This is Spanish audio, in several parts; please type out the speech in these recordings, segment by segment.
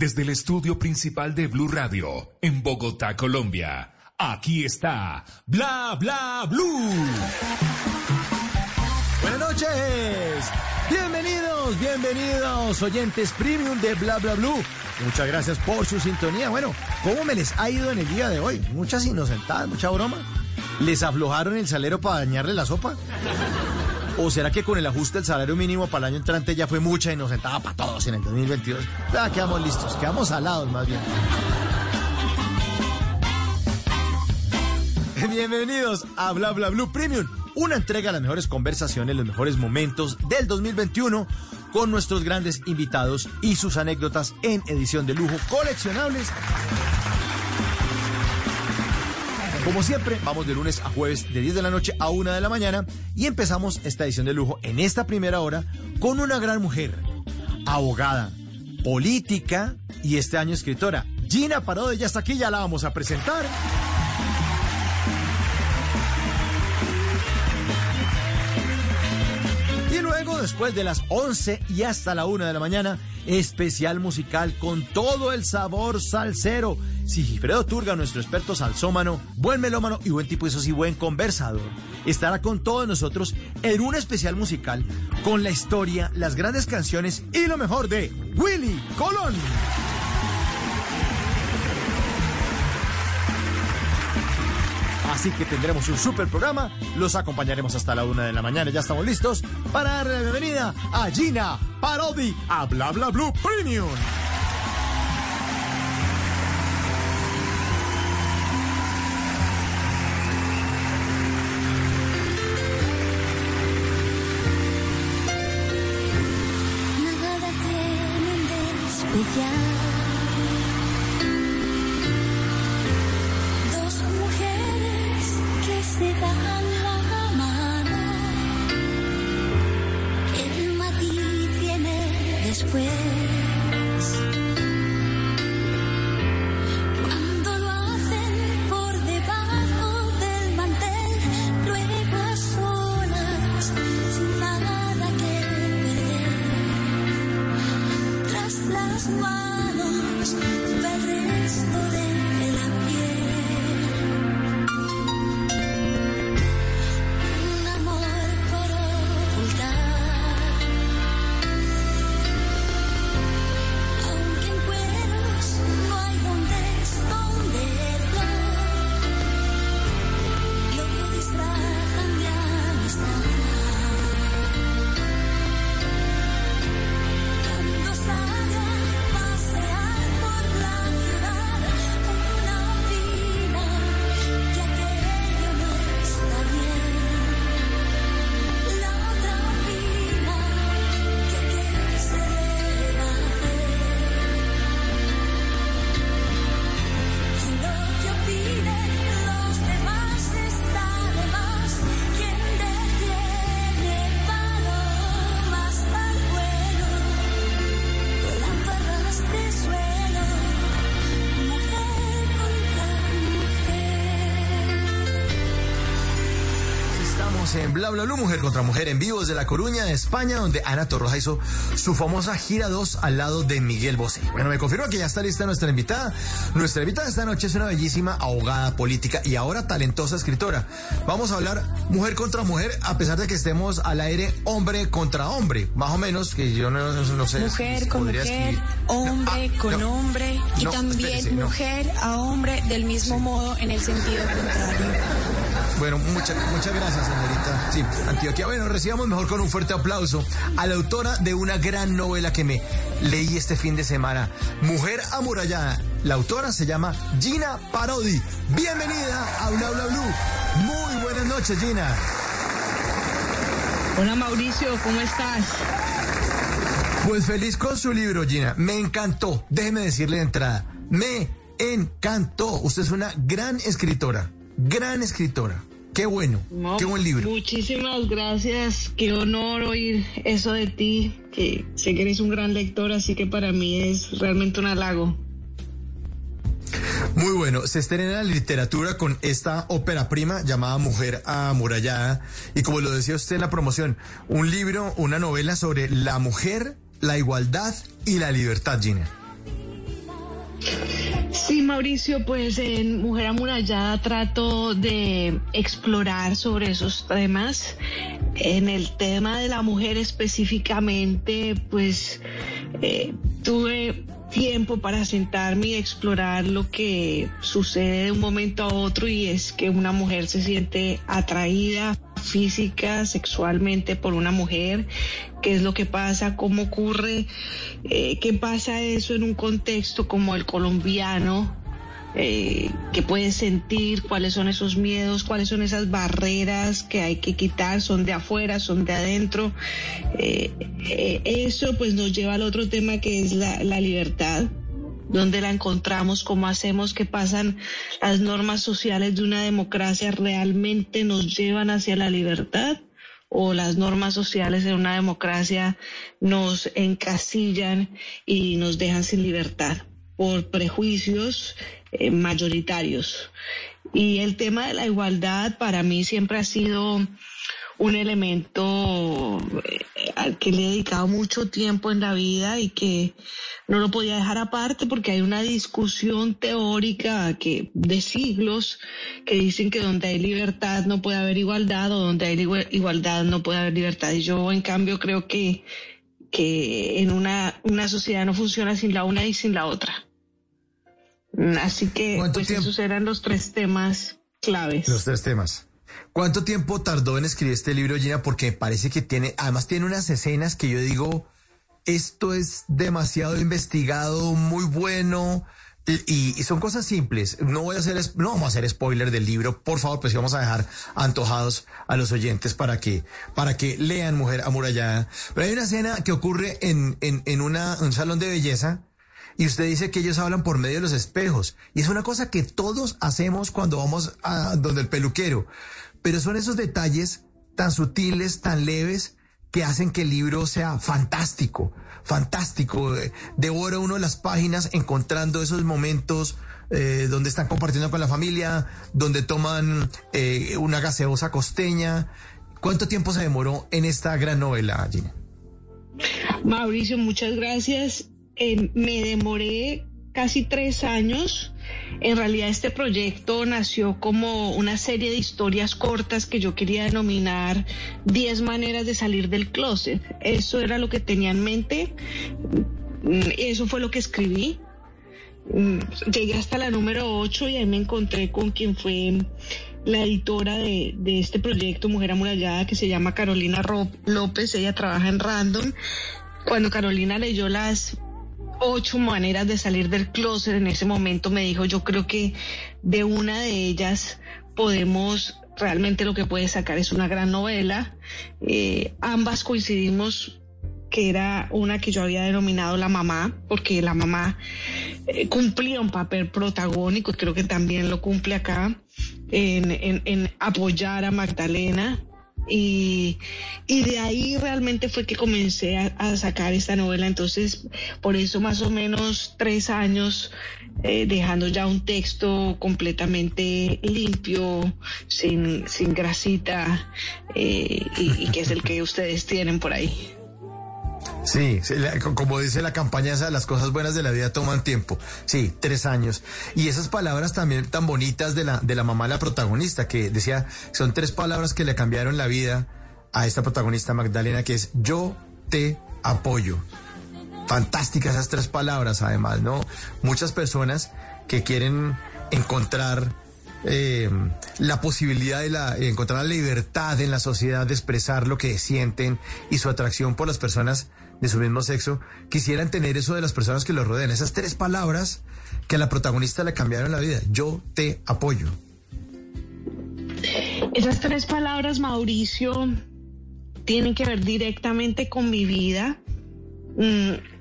Desde el estudio principal de Blue Radio, en Bogotá, Colombia. Aquí está Bla Bla Blue. Buenas noches. Bienvenidos, bienvenidos, oyentes premium de Bla Bla Blue. Muchas gracias por su sintonía. Bueno, ¿cómo me les ha ido en el día de hoy? Muchas inocentadas, mucha broma. ¿Les aflojaron el salero para dañarle la sopa? ¿O será que con el ajuste del salario mínimo para el año entrante ya fue mucha inocentada para todos en el 2022? Ya quedamos listos, quedamos salados más bien. Bienvenidos a Bla Bla Blue Premium, una entrega a las mejores conversaciones, los mejores momentos del 2021 con nuestros grandes invitados y sus anécdotas en edición de lujo coleccionables. Como siempre, vamos de lunes a jueves de 10 de la noche a 1 de la mañana y empezamos esta edición de lujo en esta primera hora con una gran mujer, abogada, política y este año escritora. Gina Parode ya está aquí, ya la vamos a presentar. Luego, después de las 11 y hasta la 1 de la mañana, especial musical con todo el sabor salsero. Sigifredo Turga, nuestro experto salsómano, buen melómano y buen tipo, eso sí, buen conversador, estará con todos nosotros en un especial musical con la historia, las grandes canciones y lo mejor de Willy Colón. Así que tendremos un super programa. Los acompañaremos hasta la una de la mañana. Ya estamos listos para darle la bienvenida a Gina Parodi a Bla Bla Blue Premium. Bla Blue, Mujer contra Mujer, en vivo desde La Coruña, España, donde Ana Torroja hizo su famosa gira 2 al lado de Miguel Bosé. Bueno, me confirma que ya está lista nuestra invitada. Nuestra invitada esta noche es una bellísima abogada política y ahora talentosa escritora. Vamos a hablar mujer contra mujer, a pesar de que estemos al aire hombre contra hombre, más o menos, que yo no, sé. Mujer si con mujer, escribir. hombre No, ah, con no. hombre y también espérese, mujer a hombre del mismo modo en el sentido contrario. Bueno, muchas muchas gracias, señorita. Sí, Antioquia. Bueno, recibamos mejor con un fuerte aplauso a la autora de una gran novela que me leí este fin de semana, Mujer Amurallada. La autora se llama Gina Parodi. Bienvenida a Bla Bla Blue. Muy buenas noches, Gina. Hola Mauricio, ¿cómo estás? Pues feliz con su libro, Gina. Me encantó. Déjeme decirle de entrada. Me encantó. Usted es una gran escritora. Gran escritora. Qué bueno. No, Qué buen libro. Muchísimas gracias. Qué honor oír eso de ti, que sé que eres un gran lector, así que para mí es realmente un halago. Muy bueno. Se estrena la literatura con esta ópera prima llamada Mujer amurallada. Y como lo decía usted en la promoción, un libro, una novela sobre la mujer, la igualdad y la libertad, Gina. Sí, Mauricio, pues en Mujer Amurallada trato de explorar sobre esos temas. En el tema de la mujer específicamente, pues eh, tuve tiempo para sentarme y explorar lo que sucede de un momento a otro y es que una mujer se siente atraída física, sexualmente por una mujer, qué es lo que pasa, cómo ocurre, eh, qué pasa eso en un contexto como el colombiano, eh, que puedes sentir, cuáles son esos miedos, cuáles son esas barreras que hay que quitar, son de afuera, son de adentro. Eh, eh, eso pues nos lleva al otro tema que es la, la libertad dónde la encontramos, cómo hacemos que pasan las normas sociales de una democracia realmente nos llevan hacia la libertad o las normas sociales de una democracia nos encasillan y nos dejan sin libertad por prejuicios eh, mayoritarios. Y el tema de la igualdad para mí siempre ha sido un elemento eh, al que le he dedicado mucho tiempo en la vida y que no lo podía dejar aparte porque hay una discusión teórica que de siglos que dicen que donde hay libertad no puede haber igualdad o donde hay igu- igualdad no puede haber libertad y yo en cambio creo que que en una una sociedad no funciona sin la una y sin la otra así que ¿Cuánto pues tiempo? esos eran los tres temas claves Los tres temas. ¿Cuánto tiempo tardó en escribir este libro, Gina? Porque me parece que tiene, además tiene unas escenas que yo digo, esto es demasiado investigado, muy bueno. Y, y son cosas simples. No voy a hacer, no vamos a hacer spoiler del libro, por favor, pues vamos a dejar antojados a los oyentes para que, para que lean Mujer Amurallada. Pero hay una escena que ocurre en, en, en una, un salón de belleza y usted dice que ellos hablan por medio de los espejos. Y es una cosa que todos hacemos cuando vamos a donde el peluquero. Pero son esos detalles tan sutiles, tan leves, que hacen que el libro sea fantástico, fantástico. Devora uno las páginas encontrando esos momentos eh, donde están compartiendo con la familia, donde toman eh, una gaseosa costeña. ¿Cuánto tiempo se demoró en esta gran novela, Gina? Mauricio, muchas gracias. Eh, me demoré casi tres años. En realidad este proyecto nació como una serie de historias cortas que yo quería denominar 10 maneras de salir del closet. Eso era lo que tenía en mente. Mm, Eso fue lo que escribí. Mm, Llegué hasta la número 8 y ahí me encontré con quien fue la editora de, de este proyecto Mujer Amurallada que se llama Carolina Ro- López. Ella trabaja en Random. Cuando Carolina leyó las ocho maneras de salir del closet, en ese momento me dijo, yo creo que de una de ellas podemos, realmente lo que puede sacar es una gran novela. Eh, ambas coincidimos que era una que yo había denominado la mamá, porque la mamá eh, cumplía un papel protagónico, creo que también lo cumple acá, en- en apoyar a Magdalena. Y, y de ahí realmente fue que comencé a, sacar esta novela. Entonces, por eso más o menos tres años eh, dejando ya un texto completamente limpio, sin, sin grasita, eh, y que es el que ustedes tienen por ahí. Sí, como dice la campaña las cosas buenas de la vida toman tiempo. Sí, tres años. Y esas palabras también tan bonitas de la, de la mamá la protagonista, que decía, son tres palabras que le cambiaron la vida a esta protagonista Magdalena, que es yo te apoyo. Fantásticas esas tres palabras, además, ¿no? Muchas personas que quieren encontrar eh, la posibilidad de la, encontrar la libertad en la sociedad de expresar lo que sienten y su atracción por las personas de su mismo sexo, quisieran tener eso de las personas que los rodean. Esas tres palabras que a la protagonista le cambiaron la vida. Yo te apoyo. Esas tres palabras, Mauricio, tienen que ver directamente con mi vida. mm,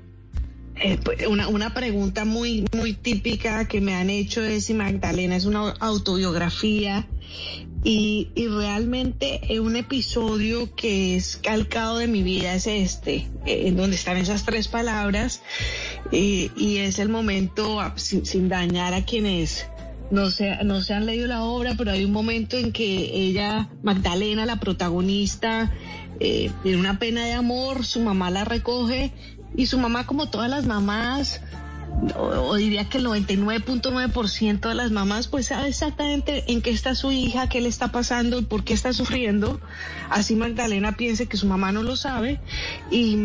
eh, pues, una, una pregunta muy, muy típica que me han hecho es si Magdalena es una autobiografía y, y realmente eh, un episodio que es calcado de mi vida es este, eh, en donde están esas tres palabras y, y es el momento, ah, sin, sin dañar a quienes no se, no se han leído la obra, pero hay un momento en que ella, Magdalena, la protagonista, eh, tiene una pena de amor, su mamá la recoge y su mamá, como todas las mamás, o, diría que el 99.9% de las mamás, pues sabe exactamente en qué está su hija, qué le está pasando y por qué está sufriendo. Así Magdalena piense que su mamá no lo sabe y,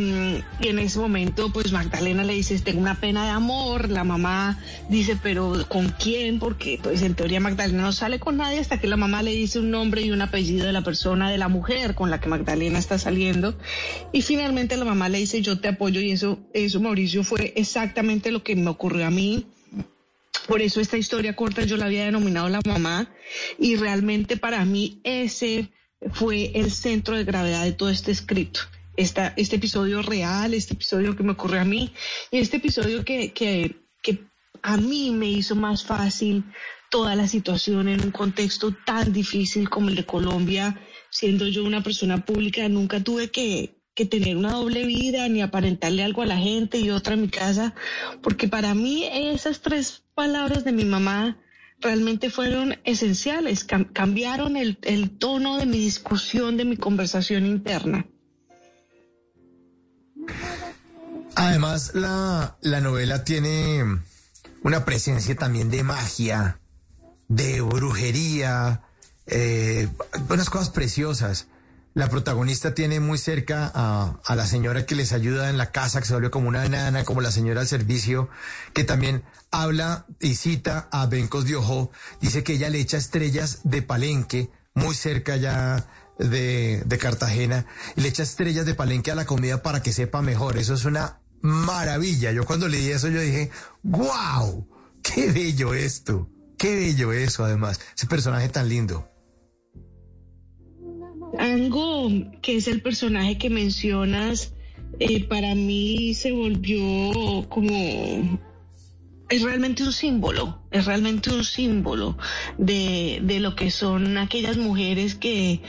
y en ese momento, pues Magdalena le dice, tengo una pena de amor. La mamá dice, pero ¿con quién? Porque pues en teoría Magdalena no sale con nadie hasta que la mamá le dice un nombre y un apellido de la persona, de la mujer con la que Magdalena está saliendo. Y finalmente la mamá le dice, yo te apoyo y eso, eso Mauricio fue exactamente lo que me ocurrió a mí. Por eso esta historia corta yo la había denominado la mamá y realmente para mí ese fue el centro de gravedad de todo este escrito. Esta, este episodio real, este episodio que me ocurrió a mí y este episodio que, que, que a mí me hizo más fácil toda la situación en un contexto tan difícil como el de Colombia, siendo yo una persona pública, nunca tuve que, que tener una doble vida ni aparentarle algo a la gente y otra en mi casa, porque para mí esas tres palabras de mi mamá realmente fueron esenciales, cam- cambiaron el, el tono de mi discusión, de mi conversación interna. Además, la, la novela tiene una presencia también de magia, de brujería, eh, unas cosas preciosas. La protagonista tiene muy cerca a, la señora que les ayuda en la casa, que se vuelve como una nana, como la señora del servicio, que también habla y cita a Bencos de Ojo. Dice que ella le echa estrellas de palenque, muy cerca ya de, de Cartagena, y le echa estrellas de palenque a la comida para que sepa mejor. Eso es una maravilla. Yo cuando leí eso, yo dije, wow, qué bello esto, qué bello eso además, ese personaje tan lindo. Ango, que es el personaje que mencionas, eh, para mí se volvió como... Es realmente un símbolo, es realmente un símbolo de, de lo que son aquellas mujeres que,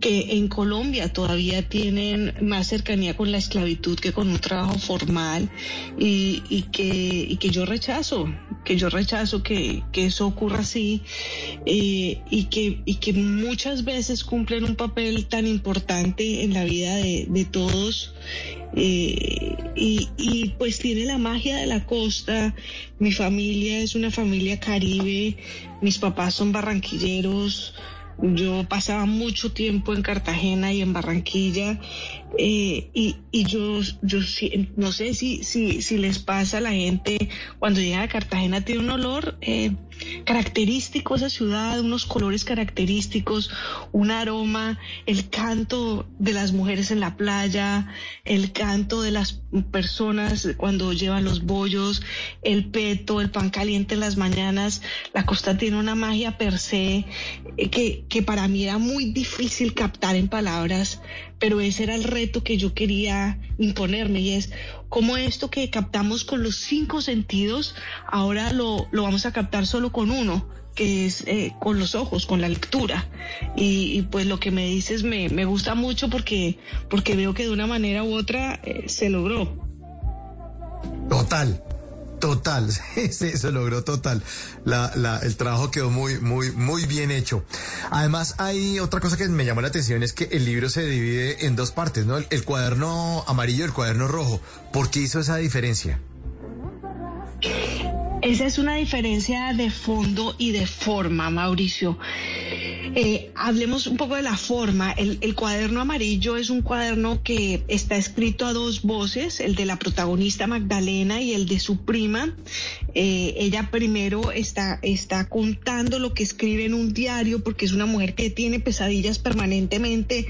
que en Colombia todavía tienen más cercanía con la esclavitud que con un trabajo formal y, que, yo rechazo, que yo rechazo que, eso ocurra así eh, y, que, muchas veces cumplen un papel tan importante en la vida de, todos. eh, y pues tiene la magia de la costa. Mi familia es una familia caribe, mis papás son barranquilleros. Yo pasaba mucho tiempo en Cartagena y en Barranquilla eh, y, y yo, yo no sé si, si, si les pasa a la gente cuando llega a Cartagena tiene un olor eh, característico esa ciudad, unos colores característicos, un aroma, el canto de las mujeres en la playa, el canto de las personas cuando llevan los bollos, el peto, el pan caliente en las mañanas. La costa tiene una magia per se eh, que, que para mí era muy difícil captar en palabras, pero ese era el reto que yo quería imponerme y es cómo esto que captamos con los cinco sentidos, ahora lo, lo vamos a captar solo con uno que es eh, con los ojos, con la lectura. Y, pues lo que me dices me, me gusta mucho porque, porque veo que de una manera u otra eh, se logró. Total, total, sí, se logró total. El trabajo quedó muy, muy, muy bien hecho. Además, hay otra cosa que me llamó la atención, es que el libro se divide en dos partes, ¿no? El, el cuaderno amarillo y el cuaderno rojo. ¿Por qué hizo esa diferencia? Esa es una diferencia de fondo y de forma, Mauricio. Eh, hablemos un poco de la forma. El, cuaderno amarillo es un cuaderno que está escrito a dos voces, el de la protagonista Magdalena y el de su prima. Eh, ella primero está, está contando lo que escribe en un diario porque es una mujer que tiene pesadillas permanentemente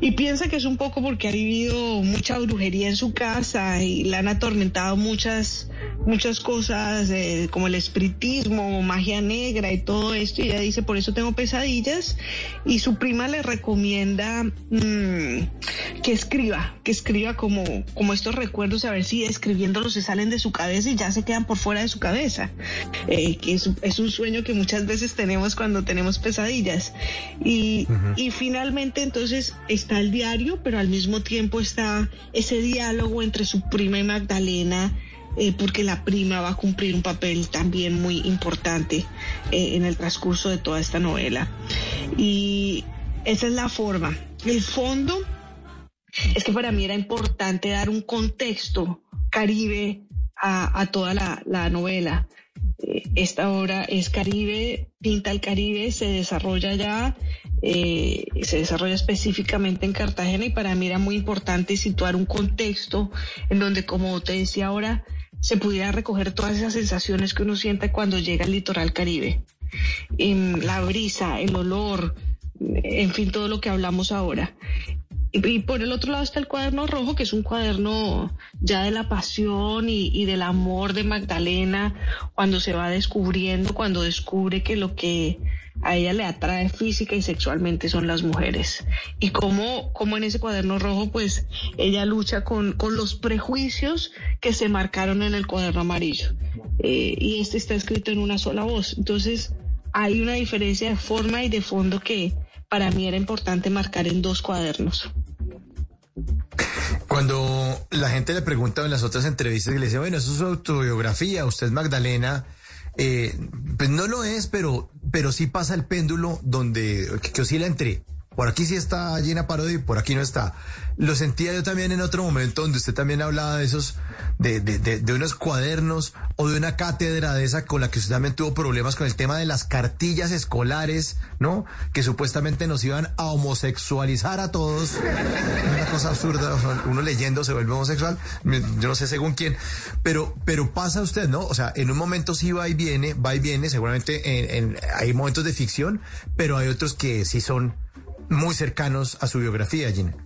y piensa que es un poco porque ha vivido mucha brujería en su casa y le han atormentado muchas muchas cosas eh, como el espiritismo, magia negra y todo esto y ella dice por eso tengo pesadillas y su prima le recomienda mm, que escriba, que escriba como, como estos recuerdos a ver si escribiéndolos se salen de su cabeza y ya se quedan por fuera de su cabeza, eh, que es, es un sueño que muchas veces tenemos cuando tenemos pesadillas. Y, y finalmente entonces está el diario pero al mismo tiempo está ese diálogo entre su prima y Magdalena eh, porque la prima va a cumplir un papel también muy importante eh, en el transcurso de toda esta novela. Y esa es la forma. El fondo es que para mí era importante dar un contexto caribe a, toda la, la novela. Eh, esta obra es Caribe, pinta el Caribe, se desarrolla ya, eh, se desarrolla específicamente en Cartagena y para mí era muy importante situar un contexto en donde, como te decía ahora, se pudiera recoger todas esas sensaciones que uno siente cuando llega al litoral caribe. En la brisa, el olor, en fin, todo lo que hablamos ahora. Y, por el otro lado está el cuaderno rojo, que es un cuaderno ya de la pasión y, del amor de Magdalena, cuando se va descubriendo, cuando descubre que lo que a ella le atrae física y sexualmente son las mujeres. Y cómo, cómo en ese cuaderno rojo, pues ella lucha con, con los prejuicios que se marcaron en el cuaderno amarillo. Eh, y este está escrito en una sola voz. Entonces, hay una diferencia de forma y de fondo que para mí era importante marcar en dos cuadernos. Cuando la gente le pregunta en las otras entrevistas y le dice, bueno, eso es su autobiografía, usted es Magdalena, eh, pues no lo es, pero, pero sí pasa el péndulo donde, que, oscila entre, por aquí sí está Gina Parodi por aquí no está. Lo sentía yo también en otro momento donde usted también hablaba de esos, de, de, de, de unos cuadernos o de una cátedra de esa con la que usted también tuvo problemas con el tema de las cartillas escolares, ¿no? Que supuestamente nos iban a homosexualizar a todos. Una cosa absurda, uno leyendo se vuelve homosexual, yo no sé según quién, pero, pero pasa usted, ¿no? O sea, en un momento sí va y viene, va y viene, seguramente en, en, hay momentos de ficción, pero hay otros que sí son muy cercanos a su biografía, Gina.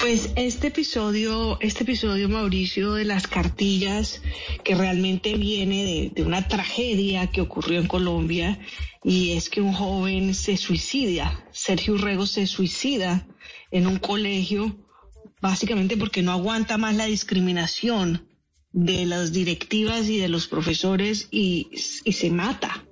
Pues este episodio, este episodio, Mauricio, de las cartillas, que realmente viene de, una tragedia que ocurrió en Colombia, y es que un joven se suicida, Sergio Urrego se suicida en un colegio, básicamente porque no aguanta más la discriminación de las directivas y de los profesores y, y se mata.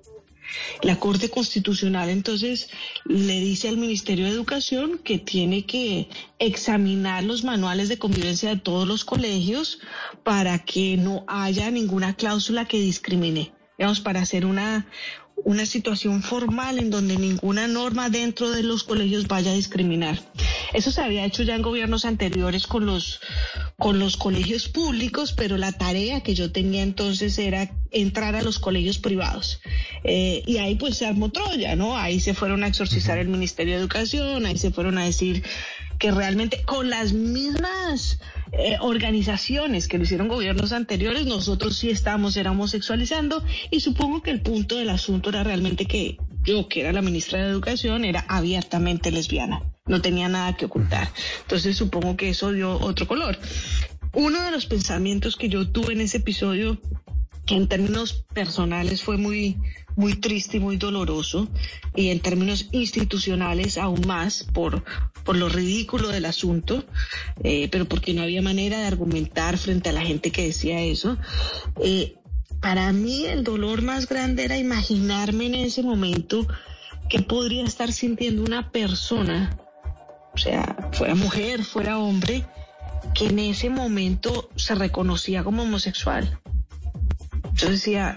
La Corte Constitucional entonces le dice al Ministerio de Educación que tiene que examinar los manuales de convivencia de todos los colegios para que no haya ninguna cláusula que discrimine, digamos, para hacer una, una situación formal en donde ninguna norma dentro de los colegios vaya a discriminar. Eso se había hecho ya en gobiernos anteriores con los, con los colegios públicos, pero la tarea que yo tenía entonces era entrar a los colegios privados. Eh, y ahí pues se armó Troya, ¿no? Ahí se fueron a exorcizar el Ministerio de Educación, ahí se fueron a decir que realmente con las mismas eh, organizaciones que lo hicieron gobiernos anteriores, nosotros sí estábamos, era homosexualizando y supongo que el punto del asunto era realmente que yo, que era la ministra de Educación, era abiertamente lesbiana, no tenía nada que ocultar. Entonces supongo que eso dio otro color. Uno de los pensamientos que yo tuve en ese episodio que en términos personales fue muy, muy triste y muy doloroso, y en términos institucionales aún más por, por lo ridículo del asunto, eh, pero porque no había manera de argumentar frente a la gente que decía eso. Eh, para mí el dolor más grande era imaginarme en ese momento que podría estar sintiendo una persona, o sea, fuera mujer, fuera hombre, que en ese momento se reconocía como homosexual. Yo decía,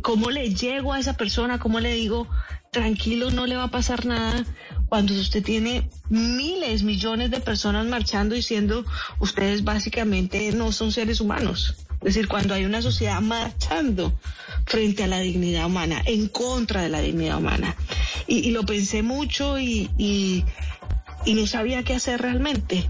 ¿cómo le llego a esa persona? ¿Cómo le digo, tranquilo, no le va a pasar nada? Cuando usted tiene miles, millones de personas marchando diciendo, ustedes básicamente no son seres humanos. Es decir, cuando hay una sociedad marchando frente a la dignidad humana, en contra de la dignidad humana. Y, lo pensé mucho y, y, y no sabía qué hacer realmente.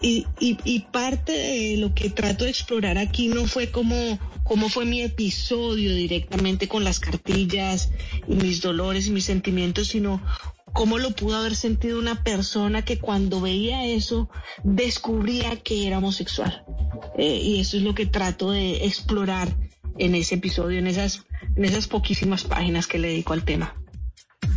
Y, y, y, parte de lo que trato de explorar aquí no fue como cómo fue mi episodio directamente con las cartillas y mis dolores y mis sentimientos, sino cómo lo pudo haber sentido una persona que cuando veía eso descubría que era homosexual. Eh, y eso es lo que trato de explorar en ese episodio, en esas, en esas poquísimas páginas que le dedico al tema.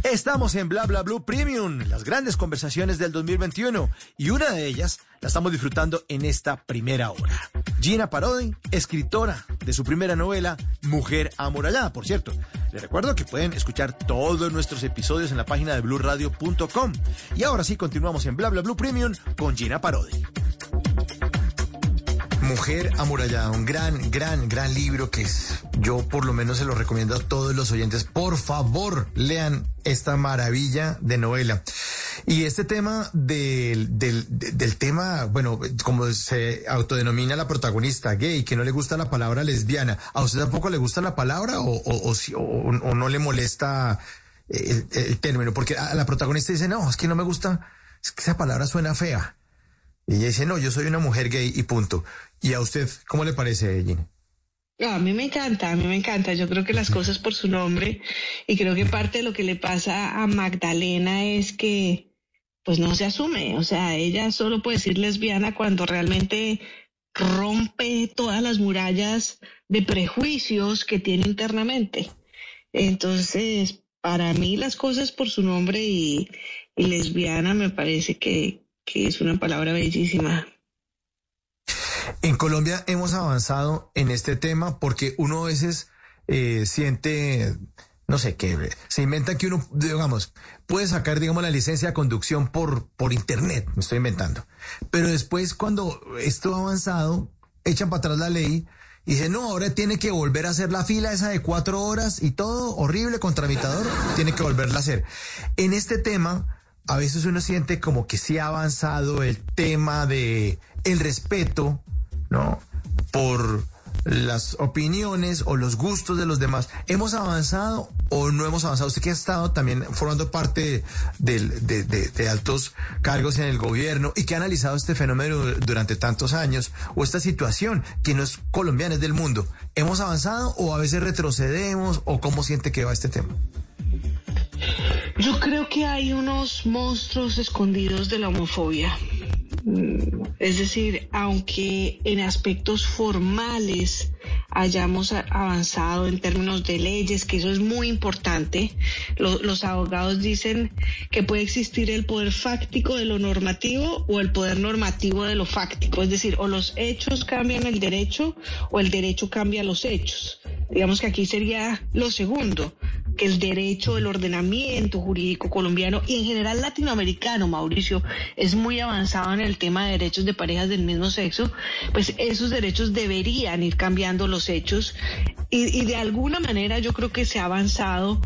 Estamos en Bla Bla Blue Premium, las grandes conversaciones del 2021, y una de ellas la estamos disfrutando en esta primera hora. Gina Parodi, escritora de su primera novela, Mujer Amurallada, por cierto. Les recuerdo que pueden escuchar todos nuestros episodios en la página de blurradio.com. Y ahora sí, continuamos en Bla Blue Premium con Gina Parodi. Mujer amurallada, un gran, gran, gran libro que es, yo por lo menos se lo recomiendo a todos los oyentes. Por favor, lean esta maravilla de novela. Y este tema del, del, del tema, bueno, como se autodenomina la protagonista gay, que no le gusta la palabra lesbiana, ¿a usted tampoco le gusta la palabra o, o, o, no le molesta el, el término? Porque a la protagonista dice, no, es que no me gusta, es que esa palabra suena fea. Y ella dice, no, yo soy una mujer gay y punto. ¿Y a usted cómo le parece, Gina? No, a mí me encanta, a mí me encanta. Yo creo que las cosas por su nombre y creo que parte de lo que le pasa a Magdalena es que pues no se asume. O sea, ella solo puede decir lesbiana cuando realmente rompe todas las murallas de prejuicios que tiene internamente. Entonces, para mí las cosas por su nombre y, y lesbiana me parece que, que es una palabra bellísima. En Colombia hemos avanzado en este tema porque uno a veces eh, siente, no sé qué, se inventa que uno, digamos, puede sacar, digamos, la licencia de conducción por, por internet, me estoy inventando. Pero después cuando esto ha avanzado, echan para atrás la ley y dicen, no, ahora tiene que volver a hacer la fila esa de cuatro horas y todo horrible con tramitador, tiene que volverla a hacer. En este tema, a veces uno siente como que sí ha avanzado el tema de el respeto, ¿no? Por las opiniones o los gustos de los demás. ¿Hemos avanzado o no hemos avanzado? Usted que ha estado también formando parte de, de- de altos cargos en el gobierno y que ha analizado este fenómeno durante tantos años o esta situación que no es colombiana, es del mundo. ¿Hemos avanzado o a veces retrocedemos o cómo siente que va este tema? Yo creo que hay unos monstruos escondidos de la homofobia. Es decir, aunque en aspectos formales hayamos avanzado en términos de leyes, que eso es muy importante, lo- los abogados dicen que puede existir el poder fáctico de lo normativo o el poder normativo de lo fáctico. Es decir, o los hechos cambian el derecho o el derecho cambia los hechos. Digamos que aquí sería lo segundo, que el derecho, el ordenamiento jurídico colombiano y en general latinoamericano, Mauricio, es muy avanzado en el tema de derechos de parejas del mismo sexo, pues esos derechos deberían ir cambiando los hechos y, de alguna manera yo creo que se ha avanzado,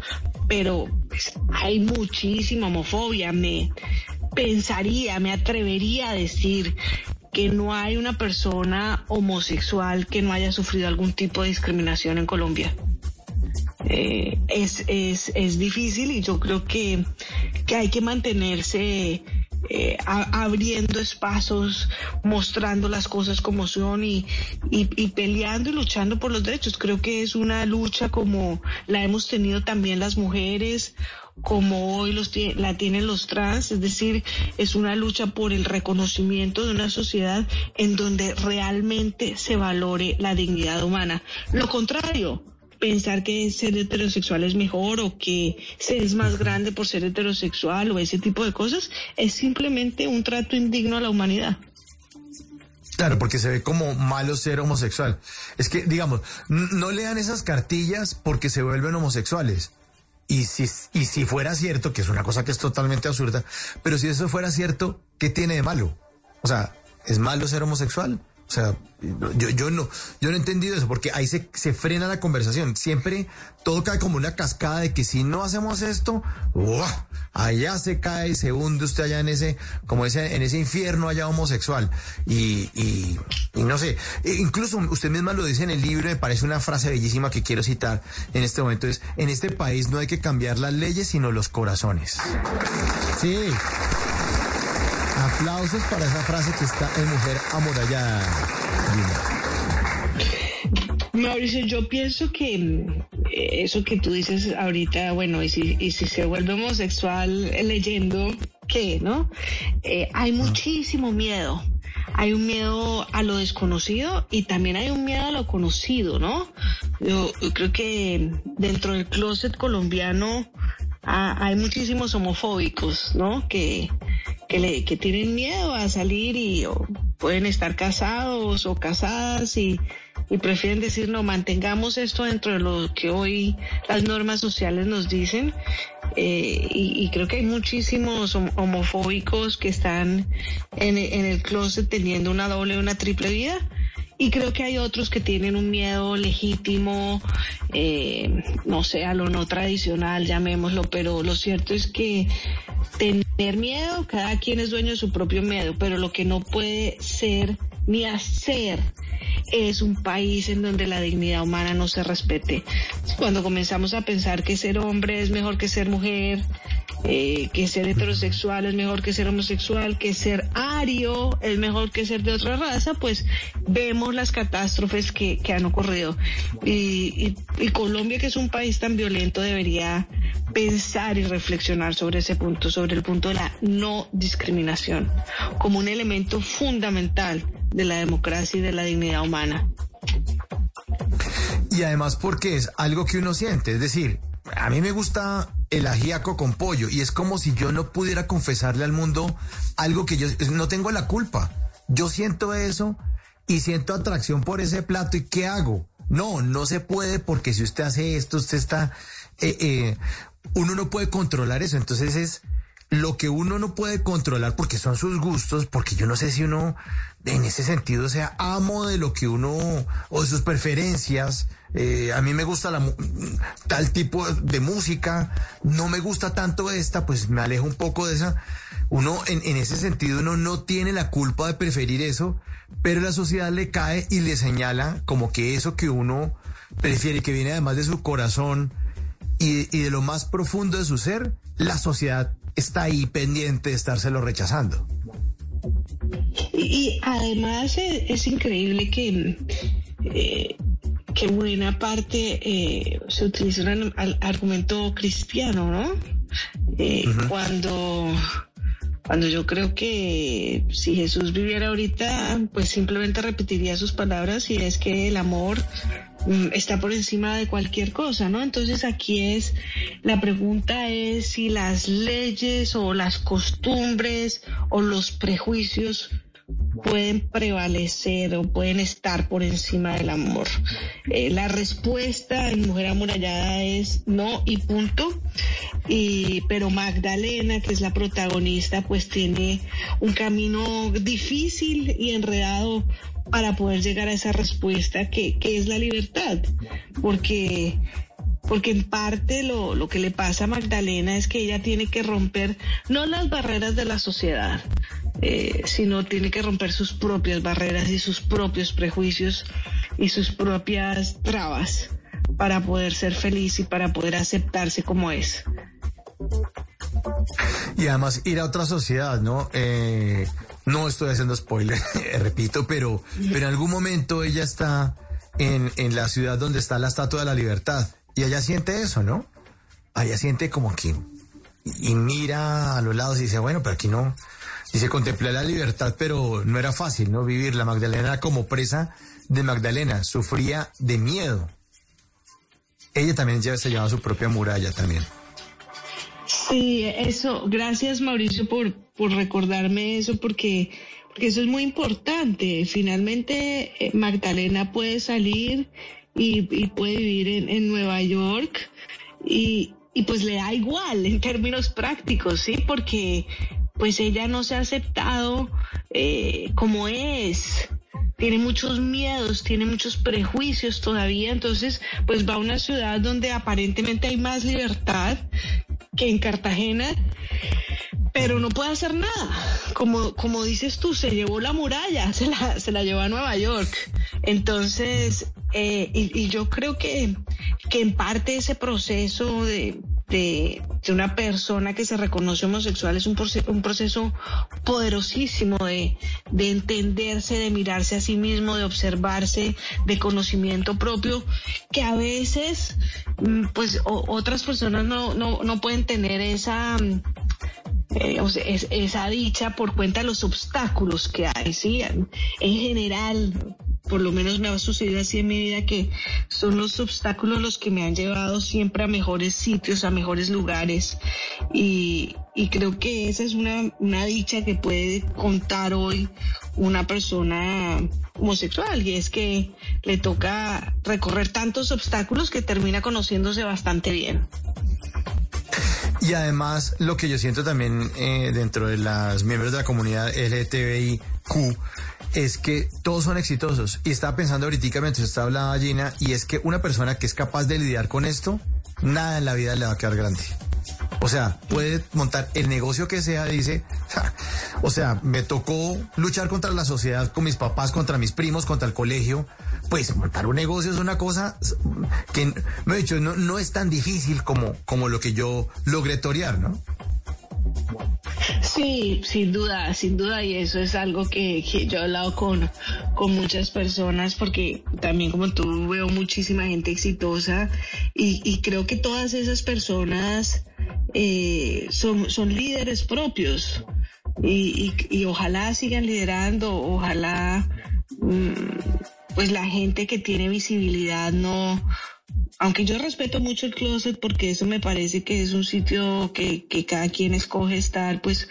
pero pues, hay muchísima homofobia. Me pensaría, me atrevería a decir que no hay una persona homosexual que no haya sufrido algún tipo de discriminación en Colombia. Eh, es, es, es difícil y yo creo que, que hay que mantenerse eh, abriendo espacios, mostrando las cosas como son y, y, y peleando y luchando por los derechos. Creo que es una lucha como la hemos tenido también las mujeres, como hoy los la tienen los trans, es decir, es una lucha por el reconocimiento de una sociedad en donde realmente se valore la dignidad humana. Lo contrario, pensar que ser heterosexual es mejor o que se es más grande por ser heterosexual o ese tipo de cosas, es simplemente un trato indigno a la humanidad. Claro, porque se ve como malo ser homosexual. Es que, digamos, no lean esas cartillas porque se vuelven homosexuales. Y si, y si fuera cierto, que es una cosa que es totalmente absurda, pero si eso fuera cierto, ¿qué tiene de malo? O sea, ¿es malo ser homosexual? O sea, yo, yo no, yo no he entendido eso, porque ahí se, se frena la conversación. Siempre todo cae como una cascada de que si no hacemos esto, ¡buah! allá se cae, se hunde usted allá en ese, como ese, en ese infierno allá homosexual. Y, y, y no sé, e incluso usted misma lo dice en el libro, me parece una frase bellísima que quiero citar en este momento, es, en este país no hay que cambiar las leyes, sino los corazones. Sí. Aplausos para esa frase que está en Mujer Amurallada. Gina. Mauricio, yo pienso que eh, eso que tú dices ahorita, bueno, y si, y si se vuelve homosexual eh, leyendo, ¿qué, no? Eh, hay muchísimo miedo. Hay un miedo a lo desconocido y también hay un miedo a lo conocido, ¿no? Yo, yo creo que dentro del closet colombiano ah, hay muchísimos homofóbicos, ¿no? Que, que, le, que tienen miedo a salir y o pueden estar casados o casadas y, y prefieren decir, no, mantengamos esto dentro de lo que hoy las normas sociales nos dicen. Eh, y, creo que hay muchísimos hom- homofóbicos que están en, en el closet teniendo una doble o una triple vida. Y creo que hay otros que tienen un miedo legítimo, eh, no sé, a lo no tradicional, llamémoslo, pero lo cierto es que tener miedo, cada quien es dueño de su propio miedo, pero lo que no puede ser ni hacer es un país en donde la dignidad humana no se respete. Cuando comenzamos a pensar que ser hombre es mejor que ser mujer, eh, que ser heterosexual es mejor que ser homosexual, que ser ario es mejor que ser de otra raza, pues vemos las catástrofes que, que han ocurrido. Y, Colombia, que es un país tan violento, debería pensar y reflexionar sobre ese punto, sobre el punto de la no discriminación, como un elemento fundamental de la democracia y de la dignidad humana. Y además porque es algo que uno siente, es decir, a mí me gusta el ajíaco con pollo y es como si yo no pudiera confesarle al mundo algo que yo no tengo la culpa. Yo siento eso y siento atracción por ese plato y ¿qué hago? No, no se puede porque si usted hace esto, usted está... eh, eh, uno no puede controlar eso, entonces es lo que uno no puede controlar porque son sus gustos, porque yo no sé si uno en ese sentido sea amo de lo que uno o de sus preferencias. Eh, a mí me gusta tal tipo de música, no me gusta tanto esta, pues me alejo un poco de esa. Uno en, en ese sentido uno no tiene la culpa de preferir eso, pero la sociedad le cae y le señala como que eso que uno prefiere, que viene además de su corazón, y, y de lo más profundo de su ser, la sociedad está ahí pendiente de estárselo rechazando. Y, y además es, es increíble que, eh, que buena parte eh, se utiliza un argumento cristiano, ¿no? Eh, Cuando cuando yo creo que si Jesús viviera ahorita, pues simplemente repetiría sus palabras y es que el amor mm, está por encima de cualquier cosa, ¿no? Entonces aquí es, la pregunta es si las leyes o las costumbres o los prejuicios pueden prevalecer o pueden estar por encima del amor. Eh, la respuesta en Mujer Amurallada es no y punto. Y, pero Magdalena, que es la protagonista, pues tiene un camino difícil y enredado para poder llegar a esa respuesta que, que es la libertad. Porque porque en parte lo, lo que le pasa a Magdalena es que ella tiene que romper no las barreras de la sociedad, eh, sino tiene que romper sus propias barreras y sus propios prejuicios y sus propias trabas para poder ser feliz y para poder aceptarse como es. Y además ir a otra sociedad, ¿no? Eh, no estoy haciendo spoiler, repito, pero, pero en algún momento ella está en, en la ciudad donde está la Estatua de la Libertad y ella siente eso, ¿no? Ella siente como que y mira a los lados y dice, bueno, pero aquí no. Dice, contemplé la libertad, pero no era fácil, ¿no? Vivir la Magdalena como presa de Magdalena, sufría de miedo. Ella también ya se llevaba su propia muralla también. Sí, eso, gracias Mauricio por, por recordarme eso, porque, porque eso es muy importante. Finalmente, eh, Magdalena puede salir y, y puede vivir en, en Nueva York y, y pues le da igual en términos prácticos, ¿sí? Porque pues ella no se ha aceptado eh, como es tiene muchos miedos, tiene muchos prejuicios todavía, entonces pues va a una ciudad donde aparentemente hay más libertad que en Cartagena, pero no puede hacer nada. Como, como dices tú, se llevó la muralla, se la, se la llevó a Nueva York. Entonces, eh, y, yo creo que, que en parte ese proceso de, de, de una persona que se reconoce homosexual es un, proce- un proceso poderosísimo de, de entenderse, de mirarse a sí mismo, de observarse, de conocimiento propio, que a veces, mm, pues, otras personas no, no, no pueden tener esa, mm, eh, esa dicha por cuenta de los obstáculos que hay, ¿sí? En general, por lo menos me ha sucedido así en mi vida, que son los obstáculos los que me han llevado siempre a mejores sitios, a mejores lugares. Y, y creo que esa es una, una dicha que puede contar hoy una persona homosexual, y es que le toca recorrer tantos obstáculos que termina conociéndose bastante bien. Y además, lo que yo siento también eh, dentro de los miembros de la comunidad LGTBIQ es que todos son exitosos. Y estaba pensando ahorita mientras estaba hablando Gina, y es que una persona que es capaz de lidiar con esto, nada en la vida le va a quedar grande. O sea, puede montar el negocio que sea, dice, "Ja, o sea, me tocó luchar contra la sociedad, con mis papás, contra mis primos, contra el colegio. Pues montar un negocio es una cosa que, me he dicho, no, no es tan difícil como, como lo que yo logré torear, ¿no? Sí, sin duda, sin duda, y eso es algo que, yo he hablado con, con muchas personas, porque también como tú veo muchísima gente exitosa y, creo que todas esas personas eh, son, son líderes propios y ojalá sigan liderando, ojalá mm, pues la gente que tiene visibilidad no, aunque yo respeto mucho el closet porque eso me parece que es un sitio que, que cada quien escoge estar, pues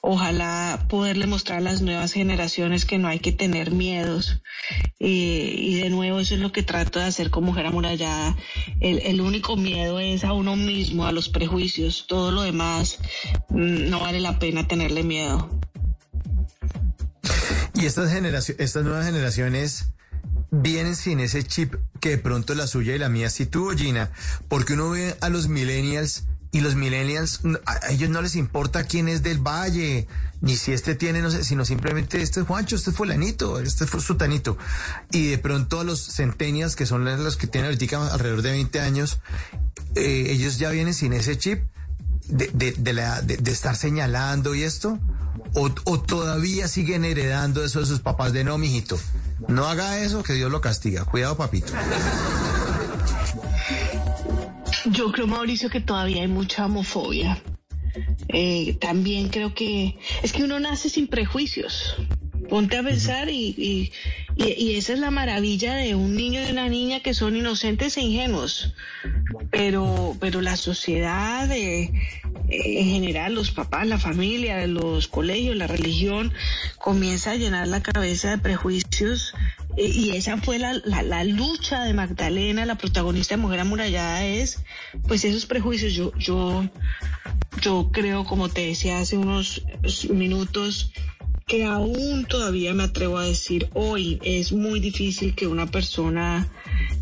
ojalá poderle mostrar a las nuevas generaciones que no hay que tener miedos. Eh, y de nuevo eso es lo que trato de hacer con Mujer Amurallada. El, el único miedo es a uno mismo, a los prejuicios. Todo lo demás mm, no vale la pena tenerle miedo. Y estas, generacio- estas nuevas generaciones vienen sin ese chip que de pronto la suya y la mía sí tuvo, Gina, porque uno ve a los millennials y los millennials, n- a ellos no les importa quién es del valle, ni si este tiene, no sé, sino simplemente este es Juancho, este es fulanito, este fue sutanito. Y de pronto a los centenias, que son los que tienen ahorita alrededor de 20 años, eh, ellos ya vienen sin ese chip de, de, de la, de, estar señalando y esto? O, ¿O todavía siguen heredando eso de sus papás de no, mijito? No haga eso, que Dios lo castiga. Cuidado, papito. Yo creo, Mauricio, que todavía hay mucha homofobia. Eh, también creo que es que uno nace sin prejuicios. Ponte a pensar y, y, y- y esa es la maravilla de un niño y una niña que son inocentes e ingenuos. Pero, pero la sociedad, eh, eh, en general, los papás, la familia, los colegios, la religión, comienza a llenar la cabeza de prejuicios eh, y esa fue la, la, la lucha de Magdalena, la protagonista de Mujer Amurallada, es pues esos prejuicios. Yo, yo, yo creo, como te decía hace unos minutos, que aún todavía me atrevo a decir hoy es muy difícil que una persona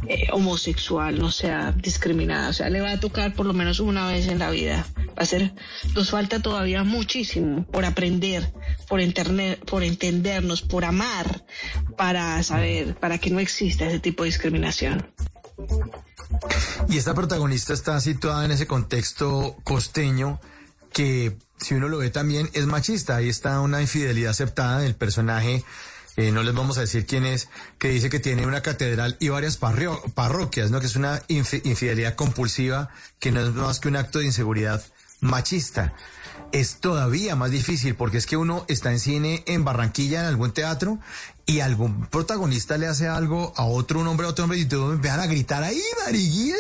eh, homosexual no sea discriminada. O sea, le va a tocar por lo menos una vez en la vida. Va a ser, nos falta todavía muchísimo por aprender, por, enterne- por entendernos, por amar, para saber, para que no exista ese tipo de discriminación. Y esta protagonista está situada en ese contexto costeño que, si uno lo ve también, es machista. Ahí está una infidelidad aceptada del personaje. eh, no les vamos a decir quién es, que dice que tiene una catedral y varias parrio- parroquias, ¿no? Que es una infi- infidelidad compulsiva, que no es más que un acto de inseguridad machista. Es todavía más difícil porque es que uno está en cine en Barranquilla, en algún teatro, y algún protagonista le hace algo a otro, un hombre a otro hombre, y todos empiezan a gritar ahí, mariquita.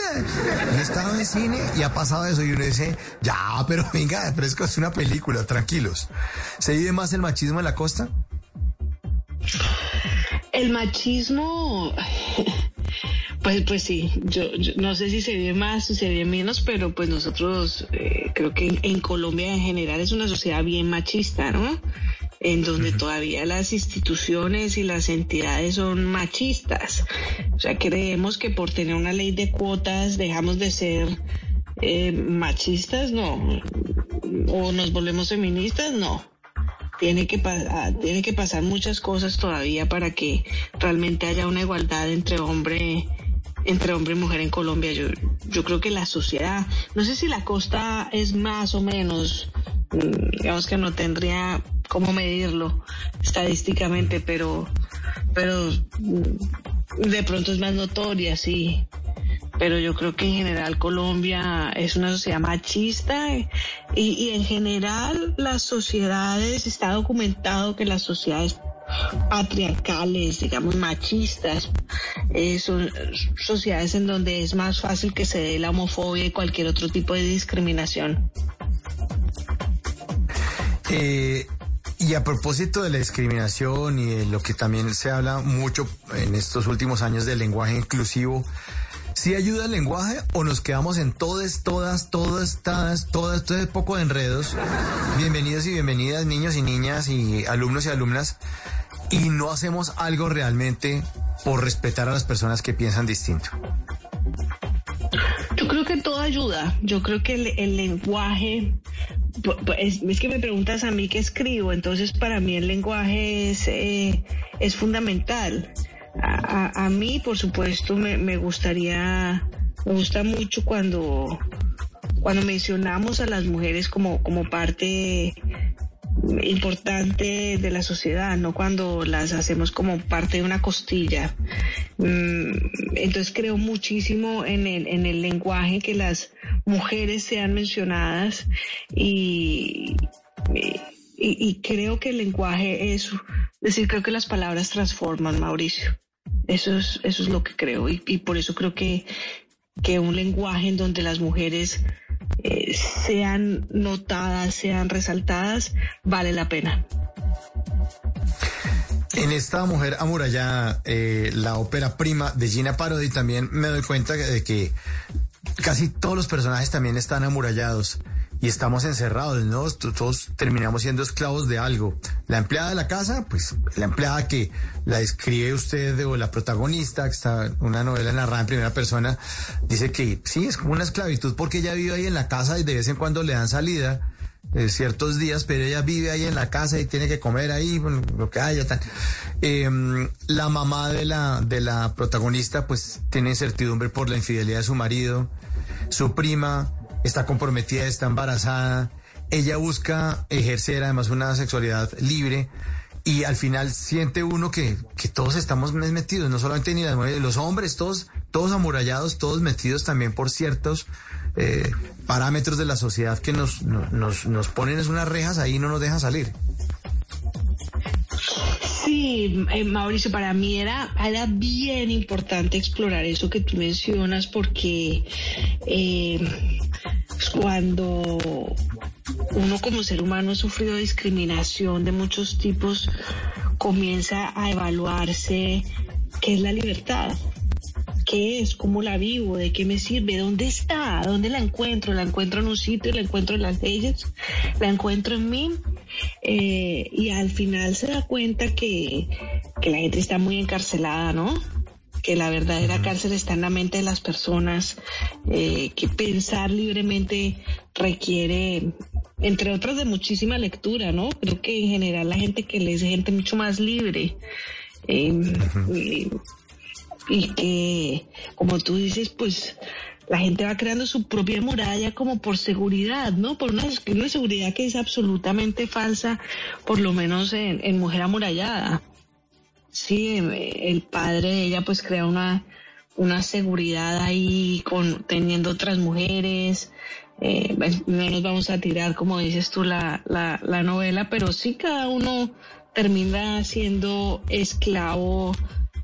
Yo he estado en cine y ha pasado eso, y uno dice, ya, pero venga, pero es es una película, tranquilos. ¿Se vive más el machismo en la costa? El machismo, pues, pues sí, yo, yo no sé si se vive más o se vive menos, pero pues nosotros eh, creo que en, en Colombia en general es una sociedad bien machista, ¿no? En donde todavía las instituciones y las entidades son machistas. O sea, creemos que por tener una ley de cuotas dejamos de ser eh, machistas, no. O nos volvemos feministas, no tiene que, ah, tiene que pasar muchas cosas todavía para que realmente haya una igualdad entre hombre entre hombre y mujer en Colombia. Yo, yo creo que la sociedad, no sé si la costa es más o menos, mm, digamos que no tendría cómo medirlo estadísticamente, pero, pero mm, de pronto es más notoria, sí. Pero yo creo que en general Colombia es una sociedad machista y, y en general las sociedades, está documentado que las sociedades patriarcales, digamos machistas, eh, son sociedades en donde es más fácil que se dé la homofobia y cualquier otro tipo de discriminación. Eh, y a propósito de la discriminación y de lo que también se habla mucho en estos últimos años del lenguaje inclusivo, ¿sí ayuda el lenguaje o nos quedamos en todas, todas, todas, todas, todas, todo ese poco de enredos? Bienvenidos y bienvenidas niños y niñas y alumnos y alumnas y no hacemos algo realmente por respetar a las personas que piensan distinto. Yo creo que todo ayuda. Yo creo que el, lenguaje, es, es que me preguntas a mí qué escribo, entonces para mí el lenguaje es, eh, es fundamental. A, mí, por supuesto, me, me gustaría, me gusta mucho cuando, cuando mencionamos a las mujeres como, como parte importante de la sociedad, no cuando las hacemos como parte de una costilla. Mm, Entonces creo muchísimo en el, en el lenguaje que las mujeres sean mencionadas y, y, y creo que el lenguaje es, es decir, creo que las palabras transforman, Mauricio. Eso es, eso es lo que creo y, por eso creo que, que un lenguaje en donde las mujeres eh, sean notadas, sean resaltadas, vale la pena. En esta mujer amurallada, eh, la ópera prima de Gina Parodi, también me doy cuenta de que casi todos los personajes también están amurallados y estamos encerrados, ¿no? Todos terminamos siendo esclavos de algo. La empleada de la casa, pues la empleada que la describe usted o la protagonista, que está una novela narrada en primera persona, dice que sí, es como una esclavitud porque ella vive ahí en la casa y de vez en cuando le dan salida eh, ciertos días, pero ella vive ahí en la casa y tiene que comer ahí, bueno, lo que haya. Tal. Eh, la mamá de la, de la protagonista pues tiene incertidumbre por la infidelidad de su marido, su prima está comprometida, está embarazada, ella busca ejercer además una sexualidad libre. Y al final siente uno que, que todos estamos metidos, no solamente ni las mujeres, los hombres, todos, todos amurallados, todos metidos también por ciertos eh, parámetros de la sociedad que nos, no- nos, nos ponen es unas rejas ahí y no nos dejan salir. Sí, eh, Mauricio, para mí era, era bien importante explorar eso que tú mencionas porque eh, cuando uno como ser humano ha sufrido discriminación de muchos tipos, comienza a evaluarse qué es la libertad. ¿Qué es? ¿Cómo la vivo? ¿De qué me sirve? ¿Dónde está? ¿Dónde la encuentro? ¿La encuentro en un sitio? ¿La encuentro en las leyes? ¿La encuentro en mí? Eh, y al final se da cuenta que, que la gente está muy encarcelada, ¿no? Que la verdadera cárcel está en la mente de las personas, eh, que pensar libremente requiere, entre otras, de muchísima lectura, ¿no? Creo que en general la gente que lee es gente mucho más libre. Eh, y- y que, como tú dices, pues la gente va creando su propia muralla como por seguridad, ¿no? Por una, una seguridad que es absolutamente falsa, por lo menos en, en Mujer Amurallada. Sí, el padre de ella pues crea una, una seguridad ahí con teniendo otras mujeres. Eh, bueno, no nos vamos a tirar, como dices tú, la, la, la novela, pero sí cada uno termina siendo esclavo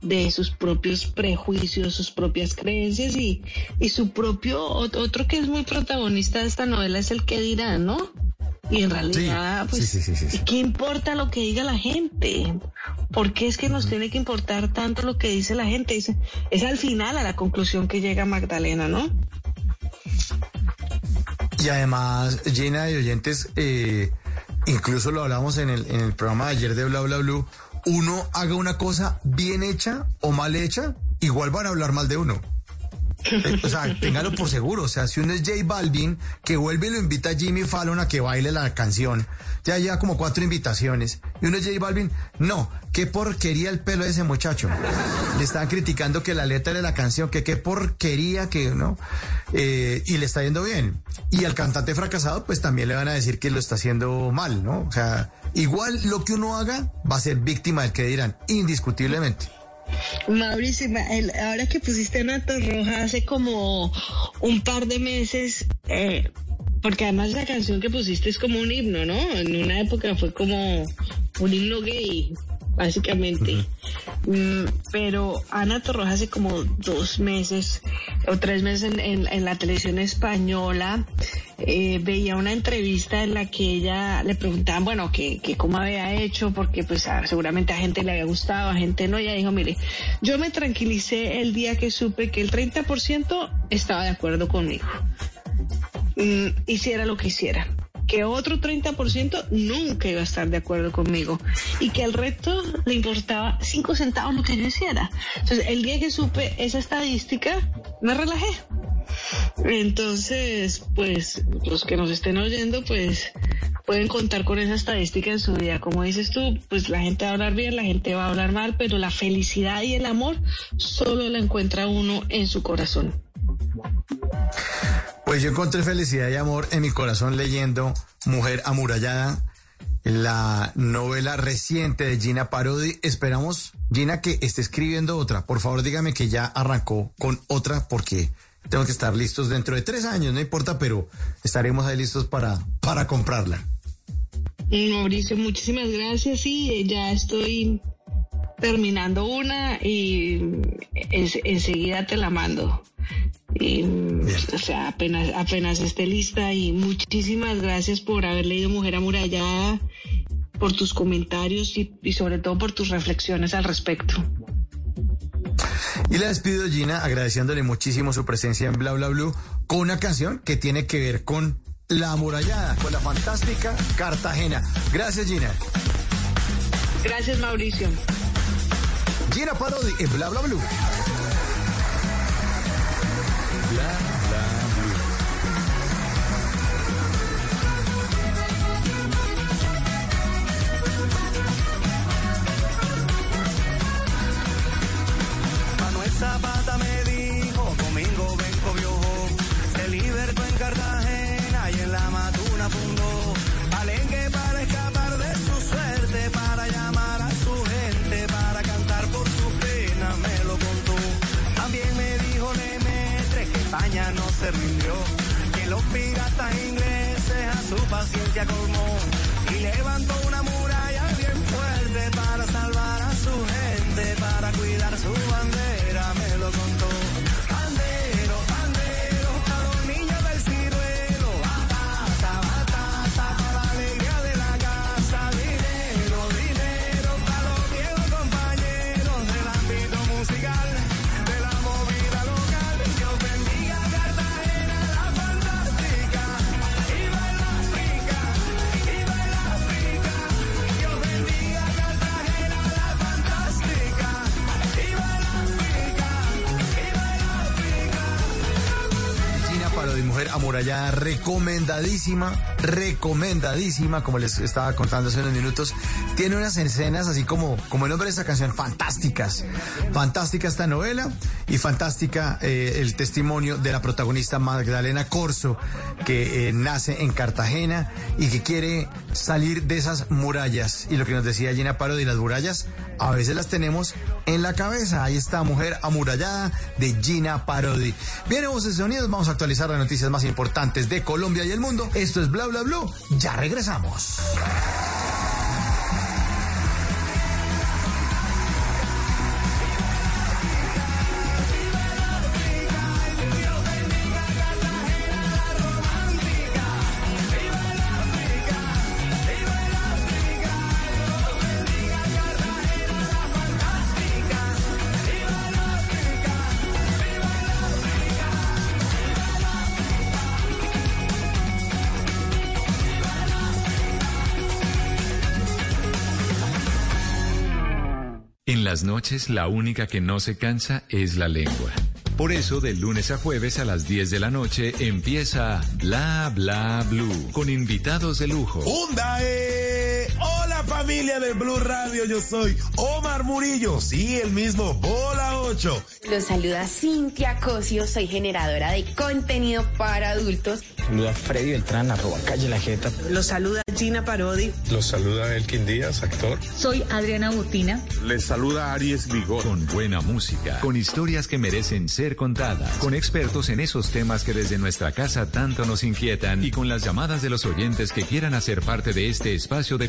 de sus propios prejuicios, sus propias creencias y, y su propio, ot- otro que es muy protagonista de esta novela es el que dirá, ¿no? Y en realidad, Sí, pues, sí, sí. ¿qué importa lo que diga la gente? ¿Por qué es que nos tiene que importar tanto lo que dice la gente? Es, es al final a la conclusión que llega Magdalena, ¿no? Y además, llena de oyentes, eh, incluso lo hablamos en el, en el programa de ayer de Bla Bla Blue, uno haga una cosa bien hecha o mal hecha, igual van a hablar mal de uno. Eh, O sea, téngalo por seguro. O sea, si uno es J Balvin, que vuelve y lo invita a Jimmy Fallon a que baile la canción, ya lleva como cuatro invitaciones. Y uno es J Balvin, no, qué porquería el pelo de ese muchacho. Le estaban criticando que la letra de la canción, que qué porquería que, ¿no? Eh, y le está yendo bien. Y al cantante fracasado, pues también le van a decir que lo está haciendo mal, ¿no? O sea, igual lo que uno haga va a ser víctima del que dirán, indiscutiblemente. Mauricio, ma- el- ahora que pusiste Ana Roja hace como un par de meses, eh, porque además la canción que pusiste es como un himno, ¿no? En una época fue como un himno gay, básicamente. Mm, pero Ana Torroja hace como dos meses o tres meses en, en- en la televisión española eh, veía una entrevista en la que ella le preguntaban, bueno, que, que cómo había hecho, porque pues a- seguramente a gente le había gustado, a gente no. Ella dijo, mire, yo me tranquilicé el día que supe que el 30% estaba de acuerdo conmigo. Mm, hiciera lo que hiciera. Que otro 30% nunca iba a estar de acuerdo conmigo y que al resto le importaba cinco centavos lo que yo hiciera. Entonces, el día que supe esa estadística, me relajé. Entonces, pues los que nos estén oyendo, pues pueden contar con esa estadística en su vida. Como dices tú, pues la gente va a hablar bien, la gente va a hablar mal, pero la felicidad y el amor solo la encuentra uno en su corazón. Pues yo encontré felicidad y amor en mi corazón leyendo Mujer Amurallada, la novela reciente de Gina Parodi. Esperamos, Gina, que esté escribiendo otra. Por favor, dígame que ya arrancó con otra porque tengo que estar listos dentro de tres años, no importa, pero estaremos ahí listos para, para comprarla. Mauricio, muchísimas gracias. Sí, ya estoy terminando una y en- enseguida te la mando. O sea, apenas, apenas esté lista y muchísimas gracias por haber leído Mujer Amurallada, por tus comentarios y, y sobre todo por tus reflexiones al respecto. Y la despido, Gina, agradeciéndole muchísimo su presencia en Bla Bla Blue con una canción que tiene que ver con la amurallada, con la fantástica Cartagena. Gracias, Gina. Gracias, Mauricio. Gina Parodi en Bla Bla Blue. España no se rindió, que los piratas ingleses a su paciencia colmó y levantó una muralla bien fuerte para salvar a su gente, para cuidar su bandera, amurallada, recomendadísima, recomendadísima, como les estaba contando hace unos minutos. Tiene unas escenas así como, como el nombre de esta canción, fantásticas. Fantástica esta novela y fantástica eh, el testimonio de la protagonista Magdalena Corso, que eh, nace en Cartagena y que quiere salir de esas murallas. Y lo que nos decía Gina Parodi, las murallas a veces las tenemos en la cabeza. Ahí está, mujer amurallada de Gina Parodi. Viene Voces de Unidos, vamos a actualizar las noticias más importantes de Colombia y el mundo. Esto es Bla Bla Blue, ya regresamos. Noches la única que no se cansa es la lengua. Por eso, de lunes a jueves a las 10 de la noche empieza Bla Bla Blue con invitados de lujo. ¡Hyundai! Familia de Blue Radio, yo soy Omar Murillo, sí, el mismo, Bola 8. Los saluda Cintia Cosio, soy generadora de contenido para adultos. Saluda Freddy Beltrán, arroba calle la jeta. Los saluda Gina Parodi. Los saluda Elkin Díaz, actor. Soy Adriana Butina. Les saluda Aries Vigor. Con buena música, con historias que merecen ser contadas, con expertos en esos temas que desde nuestra casa tanto nos inquietan y con las llamadas de los oyentes que quieran hacer parte de este espacio de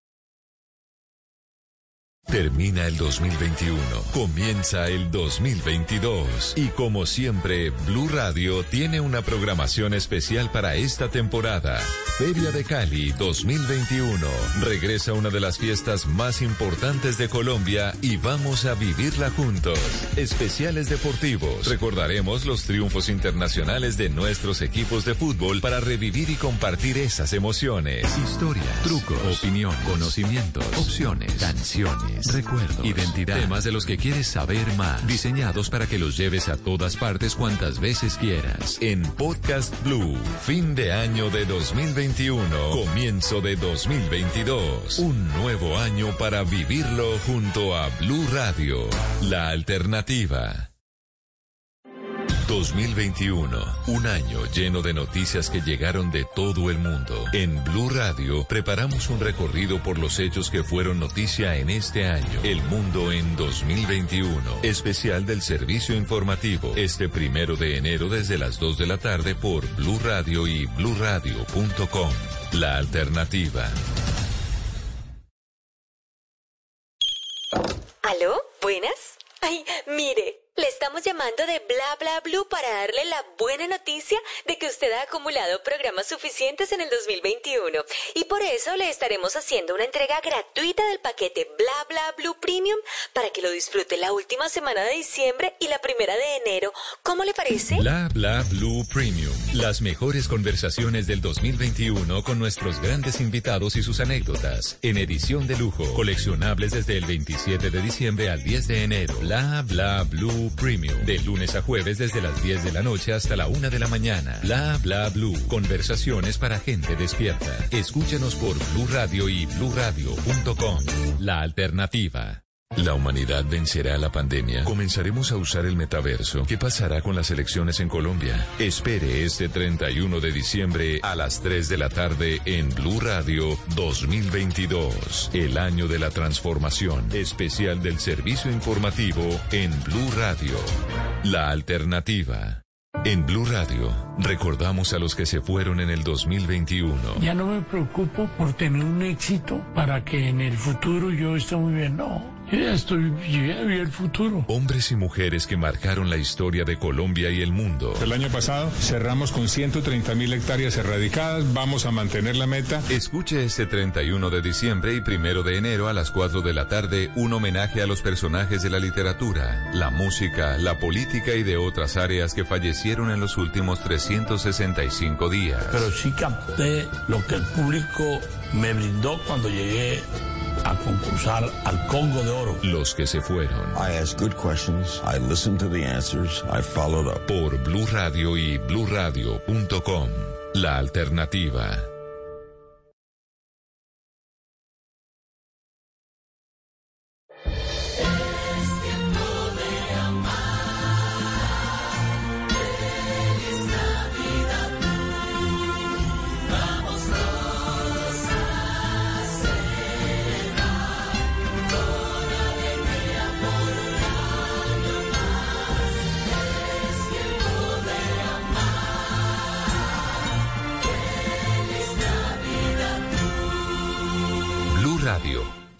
Termina el 2021, comienza el 2022 y como siempre, Blue Radio tiene una programación especial para esta temporada. Feria de Cali 2021. Regresa una de las fiestas más importantes de Colombia y vamos a vivirla juntos. Especiales deportivos. Recordaremos los triunfos internacionales de nuestros equipos de fútbol para revivir y compartir esas emociones. Historias, trucos, opinión, conocimientos, opciones, canciones recuerdos, identidad, temas de los que quieres saber más, diseñados para que los lleves a todas partes cuantas veces quieras. En Podcast Blue, fin de año de 2021, comienzo de 2022. Un nuevo año para vivirlo junto a Blue Radio, la alternativa. 2021, un año lleno de noticias que llegaron de todo el mundo. En Blue Radio preparamos un recorrido por los hechos que fueron noticia en este año. El mundo en 2021, especial del servicio informativo, este primero de enero desde las 2 de la tarde por Blue Radio y bluradio.com. La alternativa. ¿Aló? ¿Buenas? Ay, mire. Le estamos llamando de Bla Bla Blue para darle la buena noticia de que usted ha acumulado programas suficientes en el 2021 y por eso le estaremos haciendo una entrega gratuita del paquete Bla Bla Blue Premium para que lo disfrute la última semana de diciembre y la primera de enero. ¿Cómo le parece? Bla Bla Blue Premium. Las mejores conversaciones del 2021 con nuestros grandes invitados y sus anécdotas. En edición de lujo. Coleccionables desde el 27 de diciembre al 10 de enero. Bla Bla Blue Premium. De lunes a jueves desde las 10 de la noche hasta la 1 de la mañana. Bla Bla Blue. Conversaciones para gente despierta. Escúchanos por Blue Radio y bluradio.com. La alternativa. La humanidad vencerá la pandemia. Comenzaremos a usar el metaverso. ¿Qué pasará con las elecciones en Colombia? Espere este 31 de diciembre a las 3 de la tarde en Blue Radio 2022. El año de la transformación. Especial del servicio informativo en Blue Radio. La alternativa. En Blue Radio, recordamos a los que se fueron en el 2021. Ya no me preocupo por tener un éxito para que en el futuro yo esté muy bien, no. Estoy, vi el futuro. Hombres y mujeres que marcaron la historia de Colombia y el mundo. El año pasado cerramos con 130 mil hectáreas erradicadas. Vamos a mantener la meta. Escuche este 31 de diciembre y primero de enero a las 4 de la tarde un homenaje a los personajes de la literatura, la música, la política y de otras áreas que fallecieron en los últimos 365 días. Pero sí capté lo que el público me brindó cuando llegué a concursar al Congo de Oro. Los que se fueron. I asked good questions, I listened to the answers, I followed up. Por Blue Radio y bluradio.com. La alternativa.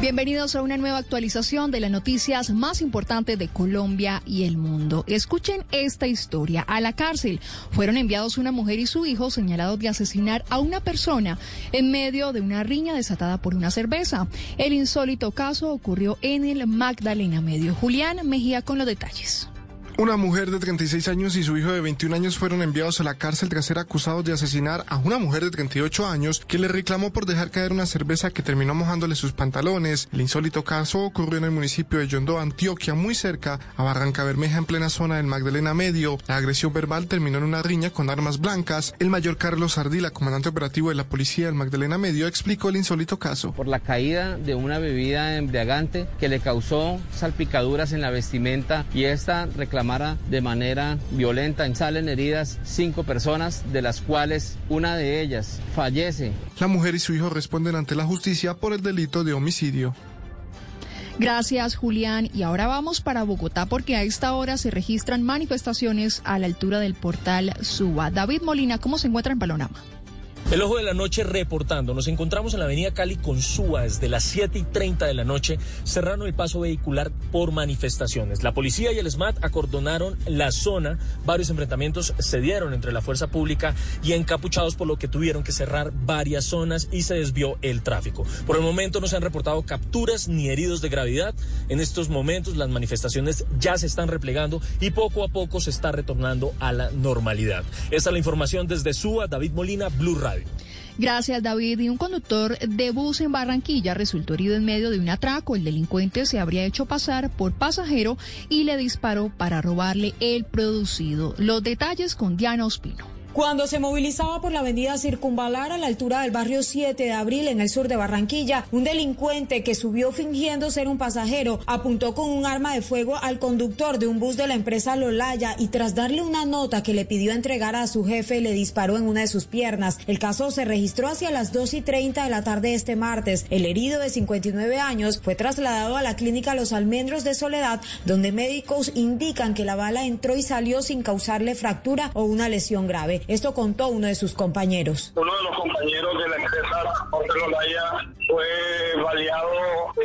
Bienvenidos a una nueva actualización de las noticias más importantes de Colombia y el mundo. Escuchen esta historia. A la cárcel fueron enviados una mujer y su hijo señalados de asesinar a una persona en medio de una riña desatada por una cerveza. El insólito caso ocurrió en el Magdalena Medio. Julián Mejía con los detalles. Una mujer de 36 años y su hijo de 21 años fueron enviados a la cárcel tras ser acusados de asesinar a una mujer de 38 años que le reclamó por dejar caer una cerveza que terminó mojándole sus pantalones. El insólito caso ocurrió en el municipio de Yondó, Antioquia, muy cerca a Barranca Bermeja en plena zona del Magdalena Medio. La agresión verbal terminó en una riña con armas blancas. El mayor Carlos Ardila, comandante operativo de la policía del Magdalena Medio, explicó el insólito caso. Por la caída de una bebida embriagante que le causó salpicaduras en la vestimenta y esta reclamó de manera violenta. Salen heridas cinco personas, de las cuales una de ellas fallece. La mujer y su hijo responden ante la justicia por el delito de homicidio. Gracias, Julián. Y ahora vamos para Bogotá porque a esta hora se registran manifestaciones a la altura del portal Suba. David Molina, ¿cómo se encuentra en Panorama? El ojo de la noche reportando. Nos encontramos en la avenida Cali con Súa desde las 7 y 30 de la noche, cerraron el paso vehicular por manifestaciones. La policía y el SMAT acordonaron la zona. Varios enfrentamientos se dieron entre la fuerza pública y encapuchados, por lo que tuvieron que cerrar varias zonas y se desvió el tráfico. Por el momento no se han reportado capturas ni heridos de gravedad. En estos momentos las manifestaciones ya se están replegando y poco a poco se está retornando a la normalidad. Esta es la información desde Súa, David Molina, Blue Radio. Gracias, David. Y un conductor de bus en Barranquilla resultó herido en medio de un atraco. El delincuente se habría hecho pasar por pasajero y le disparó para robarle el producido. Los detalles con Diana Ospino. Cuando se movilizaba por la avenida Circunvalar a la altura del barrio 7 de abril en el sur de Barranquilla, un delincuente que subió fingiendo ser un pasajero apuntó con un arma de fuego al conductor de un bus de la empresa Lolaya y tras darle una nota que le pidió entregar a su jefe le disparó en una de sus piernas. El caso se registró hacia las 2 y 30 de la tarde este martes. El herido de 59 años fue trasladado a la clínica Los Almendros de Soledad, donde médicos indican que la bala entró y salió sin causarle fractura o una lesión grave. Esto contó uno de sus compañeros. Uno de los compañeros de la empresa Transporte Lolaya fue baleado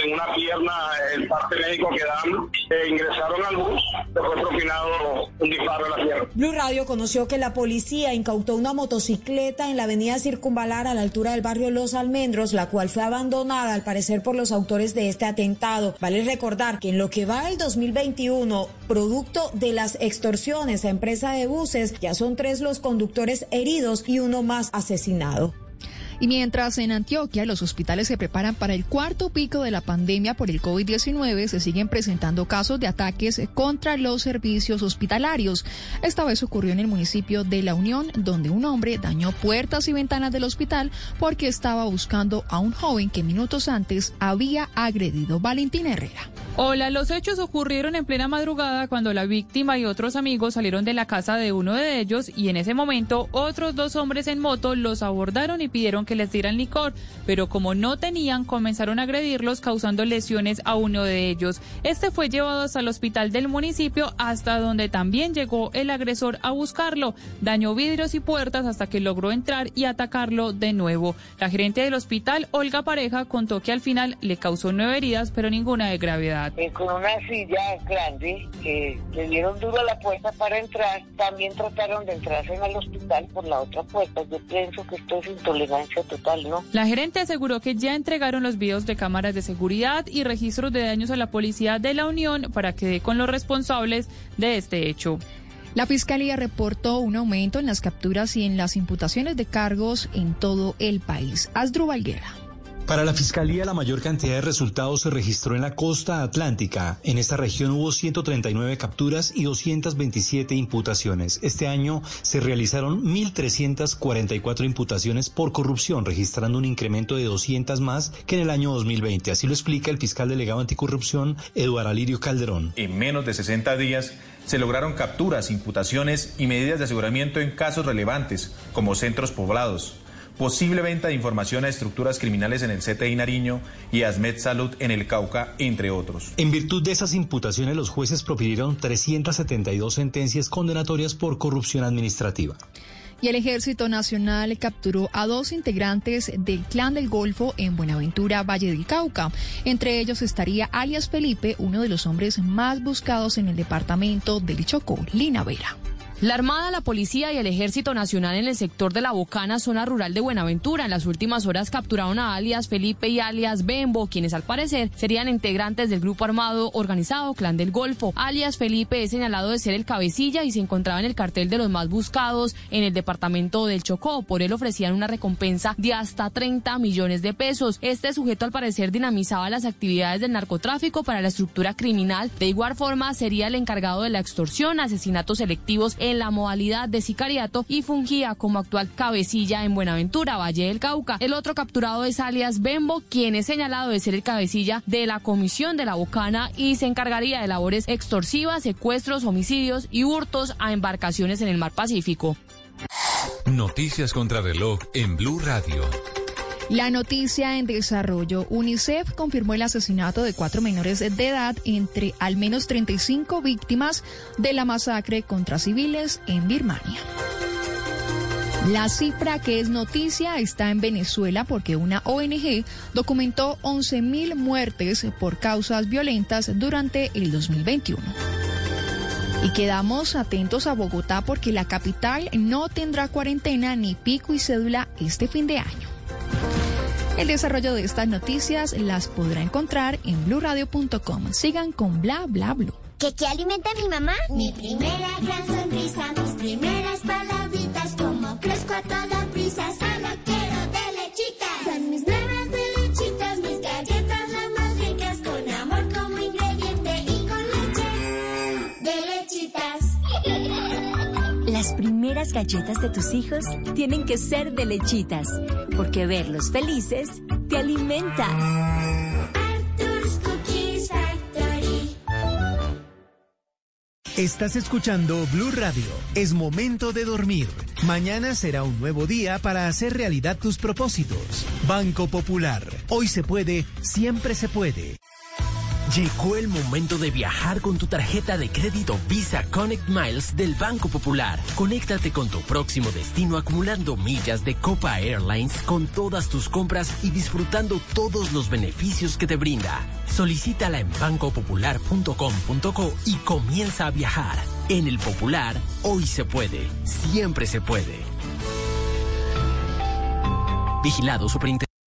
en una pierna, el parte médico que dan. E ingresaron al bus, le fue propinado un disparo en la pierna. Blue Radio conoció que la policía incautó una motocicleta en la avenida Circunvalar a la altura del barrio Los Almendros, la cual fue abandonada al parecer por los autores de este atentado. Vale recordar que en lo que va el 2021, producto de las extorsiones a empresa de buses, ya son tres los conductores heridos y uno más asesinado. Y mientras en Antioquia los hospitales se preparan para el cuarto pico de la pandemia por el COVID-19, se siguen presentando casos de ataques contra los servicios hospitalarios. Esta vez ocurrió en el municipio de La Unión, donde un hombre dañó puertas y ventanas del hospital porque estaba buscando a un joven que minutos antes había agredido Valentín Herrera. Hola, los hechos ocurrieron en plena madrugada cuando la víctima y otros amigos salieron de la casa de uno de ellos y en ese momento otros dos hombres en moto los abordaron y pidieron que les dieran licor, pero como no tenían comenzaron a agredirlos causando lesiones a uno de ellos. Este fue llevado hasta el hospital del municipio hasta donde también llegó el agresor a buscarlo. Dañó vidrios y puertas hasta que logró entrar y atacarlo de nuevo. La gerente del hospital, Olga Pareja, contó que al final le causó nueve heridas, pero ninguna de gravedad. Eh, con una silla grande que le dieron duro a la puerta para entrar. También trataron de entrarse en el hospital por la otra puerta. Yo pienso que esto es intolerancia total, ¿no? La gerente aseguró que ya entregaron los videos de cámaras de seguridad y registros de daños a la policía de la Unión para que dé con los responsables de este hecho. La Fiscalía reportó un aumento en las capturas y en las imputaciones de cargos en todo el país. Asdrúbal Guerra. Para la Fiscalía, la mayor cantidad de resultados se registró en la costa atlántica. En esta región hubo 139 capturas y 227 imputaciones. Este año se realizaron 1.344 imputaciones por corrupción, registrando un incremento de 200 más que en el año 2020. Así lo explica el fiscal delegado anticorrupción, Eduardo Alirio Calderón. En menos de 60 días se lograron capturas, imputaciones y medidas de aseguramiento en casos relevantes, como centros poblados posible venta de información a estructuras criminales en el CTI Nariño y Asmed Salud en el Cauca, entre otros. En virtud de esas imputaciones, los jueces profirieron 372 sentencias condenatorias por corrupción administrativa. Y el Ejército Nacional capturó a dos integrantes del Clan del Golfo en Buenaventura, Valle del Cauca. Entre ellos estaría alias Felipe, uno de los hombres más buscados en el departamento del Chocó, Lina Vera. La Armada, la Policía y el Ejército Nacional en el sector de la Bocana, zona rural de Buenaventura, en las últimas horas capturaron a alias Felipe y alias Bembo, quienes al parecer serían integrantes del grupo armado organizado Clan del Golfo. Alias Felipe es señalado de ser el cabecilla y se encontraba en el cartel de los más buscados en el departamento del Chocó. Por él ofrecían una recompensa de hasta 30 millones de pesos. Este sujeto al parecer dinamizaba las actividades del narcotráfico para la estructura criminal. De igual forma sería el encargado de la extorsión, asesinatos selectivos en la modalidad de sicariato y fungía como actual cabecilla en Buenaventura, Valle del Cauca. El otro capturado es alias Bembo, quien es señalado de ser el cabecilla de la comisión de la Bocana y se encargaría de labores extorsivas, secuestros, homicidios y hurtos a embarcaciones en el mar Pacífico. Noticias contra reloj en Blue Radio. La noticia en desarrollo. UNICEF confirmó el asesinato de cuatro menores de edad entre al menos 35 víctimas de la masacre contra civiles en Birmania. La cifra que es noticia está en Venezuela porque una ONG documentó 11.000 muertes por causas violentas durante el 2021. Y quedamos atentos a Bogotá porque la capital no tendrá cuarentena ni pico y cédula este fin de año. El desarrollo de estas noticias las podrá encontrar en blurradio.com. Sigan con bla bla blue. ¿Qué, ¿Qué alimenta mi mamá? Mi primera gran sonrisa, mis primeras palabritas, como crezco a toda prisa, Las primeras galletas de tus hijos tienen que ser de lechitas, porque verlos felices te alimenta. Cookies. Estás escuchando Blue Radio. Es momento de dormir. Mañana será un nuevo día para hacer realidad tus propósitos. Banco Popular. Hoy se puede, siempre se puede. Llegó el momento de viajar con tu tarjeta de crédito Visa Connect Miles del Banco Popular. Conéctate con tu próximo destino acumulando millas de Copa Airlines con todas tus compras y disfrutando todos los beneficios que te brinda. Solicítala en bancopopular.com.co y comienza a viajar. En el Popular, hoy se puede, siempre se puede. Vigilado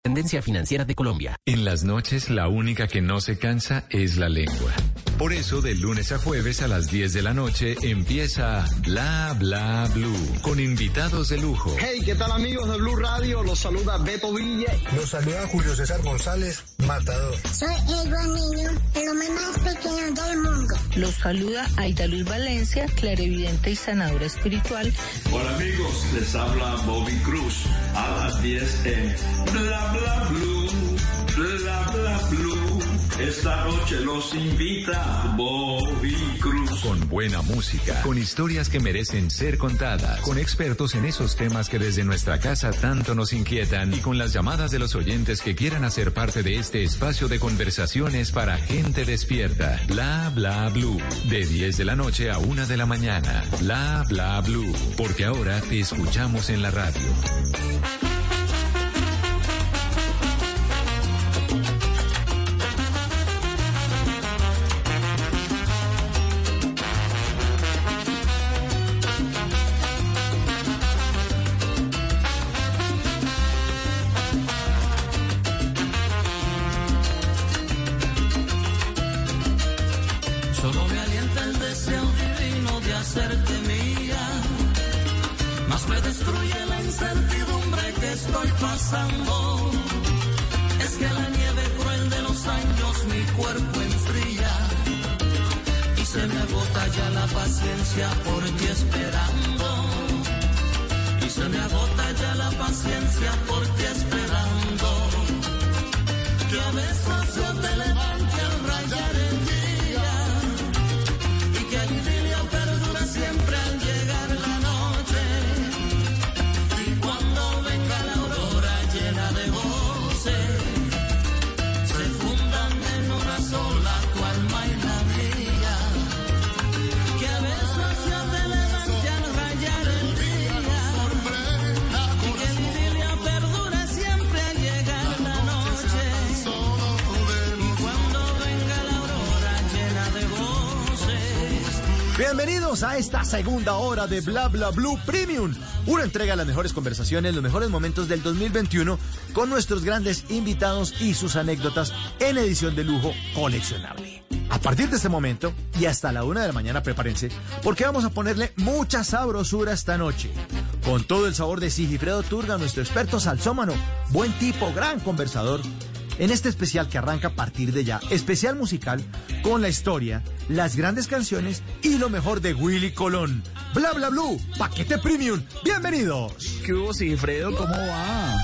Superintendencia Financiera de Colombia. En las noches la única que no se cansa es la lengua. Por eso de lunes a jueves a las 10 de la noche empieza Bla Bla Blue con invitados de lujo. Hey, ¿qué tal amigos de Blue Radio? Los saluda Beto Villa. Los saluda Julio César González, Matador. Soy Edward Niño, el hombre más pequeño del mundo. Los saluda Aida Luz Valencia, clarividente y sanadora espiritual. Hola amigos, les habla Bobby Cruz a las 10 en Bla Bla Blue, Bla Bla Blue. Esta noche los invita Bobby Cruz. Con buena música, con historias que merecen ser contadas, con expertos en esos temas que desde nuestra casa tanto nos inquietan y con las llamadas de los oyentes que quieran hacer parte de este espacio de conversaciones para gente despierta. Bla bla blue. De 10 de la noche a 1 de la mañana. Bla bla blue. Porque ahora te escuchamos en la radio. Hora de Bla Bla Blue Premium. Una entrega de las mejores conversaciones, los mejores momentos del 2021 con nuestros grandes invitados y sus anécdotas en edición de lujo coleccionable. A partir de este momento y hasta la una de la mañana prepárense porque vamos a ponerle mucha sabrosura esta noche. Con todo el sabor de Sigifredo Turga, nuestro experto salsómano, buen tipo, gran conversador en este especial que arranca a partir de ya, especial musical con la historia, las grandes canciones y lo mejor de Willy Colón. Bla bla blue, paquete premium. Bienvenidos. ¿Qué hubo, Sigifredo? ¿Cómo va?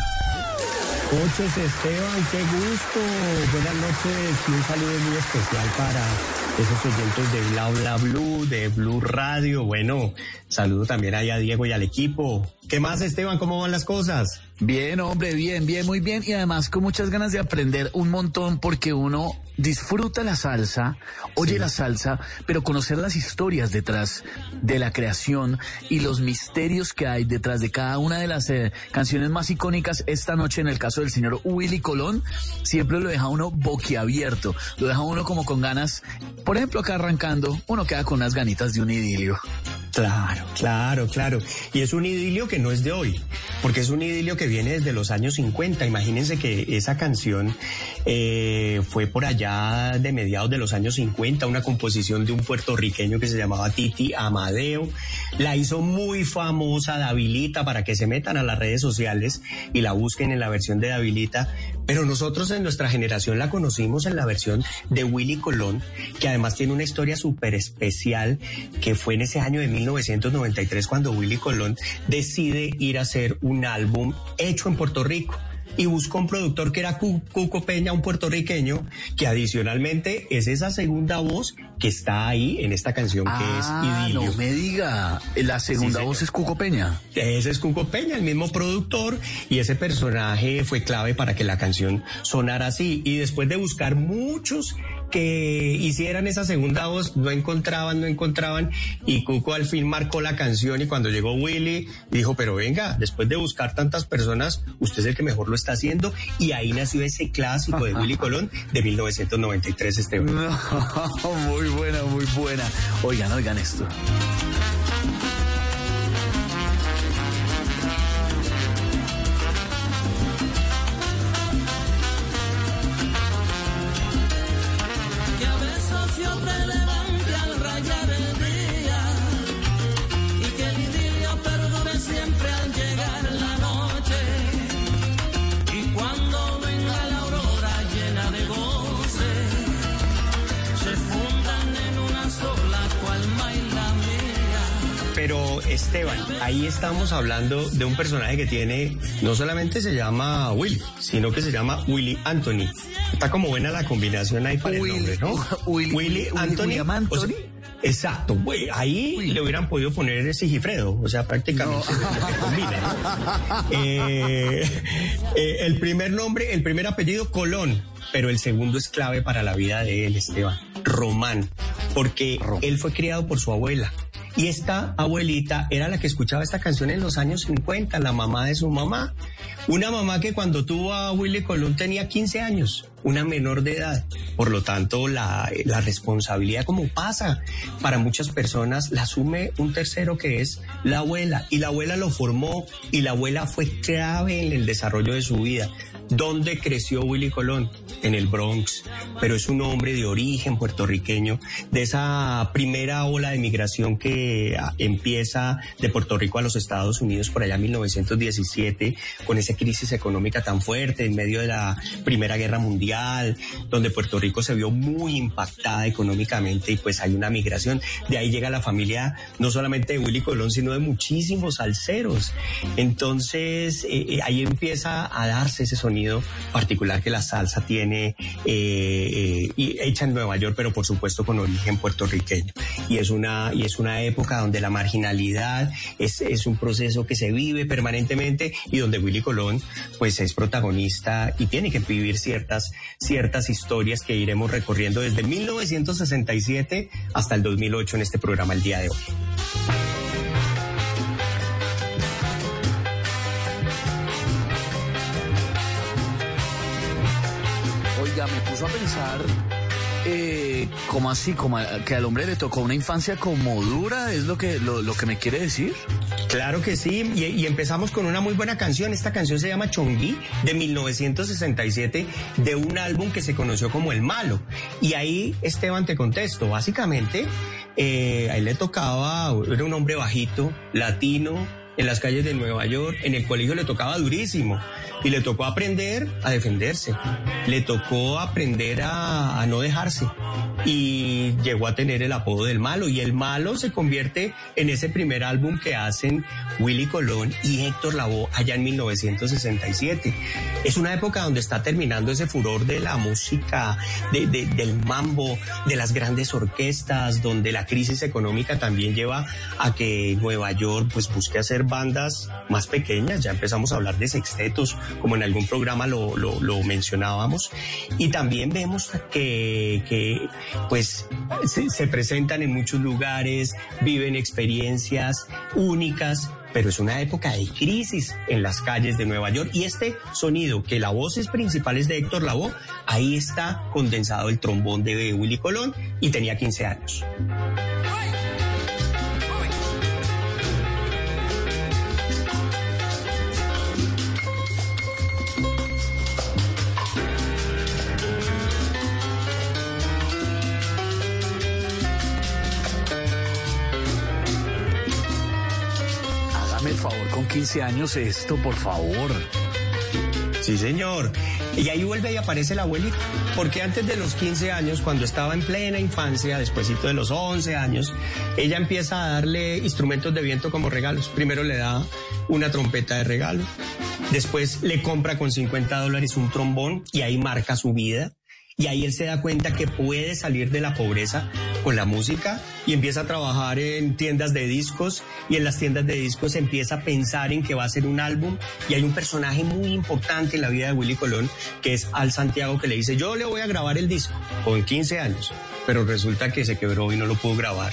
Coches Esteban, qué gusto. Buenas noches y un saludo muy especial para esos oyentes de Bla Bla Blue, de Blue Radio. Bueno, saludo también ahí a Diego y al equipo. ¿Qué más, Esteban? ¿Cómo van las cosas? Bien, hombre, bien, bien, muy bien. Y además con muchas ganas de aprender un montón porque uno disfruta la salsa, oye la salsa, pero conocer las historias detrás de la creación y los misterios que hay detrás de cada una de las eh, canciones más icónicas esta noche en el caso del señor Willy Colón, siempre lo deja uno boquiabierto, lo deja uno como con ganas, por ejemplo acá arrancando, uno queda con unas ganitas de un idilio. Claro, claro, claro. Y es un idilio que no es de hoy, porque es un idilio que viene desde los años 50. Imagínense que esa canción eh, fue por allá de mediados de los años 50, una composición de un puertorriqueño que se llamaba Titi Amadeo. La hizo muy famosa Davilita para que se metan a las redes sociales y la busquen en la versión de Davilita. Pero nosotros en nuestra generación la conocimos en la versión de Willy Colón, que además tiene una historia súper especial que fue en ese año de 1993 cuando Willy Colón decide ir a hacer un álbum hecho en Puerto Rico y buscó un productor que era Cuco Peña, un puertorriqueño, que adicionalmente es esa segunda voz que está ahí en esta canción que es Ah, Idilio. no me diga, la segunda Sí, voz es Cuco Peña. Ese es Cuco Peña, el mismo productor, y ese personaje fue clave para que la canción sonara así. Y después de buscar muchos que hicieran esa segunda voz, no encontraban, no encontraban, y Cuco al fin marcó la canción y cuando llegó Willy, dijo, pero venga, después de buscar tantas personas, usted es el que mejor lo está haciendo, y ahí nació ese clásico de Willy Colón de 1993, este muy buena, muy buena. Oigan, oigan esto. Esteban, ahí estamos hablando de un personaje que tiene, no solamente se llama Willy, sino que se llama Willy Anthony. Está como buena la combinación ahí para el nombre, ¿no? Willy, Anthony. William Anthony. o sea, exacto, güey, ahí le hubieran podido poner Sigifredo, o sea, prácticamente lo que combina, ¿no? Eh, eh, el primer nombre, el primer apellido, Colón, pero el segundo es clave para la vida de él, Esteban, Román, porque él fue criado por su abuela. Y esta abuelita era la que escuchaba esta canción en los años 50, la mamá de su mamá. Una mamá que cuando tuvo a Willy Colón tenía 15 años, una menor de edad. Por lo tanto, la, la responsabilidad, como pasa para muchas personas, la asume un tercero que es la abuela. Y la abuela lo formó y la abuela fue clave en el desarrollo de su vida. ¿Dónde creció Willy Colón? En el Bronx, pero es un hombre de origen puertorriqueño, de esa primera ola de migración que ah, empieza de Puerto Rico a los Estados Unidos por allá en 1917, con esa crisis económica tan fuerte en medio de la Primera Guerra Mundial, donde Puerto Rico se vio muy impactada económicamente y pues hay una migración. De ahí llega la familia no solamente de Willy Colón, sino de muchísimos salseros. Entonces eh, eh, ahí empieza a darse ese sonido particular que la salsa tiene eh, eh, y hecha en Nueva York, pero por supuesto con origen puertorriqueño. Y es una, y es una época donde la marginalidad es, es un proceso que se vive permanentemente y donde Willy Colón pues es protagonista y tiene que vivir ciertas, ciertas historias que iremos recorriendo desde 1967 hasta el 2008 en este programa el día de hoy. Me puso a pensar eh, como así, como que al hombre le tocó una infancia como dura, es lo que, lo, que me quiere decir. Claro que sí, y, empezamos con una muy buena canción. Esta canción se llama Chongui de 1967, de un álbum que se conoció como El Malo. Y ahí, Esteban, te contesto, básicamente, eh, a le tocaba, era un hombre bajito, latino, en las calles de Nueva York, en el colegio le tocaba durísimo y le tocó aprender a defenderse, le tocó aprender a, no dejarse. Y llegó a tener el apodo del malo. Y el malo se convierte en ese primer álbum que hacen Willy Colón y Héctor Lavoe allá en 1967. Es una época donde está terminando ese furor de la música, del mambo, de las grandes orquestas, donde la crisis económica también lleva a que Nueva York pues busque hacer bandas más pequeñas, ya empezamos a hablar de sextetos, como en algún programa lo, mencionábamos, y también vemos que, pues se, presentan en muchos lugares, viven experiencias únicas, pero es una época de crisis en las calles de Nueva York y este sonido que la voz es principal es de Héctor Lavoe, ahí está condensado el trombón de Willy Colón y tenía 15 años. 15 años esto, por favor. Sí, señor. Y ahí vuelve y aparece la abuelita. Porque antes de los 15 años, cuando estaba en plena infancia, despuésito de los 11 años, ella empieza a darle instrumentos de viento como regalos. Primero le da una trompeta de regalo. Después le compra con 50 dólares un trombón y ahí marca su vida. Y ahí él se da cuenta que puede salir de la pobreza con la música y empieza a trabajar en tiendas de discos y en las tiendas de discos empieza a pensar en que va a ser un álbum y hay un personaje muy importante en la vida de Willy Colón que es Al Santiago que le dice yo le voy a grabar el disco con 15 años pero resulta que se quebró y no lo pudo grabar.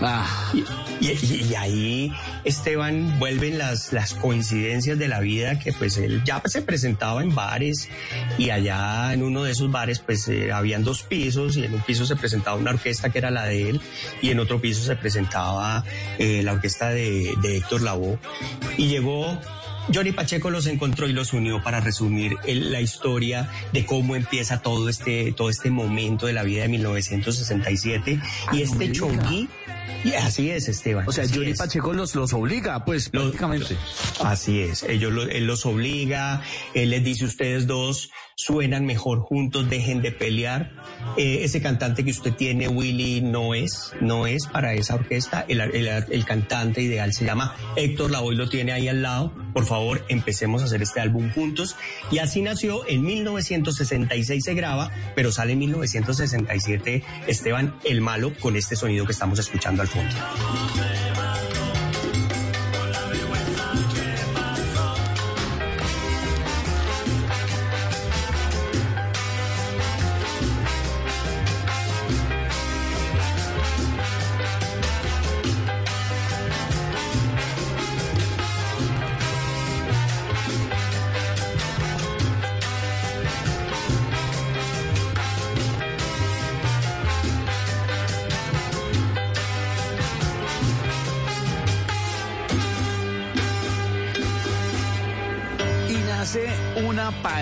Ah. Y, ahí, Esteban, vuelven las, las coincidencias de la vida que pues él ya se presentaba en bares y allá en uno de esos bares pues eh, habían dos pisos y en un piso se presentaba una orquesta que era la de él y en otro piso se presentaba eh, la orquesta de, de Héctor Lavoe y llegó Johnny Pacheco los encontró y los unió para resumir la historia de cómo empieza todo este, todo este momento de la vida de 1967. y este chongui y así es, Esteban. O sea, Johnny Pacheco los, los obliga, pues, prácticamente. Así es, ellos él los obliga, él les dice, ustedes dos suenan mejor juntos, dejen de pelear. Eh, ese cantante que usted tiene, Willy, no es, no es para esa orquesta. El, cantante ideal se llama Héctor Lavoe, lo tiene ahí al lado. Por favor, empecemos a hacer este álbum juntos. Y así nació, en 1966 se graba, pero sale en 1967 Esteban el Malo con este sonido que estamos escuchando al fondo.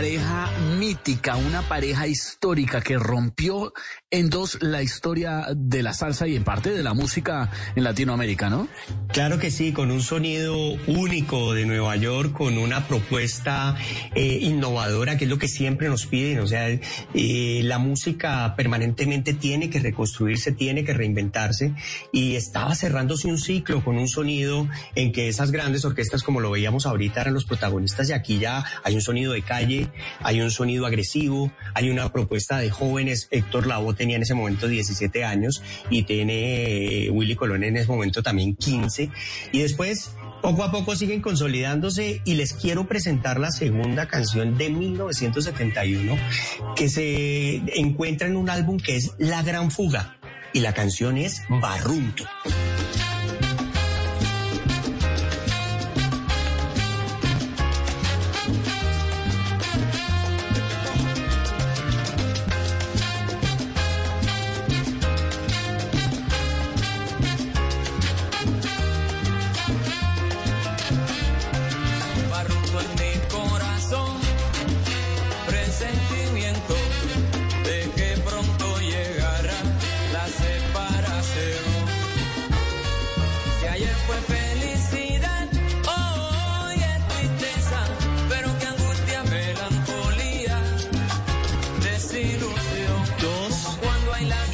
Pareja una pareja histórica que rompió en dos la historia de la salsa y en parte de la música en Latinoamérica, ¿no? Claro que sí, con un sonido único de Nueva York, con una propuesta eh, innovadora, que es lo que siempre nos piden. O sea, eh, la música permanentemente tiene que reconstruirse, tiene que reinventarse. Y estaba cerrándose un ciclo con un sonido en que esas grandes orquestas, como lo veíamos ahorita, eran los protagonistas. Y aquí ya hay un sonido de calle, hay un sonido agresivo, hay una propuesta de jóvenes. Héctor Lavoe tenía en ese momento 17 años y tiene eh, Willy Colón en ese momento también 15. Y después poco a poco siguen consolidándose y les quiero presentar la segunda canción de 1971 que se encuentra en un álbum que es La Gran Fuga y la canción es Barrunto.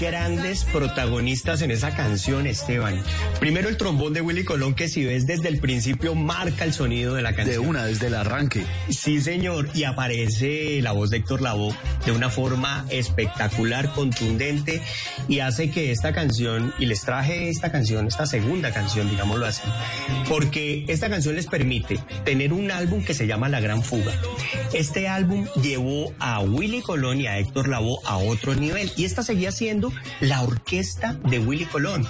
Grandes protagonistas en esa canción, Esteban. Primero el trombón de Willy Colón, que si ves desde el principio marca el sonido de la canción. De una, desde el arranque. Sí, señor. Y aparece la voz de Héctor Lavoe de una forma espectacular, contundente, y hace que esta canción, y les traje esta canción, esta segunda canción, digámoslo así, porque esta canción les permite tener un álbum que se llama La Gran Fuga. Este álbum llevó a Willy Colón y a Héctor Lavoe a otro nivel, y esta seguía siendo la orquesta de Willy Colón.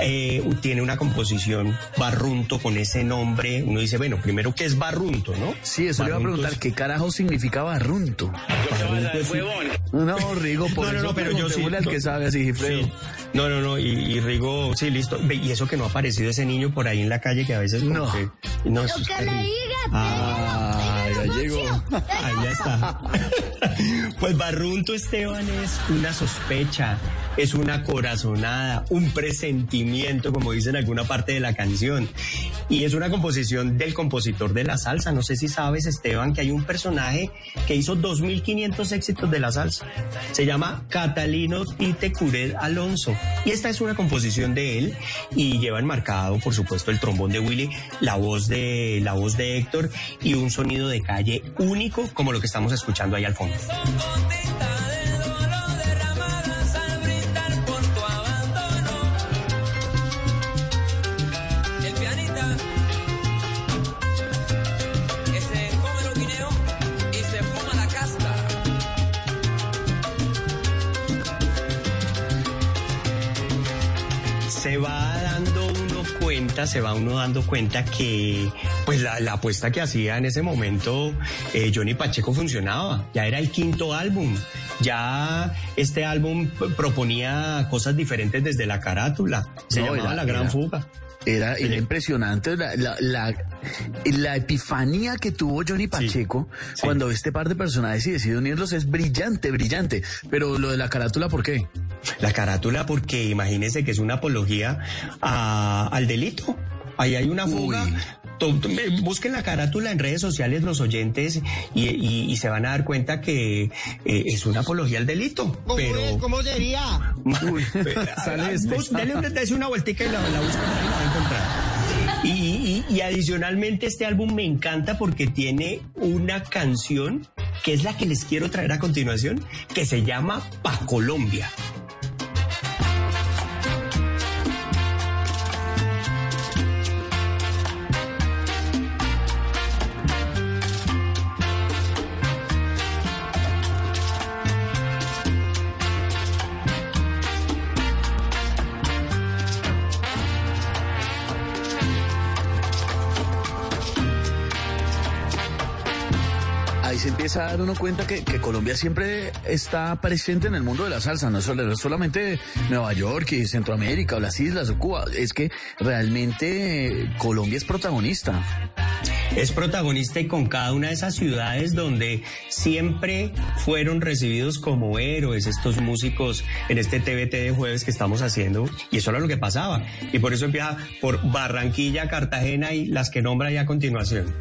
Eh, tiene una composición barrunto con ese nombre. Uno dice, bueno, primero, ¿qué es barrunto, no? Sí, eso le iba a preguntar, es- ¿qué carajo significa barrunto? Barrunto es- No, Rigo, por No, no, eso no, pero yo sí. al que sabe así, Gifredo. Sí. No, no, no, y, y Rigo, sí, listo. Y eso que no ha aparecido ese niño por ahí en la calle que a veces como No. que- no, Lo que diga, Ah, llegó. Ahí ya está. Pues Barrunto Esteban es una sospecha, es una corazonada, un presentimiento, como dice en alguna parte de la canción. Y es una composición del compositor de la salsa. No sé si sabes, Esteban, que hay un personaje que hizo 2.500 éxitos de la salsa. Se llama Catalino Tite Curet Alonso. Y esta es una composición de él y lleva enmarcado, por supuesto, el trombón de Willy, la voz de, la voz de Héctor y un sonido de calle único como lo que estamos escuchando ahí al fondo. Se va uno dando cuenta que pues la, la apuesta que hacía en ese momento eh, Johnny Pacheco funcionaba, ya era el quinto álbum, ya este álbum proponía cosas diferentes desde la carátula, se No, llamaba era- La Gran era- Fuga. Era, era impresionante la, la, la, la epifanía que tuvo Johnny Pacheco cuando este par de personajes y decide unirlos es brillante, brillante. Pero lo de la carátula, ¿por qué? La carátula porque imagínese que es una apología a- al delito. Ahí hay una fuga. Busquen la carátula en redes sociales los oyentes y, y- y se van a dar cuenta que eh, es una apología al delito. Pero ¿Cómo sería? Sale este. Bus- una, una vueltica y la, la busca por ahí, la va a encontrar. Y, y- y adicionalmente este álbum me encanta porque tiene una canción que es la que les quiero traer a continuación, que se llama Pa Colombia. Se empieza a dar uno cuenta que, que Colombia siempre está presente en el mundo de la salsa, no es solo- solamente Nueva York y Centroamérica o las islas o Cuba, es que realmente Colombia es protagonista. es protagonista y con cada una de esas ciudades donde siempre fueron recibidos como héroes estos músicos en este TBT de jueves que estamos haciendo y eso era lo que pasaba y por eso empieza por Barranquilla, Cartagena y las que nombra ya a continuación.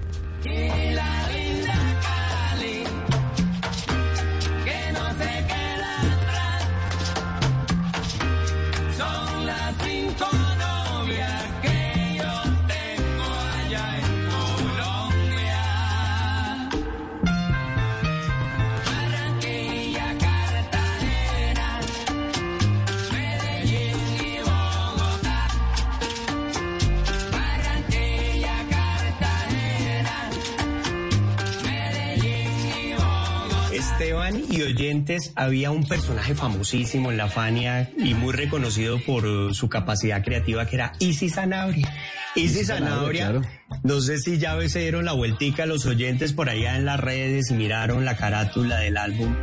Oyentes, había un personaje famosísimo en la Fania y muy reconocido por uh, su capacidad creativa que era Isis Sanabria. Isis Isis Sanabria, Sanabria, no sé si ya se dieron la vueltica los oyentes por allá en las redes y miraron la carátula del álbum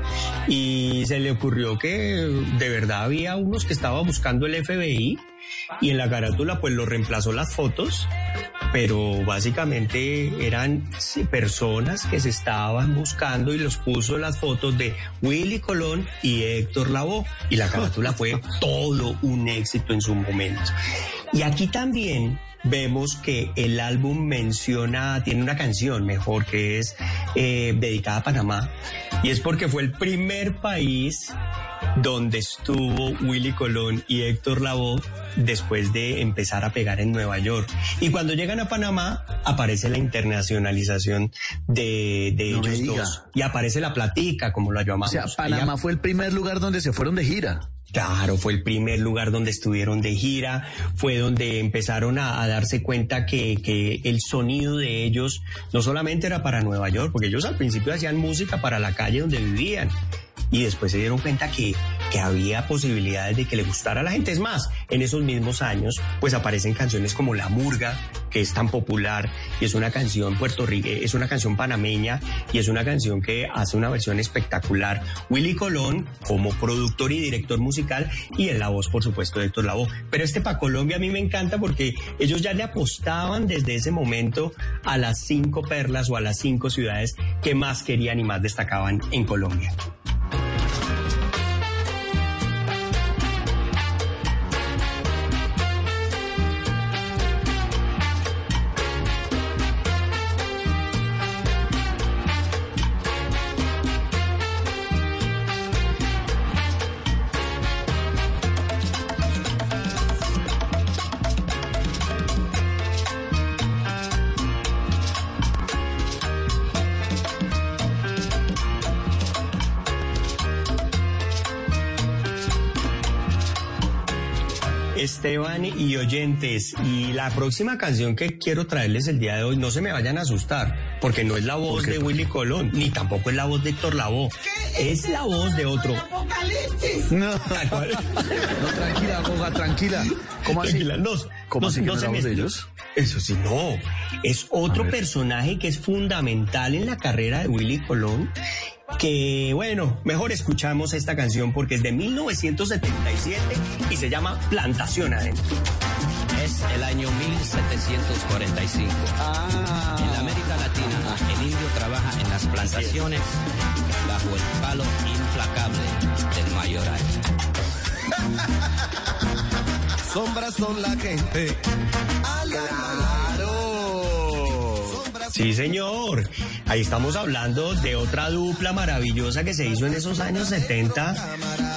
y se le ocurrió que de verdad había unos que estaban buscando el FBI y en la carátula pues lo reemplazó las fotos pero básicamente eran personas que se estaban buscando y los puso las fotos de Willy Colón y Héctor Lavoe y la carátula fue todo un éxito en su momento. Y aquí también vemos que el álbum menciona, tiene una canción mejor que es eh, dedicada a Panamá. Y es porque fue el primer país donde estuvo Willy Colón y Héctor Lavoe después de empezar a pegar en Nueva York. Y cuando llegan a Panamá, aparece la internacionalización de, de No me ellos dos. Y aparece la platica, como lo O llamamos. sea, Panamá fue el primer lugar donde se fueron de gira. Claro, fue el primer lugar donde estuvieron de gira, fue donde empezaron a, a darse cuenta que, que el sonido de ellos no solamente era para Nueva York, porque ellos al principio hacían música para la calle donde vivían. Y después se dieron cuenta que, que había posibilidades de que le gustara a la gente. Es más, en esos mismos años, pues aparecen canciones como La Murga, que es tan popular, y es una canción puertorriqueña, es una canción panameña, y es una canción que hace una versión espectacular. Willy Colón, como productor y director musical, y en la voz, por supuesto, de Héctor Lavoe. Pero este pa' Colombia a mí me encanta porque ellos ya le apostaban desde ese momento a las cinco perlas o a las cinco ciudades que más querían y más destacaban en Colombia. Y oyentes, y la próxima canción que quiero traerles el día de hoy, no se me vayan a asustar, porque no es la voz de Willy Colón, ni tampoco es la voz de Héctor Lavoe, es la voz de otro. No, no tranquila, Goga, tranquila. ¿Cómo así? Tranquila, no, ¿Cómo no- así que no no se es la voz me- de ellos? Eso sí, no. Es otro personaje que es fundamental en la carrera de Willy Colón. Que bueno, mejor escuchamos esta canción porque es de 1977 y se llama Plantación Adentro. Es el año 1745. En la América Latina, el indio trabaja en las plantaciones bajo el palo implacable del mayoral. Sombras son la gente. Sí, señor. Ahí estamos hablando de otra dupla maravillosa que se hizo en esos años 70,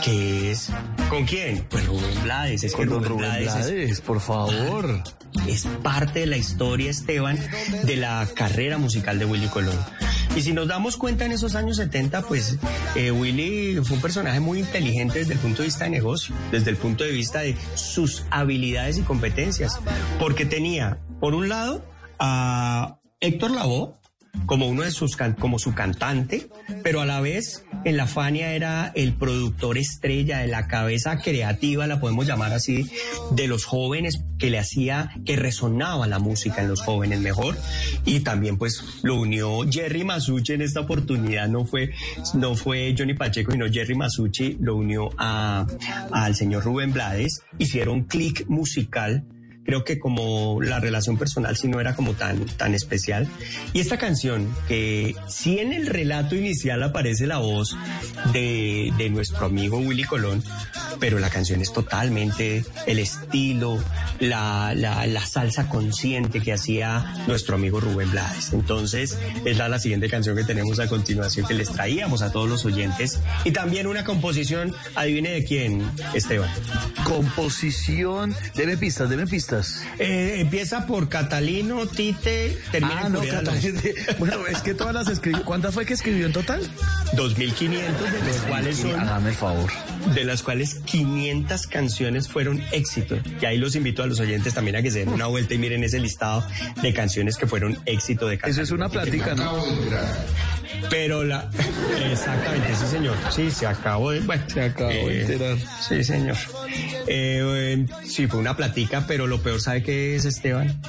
que es... ¿Con quién? Pues Rubén Blades. Es que Con don Rubén Blades es- Blades, por favor. es parte de la historia, Esteban, de la carrera musical de Willy Colón. Y si nos damos cuenta en esos años 70, pues eh, Willy fue un personaje muy inteligente desde el punto de vista de negocio, desde el punto de vista de sus habilidades y competencias, porque tenía, por un lado, a Héctor Lavoe, como uno de sus como su cantante, pero a la vez en la Fania era el productor estrella de la cabeza creativa, la podemos llamar así, de los jóvenes que le hacía que resonaba la música en los jóvenes mejor. Y también pues lo unió Jerry Masucci en esta oportunidad. No fue no fue Johnny Pacheco sino Jerry Masucci lo unió a al señor Rubén Blades. Hicieron clic musical creo que como la relación personal sí no era como tan, tan especial. Y esta canción, que sí en el relato inicial aparece la voz de, de nuestro amigo Willy Colón, pero la canción es totalmente el estilo, la, la, la salsa consciente que hacía nuestro amigo Rubén Blades. Entonces, es la, la siguiente canción que tenemos a continuación que les traíamos a todos los oyentes. Y también una composición, adivine de quién, Esteban. Composición. Deme pistas, deme pistas. Eh, empieza por Catalino, Tite, termina Ah, no. Norte. Bueno, es que todas las escribió. ¿Cuántas fue que escribió en total? 2500 de las cuales son Hágame el favor. de las cuales 500 canciones fueron éxito. Y ahí los invito a los oyentes también a que se den una vuelta y miren ese listado de canciones que fueron éxito de Eso es una plática, ¿no? Pero la exactamente, sí señor. Sí, se acabó de bueno, se acabó de enterar. Sí, señor. Eh, eh, sí, fue una platica, pero lo peor, ¿sabe qué es, Esteban?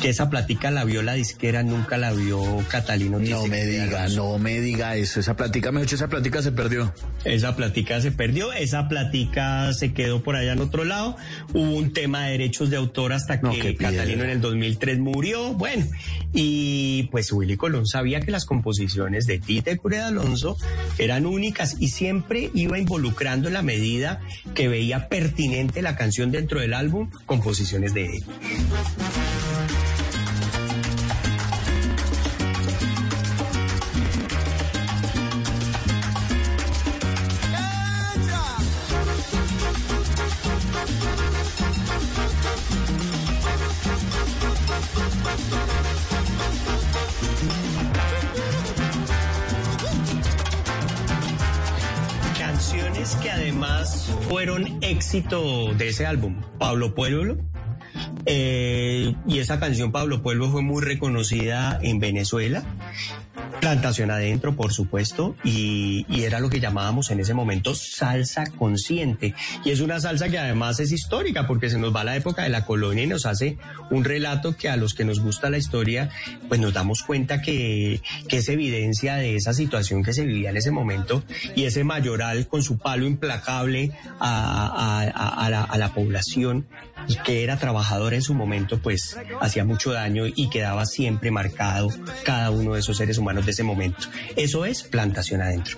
Que esa platica la vio la disquera, nunca la vio Catalino. No me diga, no me diga eso. Esa plática, mejor dicho, esa plática se perdió. Esa platica se perdió, esa platica se quedó por allá en otro lado. Hubo un tema de derechos de autor hasta No, que. Catalino en el 2003 murió. Bueno, y pues Willy Colón sabía que las composiciones de Tita y Cure Alonso eran únicas y siempre iba involucrando en la medida que veía pertinente la canción dentro del álbum, composiciones de él. Fueron éxito de ese álbum. Pablo Pueblo. Eh, y esa canción Pablo Pueblo fue muy reconocida en Venezuela. Plantación adentro, por supuesto, y, era lo que llamábamos en ese momento salsa consciente. Y es una salsa que además es histórica porque se nos va a la época de la colonia y nos hace un relato que a los que nos gusta la historia, pues nos damos cuenta que, que es evidencia de esa situación que se vivía en ese momento y ese mayoral con su palo implacable a, la, población que era trabajadora en su momento, pues hacía mucho daño y quedaba siempre marcado cada uno de esos seres humanos de ese momento. Eso es plantación adentro.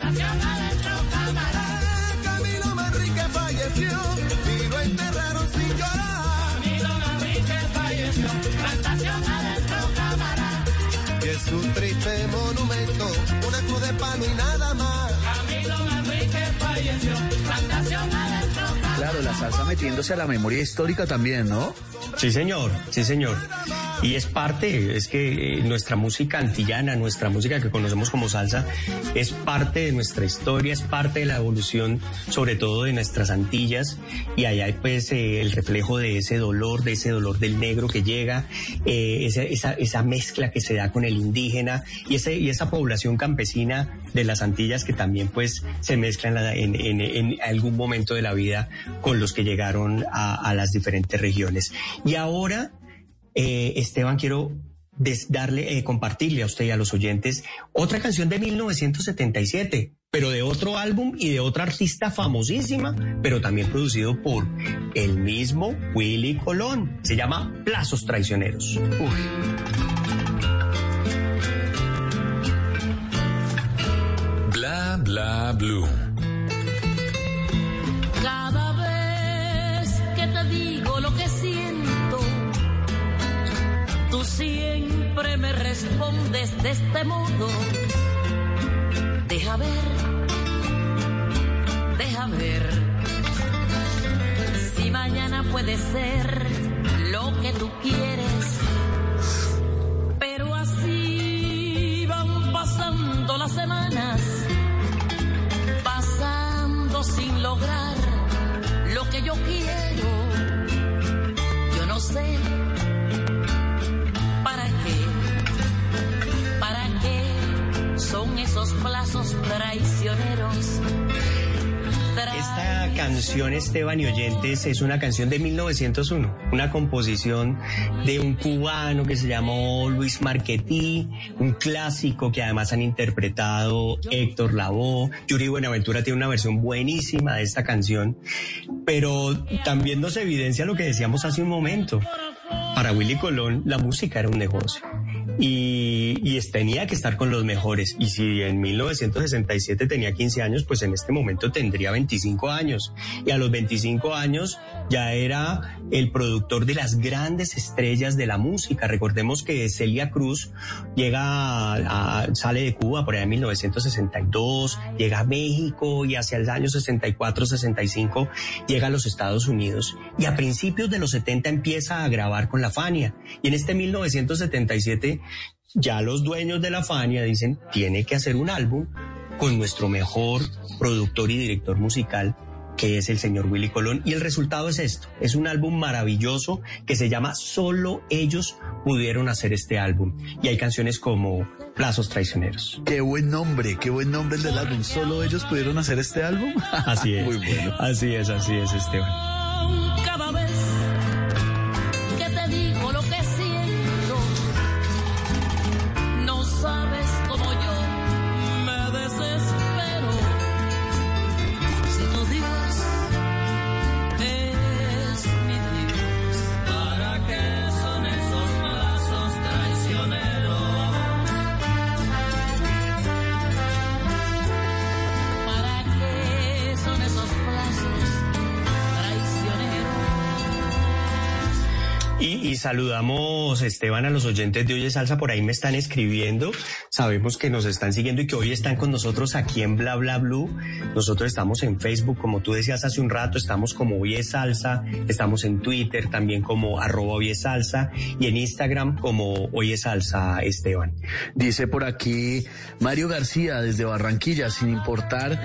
Es un triste monumento, una cruz de palo y nada más. La salsa metiéndose a la memoria histórica también, ¿no? Sí, señor, sí, señor. Y es parte, es que eh, nuestra música antillana, nuestra música que conocemos como salsa, es parte de nuestra historia, es parte de la evolución, sobre todo de nuestras Antillas. Y allá hay pues eh, el reflejo de ese dolor, de ese dolor del negro que llega, eh, esa, mezcla que se da con el indígena y esa población campesina de las Antillas que también pues se mezclan en, algún momento de la vida con los que llegaron a, las diferentes regiones. Y ahora, eh, Esteban, quiero darle, eh, compartirle a usted y a los oyentes otra canción de 1977, pero de otro álbum y de otra artista famosísima, pero también producido por el mismo Willy Colón. Se llama Plazos Traicioneros. Bla bla blue. Cada vez que te digo lo que siento, tú siempre me respondes de este modo. Deja ver, deja ver. Si mañana puede ser lo que tú quieres, lograr lo que yo quiero. Yo no sé para qué, para qué son esos plazos traicioneros. Esta canción, Esteban y oyentes, es una canción de 1901, una composición de un cubano que se llamó Luis Marquetí, un clásico que además han interpretado Héctor Lavoe. Yuri Buenaventura tiene una versión buenísima de esta canción, pero también nos evidencia lo que decíamos hace un momento. Para Willy Colón, la música era un negocio. Y, y tenía que estar con los mejores. Y si en 1967 tenía 15 años, pues en este momento tendría 25 años. Y a los 25 años ya era el productor de las grandes estrellas de la música. Recordemos que Celia Cruz llega a, a- sale de Cuba por allá en 1962, llega a México y hacia el año 64, 65 llega a los Estados Unidos. Y a principios de los 70 empieza a grabar con la Fania. Y en este 1977 ya los dueños de la Fania dicen, tiene que hacer un álbum con nuestro mejor productor y director musical, que es el señor Willy Colón. Y el resultado es esto. Es un álbum maravilloso que se llama Solo ellos pudieron hacer este álbum. Y hay canciones como Plazos Traicioneros. Qué buen nombre, qué buen nombre el del álbum. ¿Solo ellos pudieron hacer este álbum? Así es. Muy bueno. Así es, así es, Esteban. Saludamos, Esteban, a los oyentes de Oye Salsa, por ahí me están escribiendo. Sabemos que nos están siguiendo y que hoy están con nosotros aquí en Bla Bla. Nosotros estamos en Facebook, como tú decías hace un rato, estamos como Oye Salsa, estamos en Twitter también como arroba Oye Salsa y en Instagram como Oye Salsa Esteban. Dice por aquí Mario García desde Barranquilla, sin importar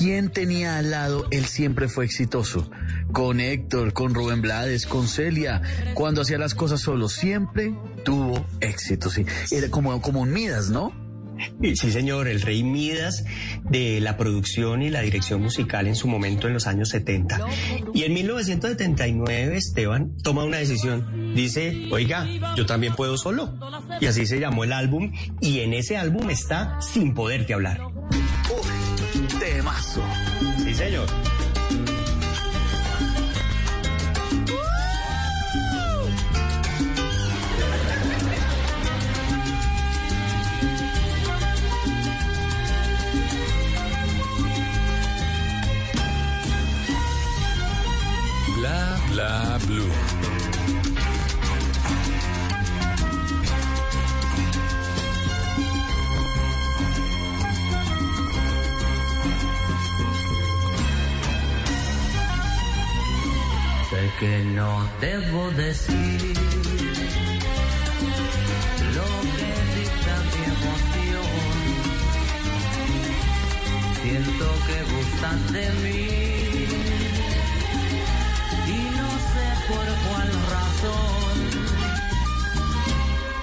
quién tenía al lado, él siempre fue exitoso. Con Héctor, con Rubén Blades, con Celia, cuando hacía las cosas solo, siempre tuvo éxito. Sí. Era como, como un Midas, ¿no? Sí, señor, el rey Midas de la producción y la dirección musical en su momento en los años 70. Y en 1979 Esteban toma una decisión. Dice, oiga, yo también puedo solo. Y así se llamó el álbum y en ese álbum está Sin Poderte Hablar. Uf, temazo. Sí, señor. Bla blue. Sé que no debo decir lo que dicta mi emoción. Siento que gustas de mí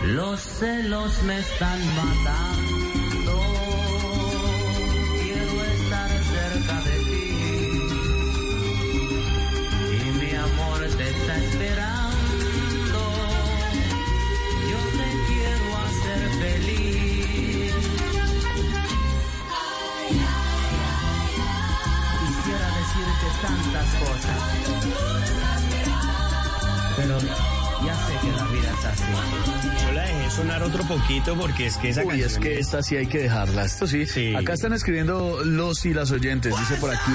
Los celos me están matando. Quiero estar cerca de ti y mi amor te está esperando. Yo te quiero hacer feliz. Quisiera decirte tantas cosas, pero ya sé que la vida es así. Yo la dejé sonar otro poquito porque es que esa Uy, canción es que esta sí hay que dejarla. Esto sí. Acá están escribiendo los y las oyentes. Dice por aquí,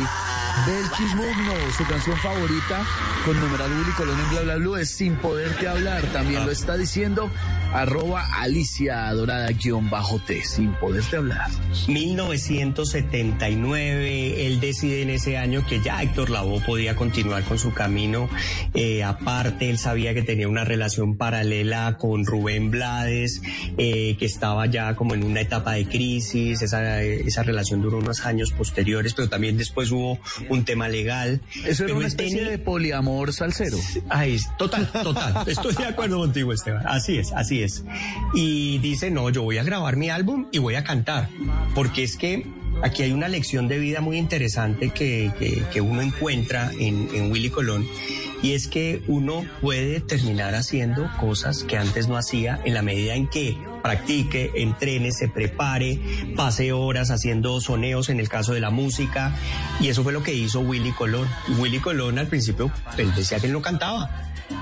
Belkis Mugno, su canción favorita con numeral Willy Colón en Bla Bla Blue es Sin Poderte Hablar. También lo está diciendo arroba Alicia Dorada guion bajo T, Sin Poderte Hablar. 1979, él decide en ese año que ya Héctor Lavoe podía continuar con su camino. Eh, aparte, él sabía que tenía una relación paralela con Rubén Blades, eh, que estaba ya como en una etapa de crisis. Esa, esa relación duró unos años posteriores, pero también después hubo un tema legal. Eso era una especie tenía- de poliamor salsero. Ay, total, total. Estoy de acuerdo contigo, Esteban. Así es, así es. Y dice, no, yo voy a grabar mi álbum y voy a cantar. Porque es que aquí hay una lección de vida muy interesante que, que- que uno encuentra en, en Willy Colón. Y es que uno puede terminar haciendo cosas que antes no hacía en la medida en que practique, entrene, se prepare, pase horas haciendo soneos en el caso de la música. Y eso fue lo que hizo Willy Colón. Willy Colón al principio él decía que él no cantaba.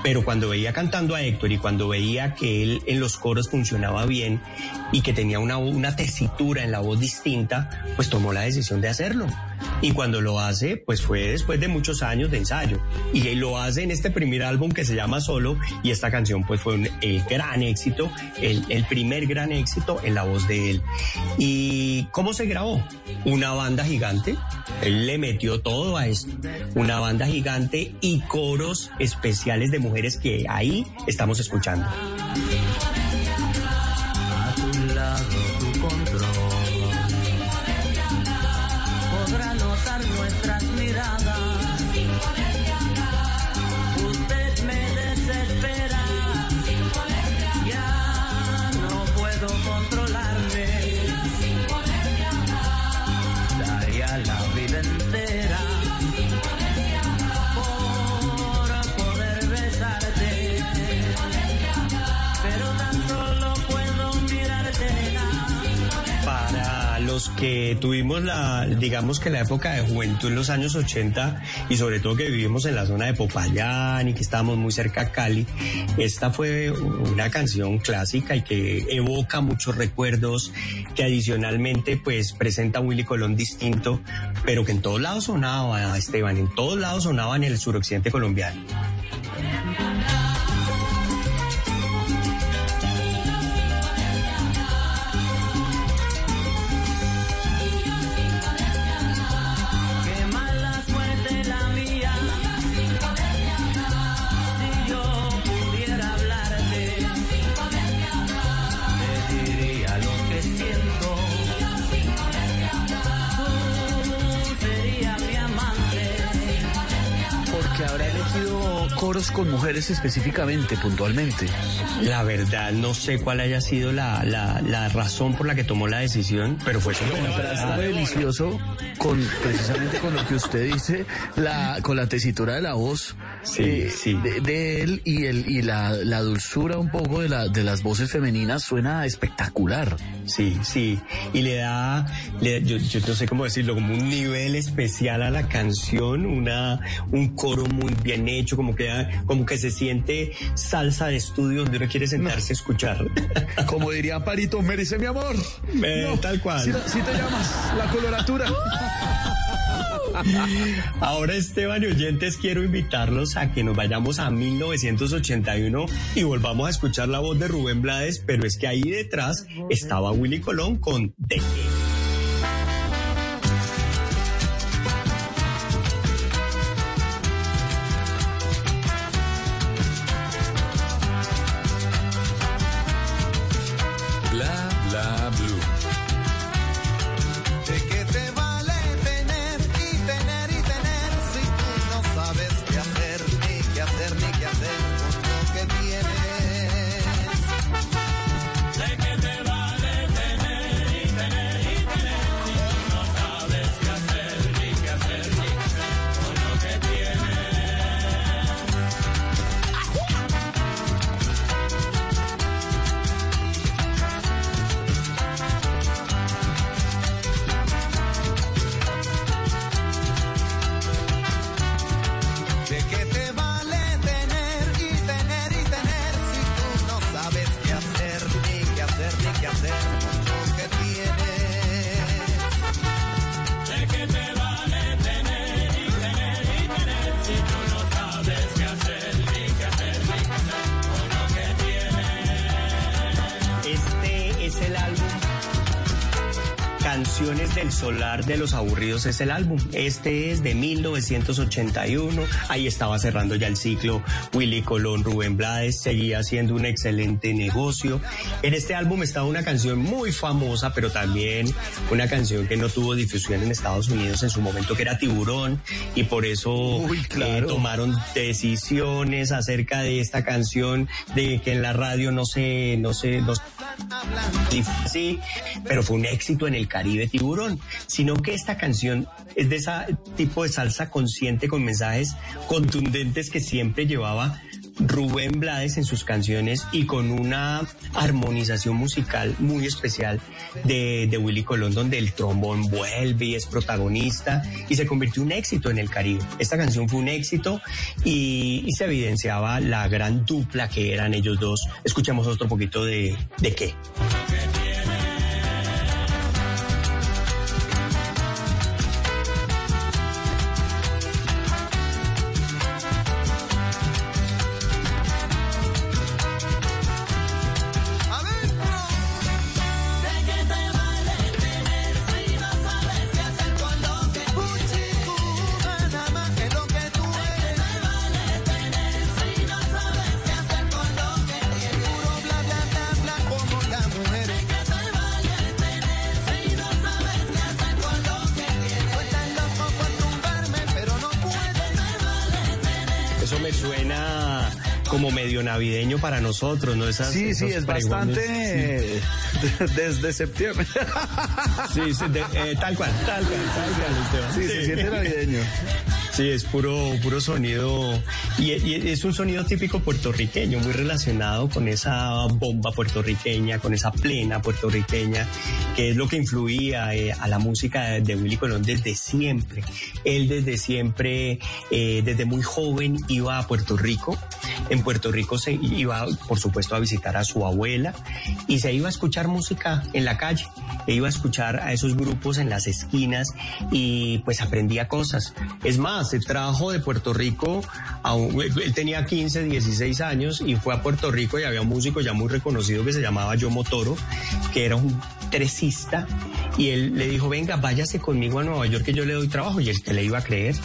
Pero cuando veía cantando a Héctor y cuando veía que él en los coros funcionaba bien y que tenía una, una tesitura en la voz distinta, pues tomó la decisión de hacerlo. Y cuando lo hace, pues fue después de muchos años de ensayo. Y lo hace en este primer álbum que se llama Solo y esta canción pues fue un- el gran éxito, el, el primer gran éxito en la voz de él. ¿Y cómo se grabó? Una banda gigante, él le metió todo a esto, una banda gigante y coros especiales de mujeres que ahí estamos escuchando. Que tuvimos la, digamos que la época de juventud en los años 80 y sobre todo que vivimos en la zona de Popayán y que estábamos muy cerca a Cali, esta fue una canción clásica y que evoca muchos recuerdos, que adicionalmente pues presenta a Willy Colón distinto, pero que en todos lados sonaba, Esteban, en todos lados sonaba en el suroccidente colombiano. Coros con mujeres específicamente, puntualmente? La verdad, no sé cuál haya sido la, la, la razón por la que tomó la decisión, pero fue su contraste delicioso con precisamente con lo que usted dice, la, con la tesitura de la voz Sí, eh, sí. De, de él y el y la, la dulzura un poco de la de las voces femeninas suena espectacular. Sí, sí. Y le da, le- yo, yo no sé cómo decirlo, como un nivel especial a la canción, una, un coro muy bien hecho, como que, como que se siente salsa de estudio donde uno quiere sentarse a escuchar. Como diría Parito, merece mi amor. Eh, No, tal cual. Si, si te llamas la coloratura. Ahora, Esteban y oyentes, quiero invitarlos a que nos vayamos a 1981 y volvamos a escuchar la voz de Rubén Blades, pero es que ahí detrás estaba Willy Colón con De Aburridos es el álbum. Este es de 1981. Ahí estaba cerrando ya el ciclo Willy Colón, Rubén Blades. Seguía haciendo un excelente negocio. En este álbum estaba una canción muy famosa, pero también una canción que no tuvo difusión en Estados Unidos en su momento, que era Tiburón. Y por eso eh, tomaron decisiones acerca de esta canción, de que en la radio no se, no se, no sí, pero fue un éxito en el Caribe Tiburón, sino que esta canción es de ese tipo de salsa consciente con mensajes contundentes que siempre llevaba Rubén Blades en sus canciones y con una armonización musical muy especial de, de Willy Colón, donde el trombón vuelve y es protagonista y se convirtió en un éxito en el Caribe. Esta canción fue un éxito y, y se evidenciaba la gran dupla que eran ellos dos. Escuchamos otro poquito de, de qué. Navideño para nosotros, ¿no? Esas, Sí, sí, es pregones. bastante eh, desde septiembre. Sí, sí, de- eh, tal cual, tal cual, tal cual, Esteban. Sí, se siente navideño. Sí, es puro, puro sonido y, y es un sonido típico puertorriqueño, muy relacionado con esa bomba puertorriqueña, con esa plena puertorriqueña, que es lo que influía eh, a la música de, de Willy Colón desde siempre. Él desde siempre, eh, desde muy joven, iba a Puerto Rico. En Puerto Rico se iba, por supuesto, a visitar a su abuela y se iba a escuchar música en la calle. E iba a escuchar a esos grupos en las esquinas y pues aprendía cosas. Es más, se trajo de Puerto Rico, él tenía 15, 16 años y fue a Puerto Rico y había un músico ya muy reconocido que se llamaba Yomo Toro, que era un tresista y él le dijo, venga, váyase conmigo a Nueva York que yo le doy trabajo y el que le iba a creer.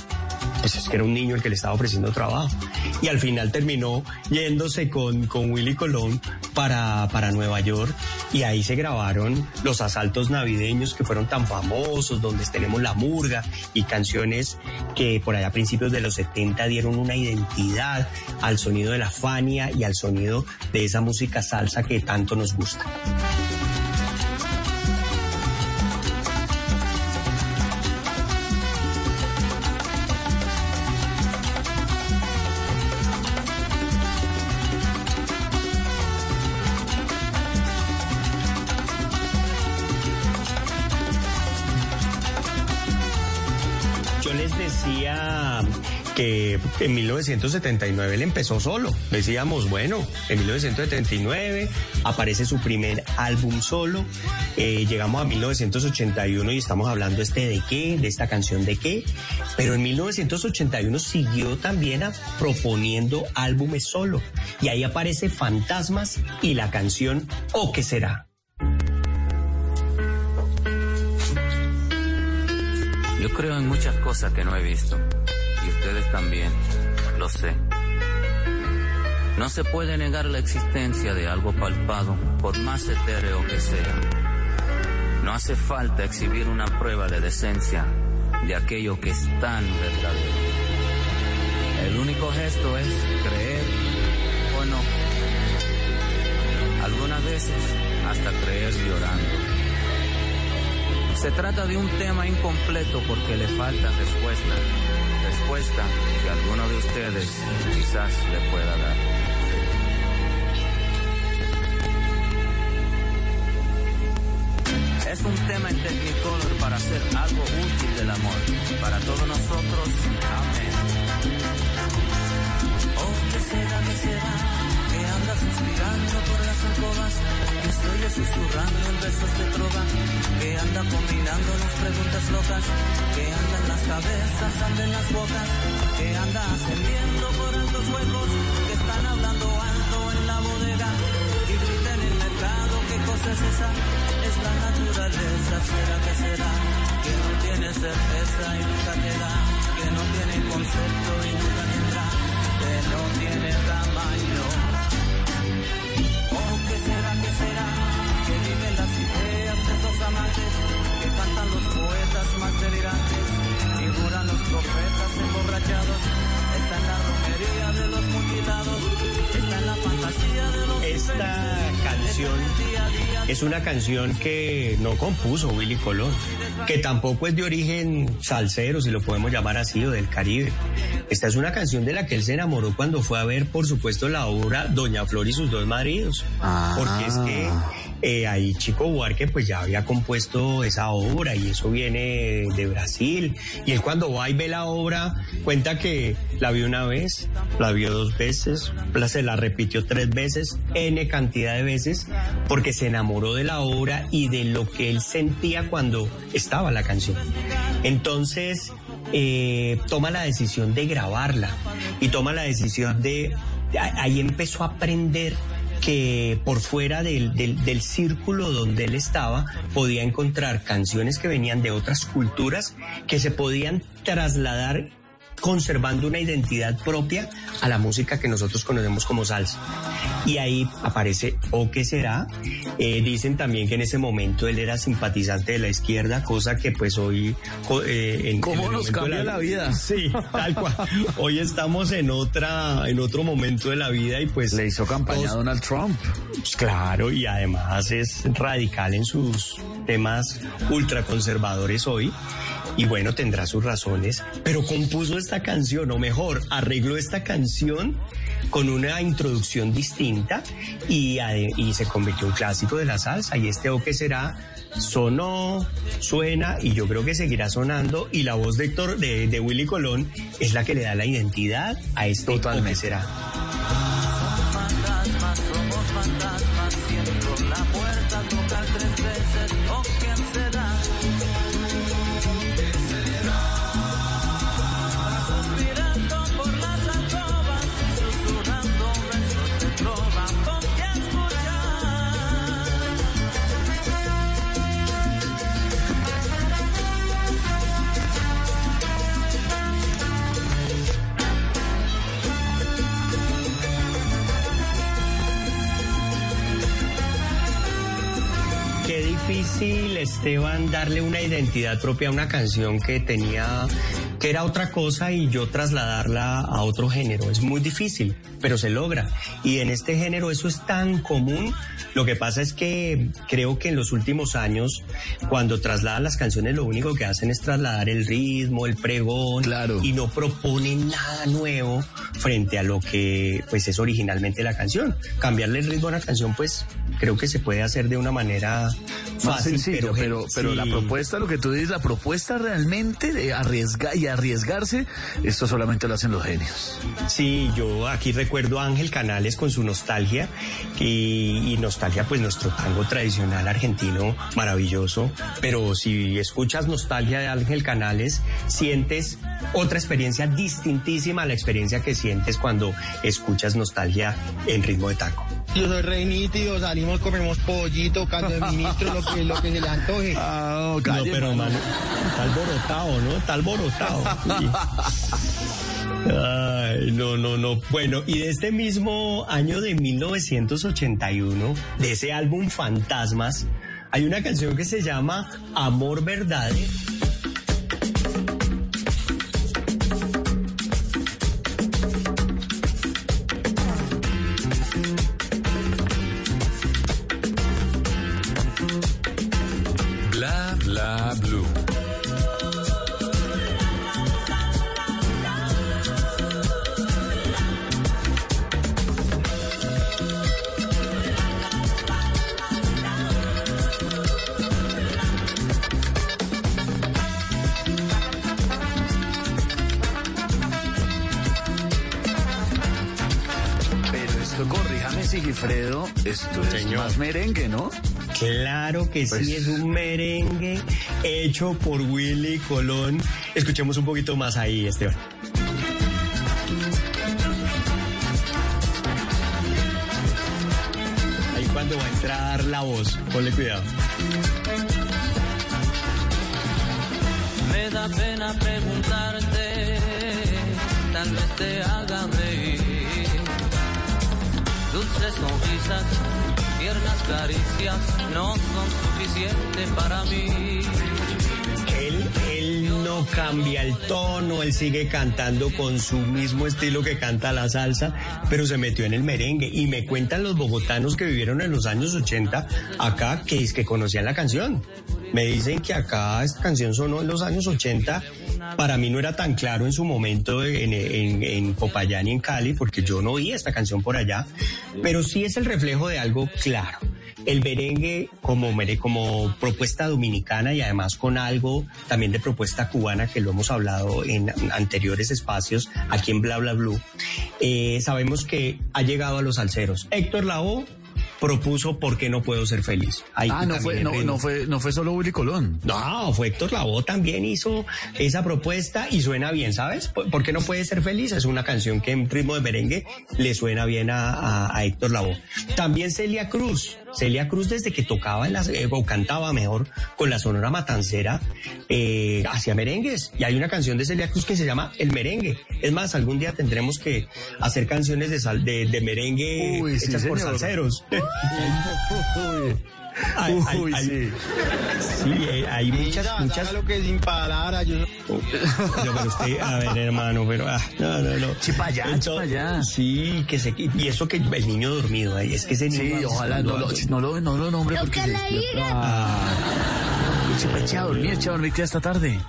Pues es que era un niño el que le estaba ofreciendo trabajo. Y al final terminó yéndose con, con Willy Colón para, para Nueva York y ahí se grabaron los asaltos navideños que fueron tan famosos, donde tenemos la murga y canciones que por allá a principios de los 70 dieron una identidad al sonido de la Fania y al sonido de esa música salsa que tanto nos gusta. En 1979 él empezó solo. Decíamos, bueno, en 1979 aparece su primer álbum solo. Eh, llegamos a 1981 y estamos hablando este de qué, de esta canción de qué. Pero en 1981 siguió también proponiendo álbumes solo. Y ahí aparece Fantasmas y la canción O qué será. Yo creo en muchas cosas que no he visto. Ustedes también, lo sé. No se puede negar la existencia de algo palpado, por más etéreo que sea. No hace falta exhibir una prueba de decencia de aquello que es tan verdadero. El único gesto es creer o no. Algunas veces hasta creer llorando. Se trata de un tema incompleto porque le falta respuesta. Que alguno de ustedes quizás le pueda dar. Es un tema en Technicolor para hacer algo útil del amor. Para todos nosotros, amén. Oh, ¿qué será, qué será? Suspirando por las alcobas. Que estoy yo susurrando en besos de trova. Que anda combinando las preguntas locas. Que anda en las cabezas, anda en las bocas. Que anda ascendiendo por altos huecos. Que están hablando alto en la bodega. Y grita en el mercado, ¿qué cosa es esa? Es la naturaleza, será que será. Que no tiene certeza y nunca te da. Que no tiene concepto y nunca tendrá. Que no tiene tamaño. Poetas más delirantes. Figuran los profetas emborrachados. Está en la romería de los mutilados. Está en la fantasía de los Esta canción es una canción que no compuso Willy Colón, que tampoco es de origen salsero, si lo podemos llamar así, o del Caribe. Esta es una canción de la que él se enamoró cuando fue a ver, por supuesto, la obra Doña Flor y sus dos maridos. Porque es que eh, ahí Chico Buarque pues ya había compuesto esa obra y eso viene de Brasil. Y él cuando va y ve la obra cuenta que la vio una vez, la vio dos veces, se la repitió tres veces, N cantidad de veces, porque se enamoró de la obra y de lo que él sentía cuando estaba la canción. Entonces, eh, toma la decisión de grabarla y toma la decisión de, ahí empezó a aprender que por fuera del, del, del círculo donde él estaba podía encontrar canciones que venían de otras culturas que se podían trasladar conservando una identidad propia a la música que nosotros conocemos como salsa. Y ahí aparece O qué será. Eh, dicen también que en ese momento él era simpatizante de la izquierda, cosa que pues hoy... eh, en, ¿Cómo en nos cambia la vida? Sí, tal cual. Hoy estamos en otra, en otro momento de la vida y pues... Le hizo campaña a Donald Trump. Pues claro, y además es radical en sus temas ultraconservadores hoy. Y bueno, tendrá sus razones, pero compuso esta canción, o mejor, arregló esta canción con una introducción distinta y, se convirtió en un clásico de la salsa. Y este O que será sonó, suena y yo creo que seguirá sonando. Y la voz de, Héctor- de, de Willy Colón es la que le da la identidad a este O que será. fantasmas, somos fantasmas, siento la puerta tocar tres veces, ¿o Esteban, darle una identidad propia a una canción que tenía, que era otra cosa y yo trasladarla a otro género. Es muy difícil, pero se logra. Y en este género eso es tan común. Lo que pasa es que creo que en los últimos años, cuando trasladan las canciones, lo único que hacen es trasladar el ritmo, el pregón, Claro. y no proponen nada nuevo frente a lo que pues es originalmente la canción. Cambiarle el ritmo a una canción, pues creo que se puede hacer de una manera fácil, sencillo, pero, pero, sí. la propuesta, lo que tú dices, la propuesta realmente de arriesgar y arriesgarse, esto solamente lo hacen los genios. Sí, yo aquí recuerdo a Ángel Canales con su nostalgia y, y nostalgia pues nuestro tango tradicional argentino maravilloso, pero si escuchas nostalgia de Ángel Canales sientes otra experiencia distintísima a la experiencia que sientes cuando escuchas nostalgia en ritmo de tango. Yo soy re nítido, salimos, comemos pollito, caldo de ministro, lo que, lo que se le antoje. Ah, no, pero mano, está alborotado, ¿no? Está alborotado. Ay, no, no, no. Bueno, y de este mismo año de 1981, de ese álbum Fantasmas, hay una canción que se llama Amor Verdadero. Merengue, ¿no? Claro que Pues- sí, es un merengue hecho por Willy Colón. Escuchemos un poquito más ahí, Esteban. Ahí cuando va a entrar la voz, ponle cuidado. Me da pena preguntarte, tal vez te haga reír. Dulces sonrisas, tiernas caricias no son suficientes para mí. Él, él no cambia el tono, él sigue cantando con su mismo estilo que canta la salsa, pero se metió en el merengue. Y me cuentan los bogotanos que vivieron en los años 80 acá que es que conocían la canción. Me dicen que acá esta canción sonó en los años 80. Para mí no era tan claro en su momento en, en, Popayán y en Cali, porque yo no oía esta canción por allá, pero sí es el reflejo de algo claro el merengue como, como propuesta dominicana y además con algo también de propuesta cubana que lo hemos hablado en anteriores espacios aquí en Bla Bla Blue, eh, sabemos que ha llegado a los alceros. Héctor Lavoe propuso ¿Por qué no puedo ser feliz? Ahí Ah, no fue, no, no fue, no fue solo Willy Colón. No, fue Héctor Lavoe también hizo esa propuesta y suena bien, ¿sabes? ¿Por por qué no puede ser feliz? Es una canción que en ritmo de merengue le suena bien a, a- a Héctor Lavoe. También Celia Cruz. Celia Cruz desde que tocaba en las, eh, o cantaba mejor con la Sonora Matancera, eh, hacía merengues. Y hay una canción de Celia Cruz que se llama El Merengue. Es más, algún día tendremos que hacer canciones de, sal- de, de merengue Uy, sí, hechas por salseros. Hay- hay- Uy, hay- sí. Sí, eh, hay muchas, Mira, muchas. lo que sin palabras, yo... No, pero usted, a ver, hermano, pero ah, no, no, no. Sí, pa' allá, sí, pa' allá. Sí, que se y eso que el niño dormido ahí, es que ese niño Sí, ojalá no lo, no lo, no lo nombre porque se, Ah, se echa a dormir, echa a dormir que esta tarde.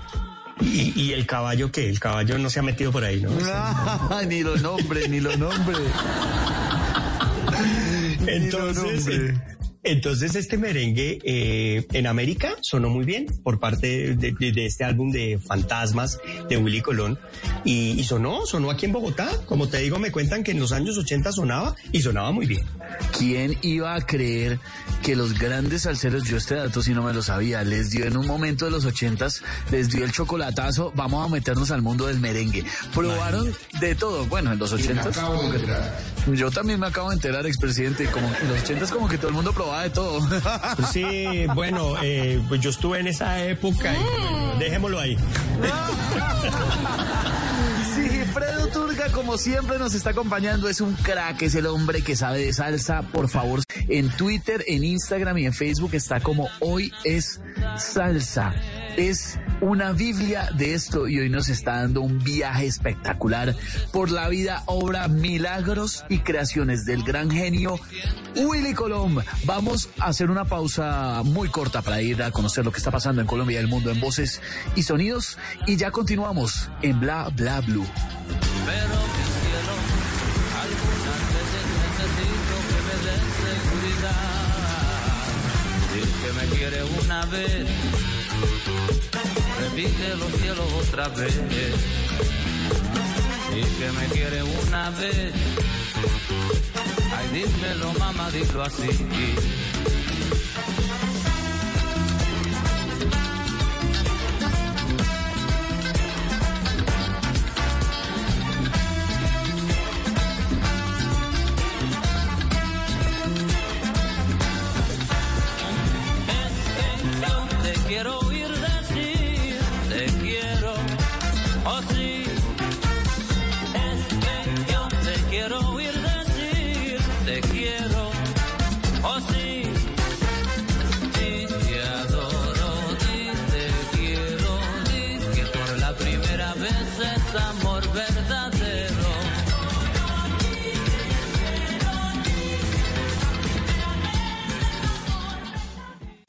y, y el caballo qué, el caballo no se ha metido por ahí, ¿no? ni lo nombre, ni lo nombre. Entonces, nombre. eh, entonces este merengue eh, en América sonó muy bien por parte de, de- de este álbum de Fantasmas de Willy Colón y, y sonó, sonó aquí en Bogotá. Como te digo, me cuentan que en los años 80 sonaba y sonaba muy bien. ¿Quién iba a creer que los grandes salseros, yo este dato sí no me lo sabía, les dio en un momento de los ochentas, les dio el chocolatazo, vamos a meternos al mundo del merengue. Probaron de todo, bueno, en los ochentas. Yo también me acabo de enterar, expresidente, como en los ochentas como que todo el mundo probaba de todo. Sí, bueno, eh, pues yo estuve en esa época y bueno, dejémoslo ahí. Sigifredo Turga Oiga, como siempre nos está acompañando, es un crack, es el hombre que sabe de salsa. Por favor, en Twitter, en Instagram y en Facebook está como hoy es salsa. Es una Biblia de esto y hoy nos está dando un viaje espectacular por la vida, obra, milagros y creaciones del gran genio Willy Colom. Vamos a hacer una pausa muy corta para ir a conocer lo que está pasando en Colombia y el mundo en voces y sonidos y ya continuamos en Bla Bla Blue. Pero que me quiere una vez, repite los cielos otra vez. El que me quiere una vez, ay dímelo mamá, dilo así. Quiero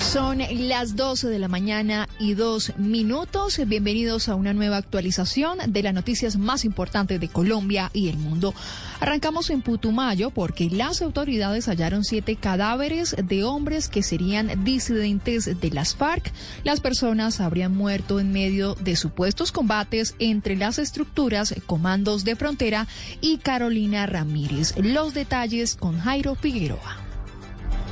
Son las 12 de la mañana y dos minutos. Bienvenidos a una nueva actualización de las noticias más importantes de Colombia y el mundo. Arrancamos en Putumayo porque las autoridades hallaron siete cadáveres de hombres que serían disidentes de las FARC. Las personas habrían muerto en medio de supuestos combates entre las estructuras Comandos de Frontera y Carolina Ramírez. Los detalles con Jairo Figueroa.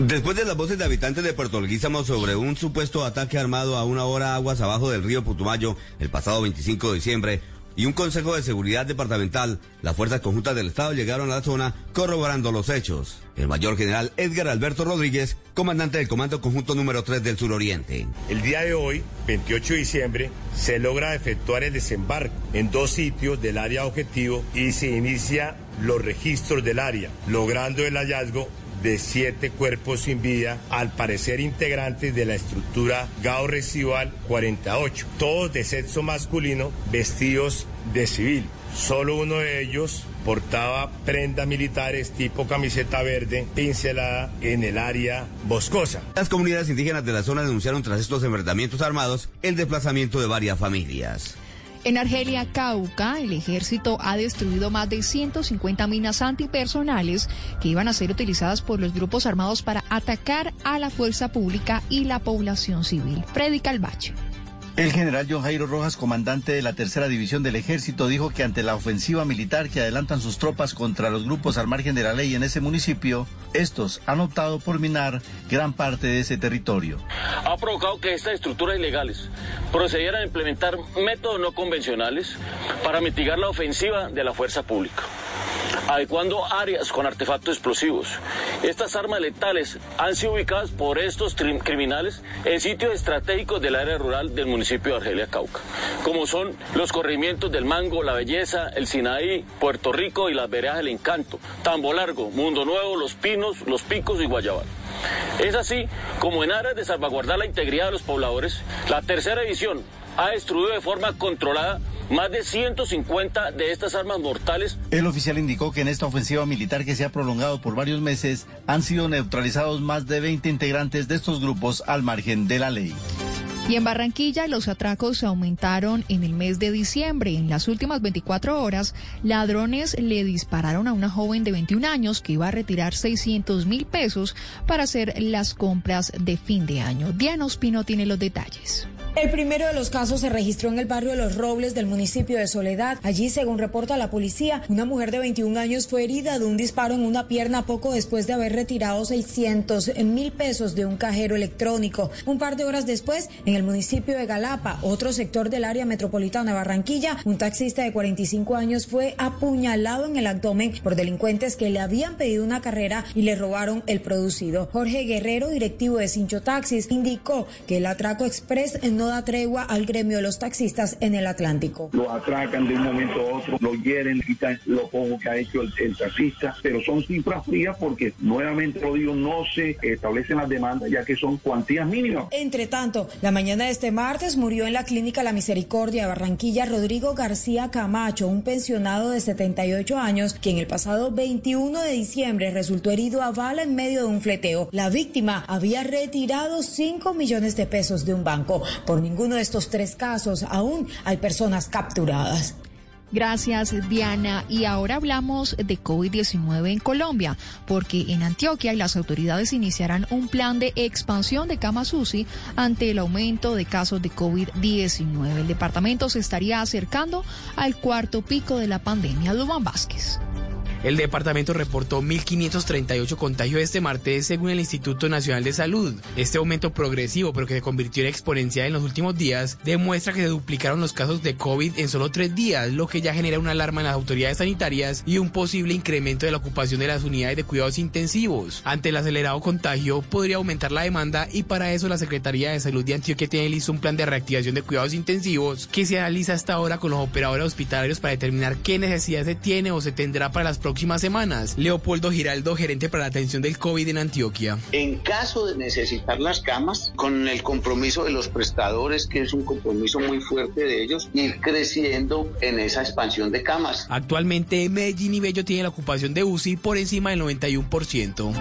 Después de las voces de habitantes de Puerto Leguízamo sobre un supuesto ataque armado a una hora aguas abajo del río Putumayo el pasado 25 de diciembre y un consejo de seguridad departamental, las fuerzas conjuntas del Estado llegaron a la zona corroborando los hechos. El mayor general Edgar Alberto Rodríguez, comandante del Comando Conjunto número 3 del Suroriente. El día de hoy, 28 de diciembre, se logra efectuar el desembarco en dos sitios del área objetivo y se inicia los registros del área, logrando el hallazgo de siete cuerpos sin vida, al parecer integrantes de la estructura GAO Residual 48, todos de sexo masculino, vestidos de civil. Solo uno de ellos portaba prendas militares tipo camiseta verde pincelada en el área boscosa. Las comunidades indígenas de la zona denunciaron tras estos enfrentamientos armados el desplazamiento de varias familias. En Argelia, Cauca, el ejército ha destruido más de 150 minas antipersonales que iban a ser utilizadas por los grupos armados para atacar a la fuerza pública y la población civil. Freddy Calvache. El general John Jairo Rojas, comandante de la tercera división del ejército, dijo que ante la ofensiva militar que adelantan sus tropas contra los grupos al margen de la ley en ese municipio, estos han optado por minar gran parte de ese territorio. Ha provocado que estas estructuras ilegales procedieran a implementar métodos no convencionales para mitigar la ofensiva de la fuerza pública adecuando áreas con artefactos explosivos. Estas armas letales han sido ubicadas por estos criminales en sitios estratégicos del área rural del municipio de Argelia Cauca, como son los corrimientos del Mango, La Belleza, el Sinaí, Puerto Rico y las veredas del Encanto, Tambo Largo, Mundo Nuevo, Los Pinos, Los Picos y Guayabal. Es así como en aras de salvaguardar la integridad de los pobladores, la tercera edición ha destruido de forma controlada más de 150 de estas armas mortales. El oficial indicó que en esta ofensiva militar que se ha prolongado por varios meses han sido neutralizados más de 20 integrantes de estos grupos al margen de la ley. Y en Barranquilla los atracos aumentaron en el mes de diciembre. En las últimas 24 horas, ladrones le dispararon a una joven de 21 años que iba a retirar 600 mil pesos para hacer las compras de fin de año. Diana Ospino tiene los detalles. El primero de los casos se registró en el barrio de Los Robles del municipio de Soledad. Allí, según reporta la policía, una mujer de 21 años fue herida de un disparo en una pierna poco después de haber retirado 600 mil pesos de un cajero electrónico. Un par de horas después, en el municipio de Galapa, otro sector del área metropolitana de Barranquilla, un taxista de 45 años fue apuñalado en el abdomen por delincuentes que le habían pedido una carrera y le robaron el producido. Jorge Guerrero, directivo de Cincho Taxis, indicó que el atraco express no da tregua al gremio de los taxistas en el Atlántico. Lo atracan de un momento a otro, lo hieren, quitan lo poco que ha hecho el, el taxista, pero son cifras frías porque nuevamente lo digo, no se establecen las demandas ya que son cuantías mínimas. Entre tanto, la mañana de este martes murió en la clínica La Misericordia de Barranquilla Rodrigo García Camacho, un pensionado de 78 años, quien el pasado 21 de diciembre resultó herido a bala en medio de un fleteo. La víctima había retirado 5 millones de pesos de un banco. Por ninguno de estos tres casos aún hay personas capturadas. Gracias, Diana. Y ahora hablamos de COVID-19 en Colombia, porque en Antioquia las autoridades iniciarán un plan de expansión de camas UCI ante el aumento de casos de COVID-19. El departamento se estaría acercando al cuarto pico de la pandemia. Duban Vázquez. El departamento reportó 1.538 contagios este martes según el Instituto Nacional de Salud. Este aumento progresivo, pero que se convirtió en exponencial en los últimos días, demuestra que se duplicaron los casos de COVID en solo tres días, lo que ya genera una alarma en las autoridades sanitarias y un posible incremento de la ocupación de las unidades de cuidados intensivos. Ante el acelerado contagio, podría aumentar la demanda y para eso la Secretaría de Salud de Antioquia tiene listo un plan de reactivación de cuidados intensivos que se analiza hasta ahora con los operadores hospitalarios para determinar qué necesidad se tiene o se tendrá para las próximas próximas semanas. Leopoldo Giraldo, gerente para la atención del COVID en Antioquia. En caso de necesitar las camas, con el compromiso de los prestadores, que es un compromiso muy fuerte de ellos, ir creciendo en esa expansión de camas. Actualmente Medellín y Bello tienen la ocupación de UCI por encima del 91%.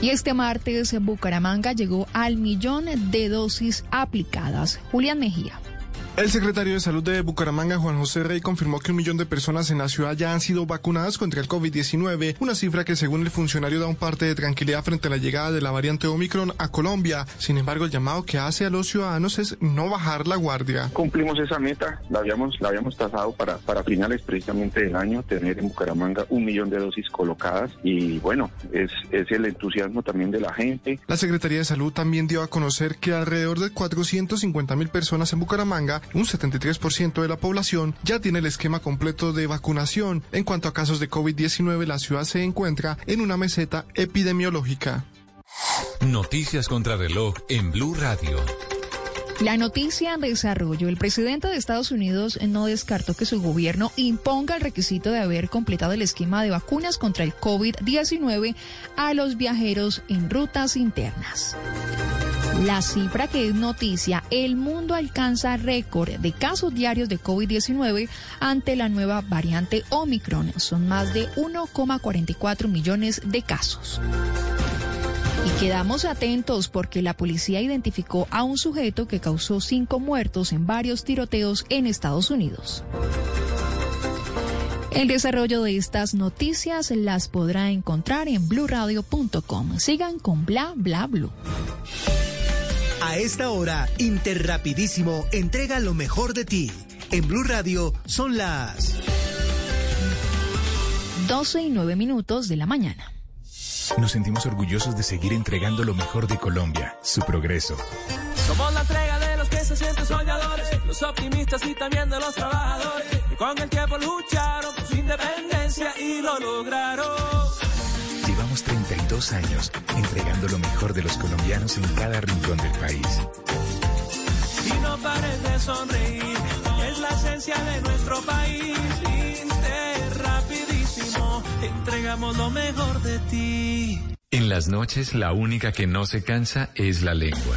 Y este martes Bucaramanga llegó al millón de dosis aplicadas. Julián Mejía. El secretario de Salud de Bucaramanga, Juan José Rey, confirmó que un millón de personas en la ciudad ya han sido vacunadas contra el COVID-19, una cifra que según el funcionario da un parte de tranquilidad frente a la llegada de la variante Omicron a Colombia. Sin embargo, el llamado que hace a los ciudadanos es no bajar la guardia. Cumplimos esa meta, la habíamos, la habíamos trazado para, para finales precisamente del año, tener en Bucaramanga un millón de dosis colocadas y bueno, es, es el entusiasmo también de la gente. La Secretaría de Salud también dio a conocer que alrededor de 450 mil personas en Bucaramanga un 73% de la población ya tiene el esquema completo de vacunación. En cuanto a casos de COVID-19, la ciudad se encuentra en una meseta epidemiológica. Noticias contra reloj en Blue Radio. La noticia en desarrollo. El presidente de Estados Unidos no descartó que su gobierno imponga el requisito de haber completado el esquema de vacunas contra el COVID-19 a los viajeros en rutas internas. La cifra que es noticia, el mundo alcanza récord de casos diarios de COVID-19 ante la nueva variante Omicron. Son más de 1,44 millones de casos. Y quedamos atentos porque la policía identificó a un sujeto que causó cinco muertos en varios tiroteos en Estados Unidos. El desarrollo de estas noticias las podrá encontrar en bluradio.com. Sigan con bla bla blue. A esta hora, Interrapidísimo entrega lo mejor de ti. En Blue Radio son las 12 y 9 minutos de la mañana. Nos sentimos orgullosos de seguir entregando lo mejor de Colombia, su progreso. Somos la entrega de los que se sienten soñadores, los optimistas y también de los trabajadores, que con el tiempo lucharon por su independencia y lo lograron. Llevamos 32 años entregando lo mejor de los colombianos en cada rincón del país. Y no pares de sonreír, es la esencia de nuestro país. Inter, rapidísimo, entregamos lo mejor de ti. En las noches la única que no se cansa es la lengua.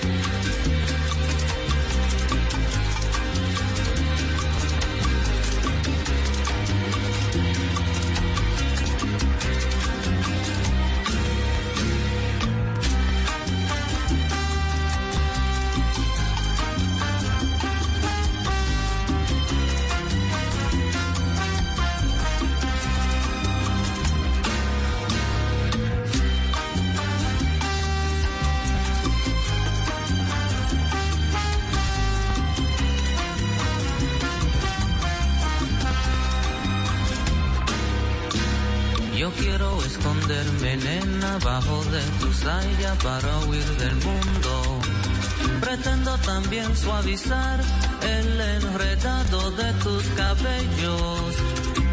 Suavizar el enredado de tus cabellos.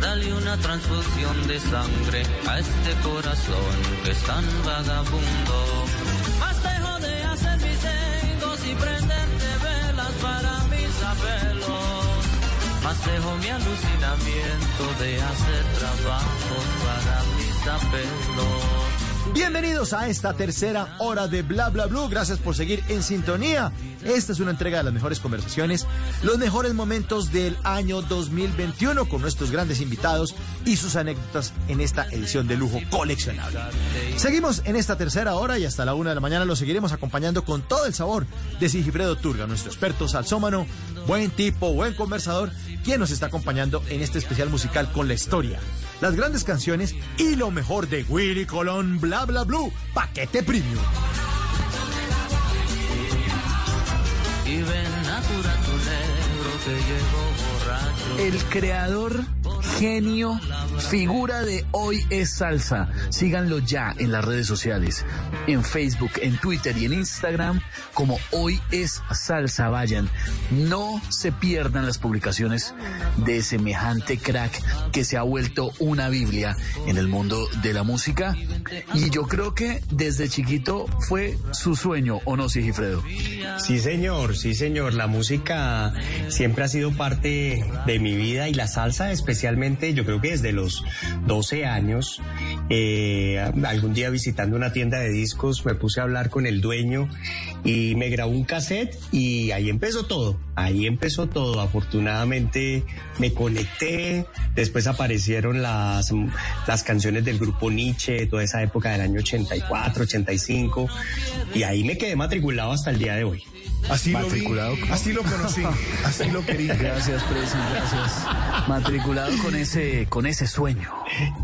Dale una transfusión de sangre a este corazón que es tan vagabundo. Más dejo de hacer mis egos y prenderte velas para mis apelos. Más dejo mi alucinamiento de hacer trabajos para mis apelos. Bienvenidos a esta tercera hora de Bla Bla Blue. Gracias por seguir en sintonía. Esta es una entrega de las mejores conversaciones, los mejores momentos del año 2021 con nuestros grandes invitados y sus anécdotas en esta edición de lujo coleccionable. Seguimos en esta tercera hora y hasta la una de la mañana lo seguiremos acompañando con todo el sabor de Sigifredo Turga, nuestro experto salsómano, buen tipo, buen conversador, quien nos está acompañando en este especial musical con la historia, las grandes canciones y lo mejor de Willy Colón, bla bla blue, paquete premium. El creador, genio, figura de Hoy es Salsa. Síganlo ya en las redes sociales, en Facebook, en Twitter y en Instagram como Hoy es Salsa. Vayan, no se pierdan las publicaciones de semejante crack que se ha vuelto una Biblia en el mundo de la música. Y yo creo que desde chiquito fue su sueño, ¿o no, Sigifredo? Sí, señor, sí, señor. La música siempre ha sido parte de mi vida y la salsa especialmente, yo creo que desde los 12 años, eh, algún día visitando una tienda de discos me puse a hablar con el dueño y me grabó un cassette y ahí empezó todo, ahí empezó todo. Afortunadamente me conecté, después aparecieron las, las canciones del grupo Nietzsche, toda esa época del año 84, 85 y ahí me quedé matriculado hasta el día de hoy. Así Matriculado. así lo conocí, así lo quería. Gracias, Presi, gracias. Matriculado con ese, con ese sueño.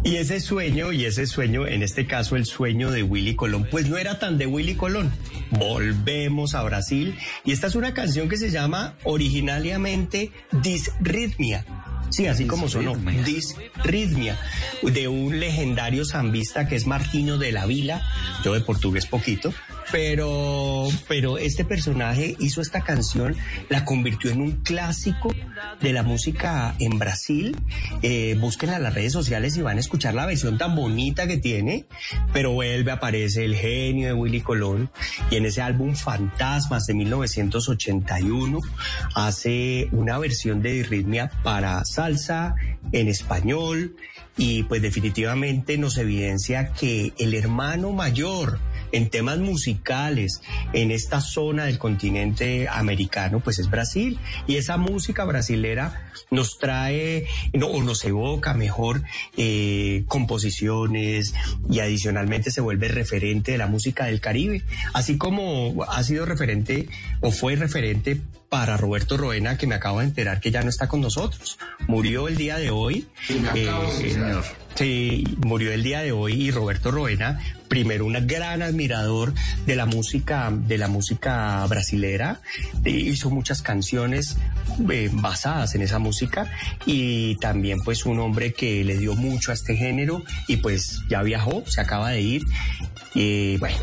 Y ese sueño, y ese sueño, en este caso el sueño de Willy Colón, pues no era tan de Willy Colón. Volvemos a Brasil y esta es una canción que se llama originariamente Disritmia. Sí, así como sonó, Disritmia, de un legendario zambista que es Martino de la Vila, yo de portugués poquito, pero, pero este personaje hizo esta canción, la convirtió en un clásico de la música en Brasil. Eh, busquen a las redes sociales y van a escuchar la versión tan bonita que tiene, pero vuelve, aparece el genio de Willy Colón y en ese álbum Fantasmas de 1981 hace una versión de Disritmia para salsa en español y pues definitivamente nos evidencia que el hermano mayor en temas musicales en esta zona del continente americano, pues es Brasil. Y esa música brasilera nos trae, no, o nos evoca mejor eh, composiciones y adicionalmente se vuelve referente de la música del Caribe, así como ha sido referente o fue referente para Roberto Roena, que me acabo de enterar que ya no está con nosotros. Murió el día de hoy. Eh, Sí, murió el día de hoy y Roberto Roena, primero un gran admirador de la música, de la música brasilera, eh, hizo muchas canciones eh, basadas en esa música y también pues un hombre que le dio mucho a este género y pues ya viajó, se acaba de ir y bueno,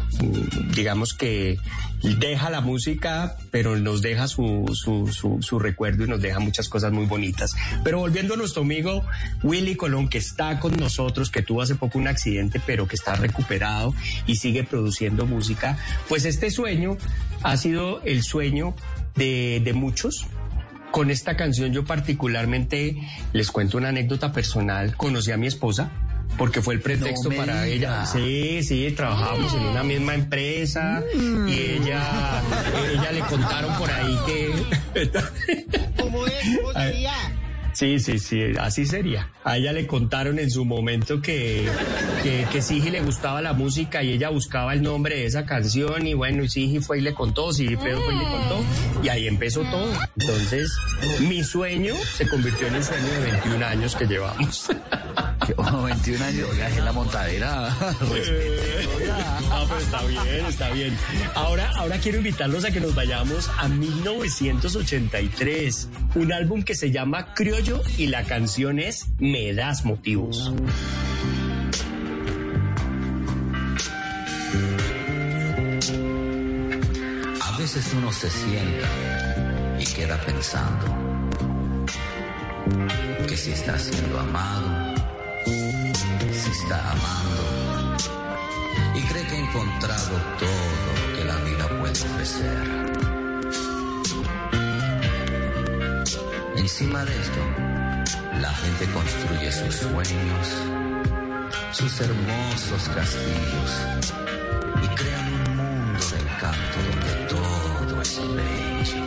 digamos que deja la música, pero nos deja su, su, su, recuerdo y nos deja muchas cosas muy bonitas. Pero volviendo a nuestro amigo Willy Colón, que está con nosotros, que tuvo hace poco un accidente, pero que está recuperado y sigue produciendo música, pues este sueño ha sido el sueño de, de muchos, con esta canción yo particularmente les cuento una anécdota personal. Conocí a mi esposa porque fue el pretexto No para ella. Sí, sí, trabajábamos en una misma empresa y ella, ella le contaron por ahí que... ¿Cómo es? ¿Cómo sería? Sí, sí, sí, así sería. A ella le contaron en su momento que, que, que Sigi le gustaba la música y ella buscaba el nombre de esa canción y bueno, y Sigi fue y le contó, Sigifredo fue y le contó y ahí empezó todo. Entonces, mi sueño se convirtió en el sueño de 21 años que llevamos. Que, oh, 21 años, oiga, es la montadera. Ah, pero está bien, está bien. Ahora, ahora quiero invitarlos a que nos vayamos a 1983, un álbum que se llama Criollo y la canción es Me das motivos. A veces uno se sienta y queda pensando que si está siendo amado, si está amando, y cree que ha encontrado todo lo que la vida puede ofrecer. Encima de esto, la gente construye sus sueños, sus hermosos castillos, y crean un mundo del canto donde todo es bello.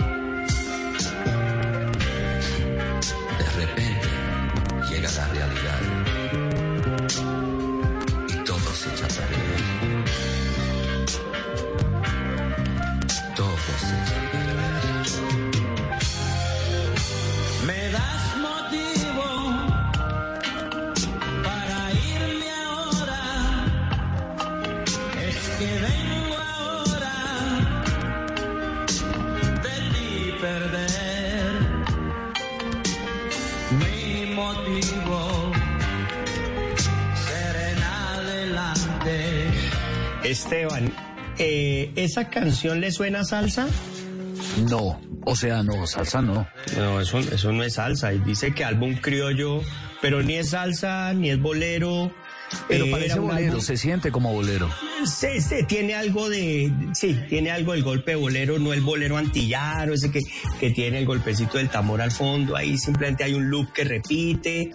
Esteban, eh, ¿esa canción le suena a salsa? No, o sea, no, salsa no. No, eso, eso no es salsa. Y dice que álbum criollo, pero ni es salsa, ni es bolero. Pero Eh, parece bolero, álbum- se siente como bolero. Sí, sí, tiene algo de, sí, tiene algo del golpe bolero, no el bolero antillano, ese que, que tiene el golpecito del tambor al fondo, ahí simplemente hay un loop que repite,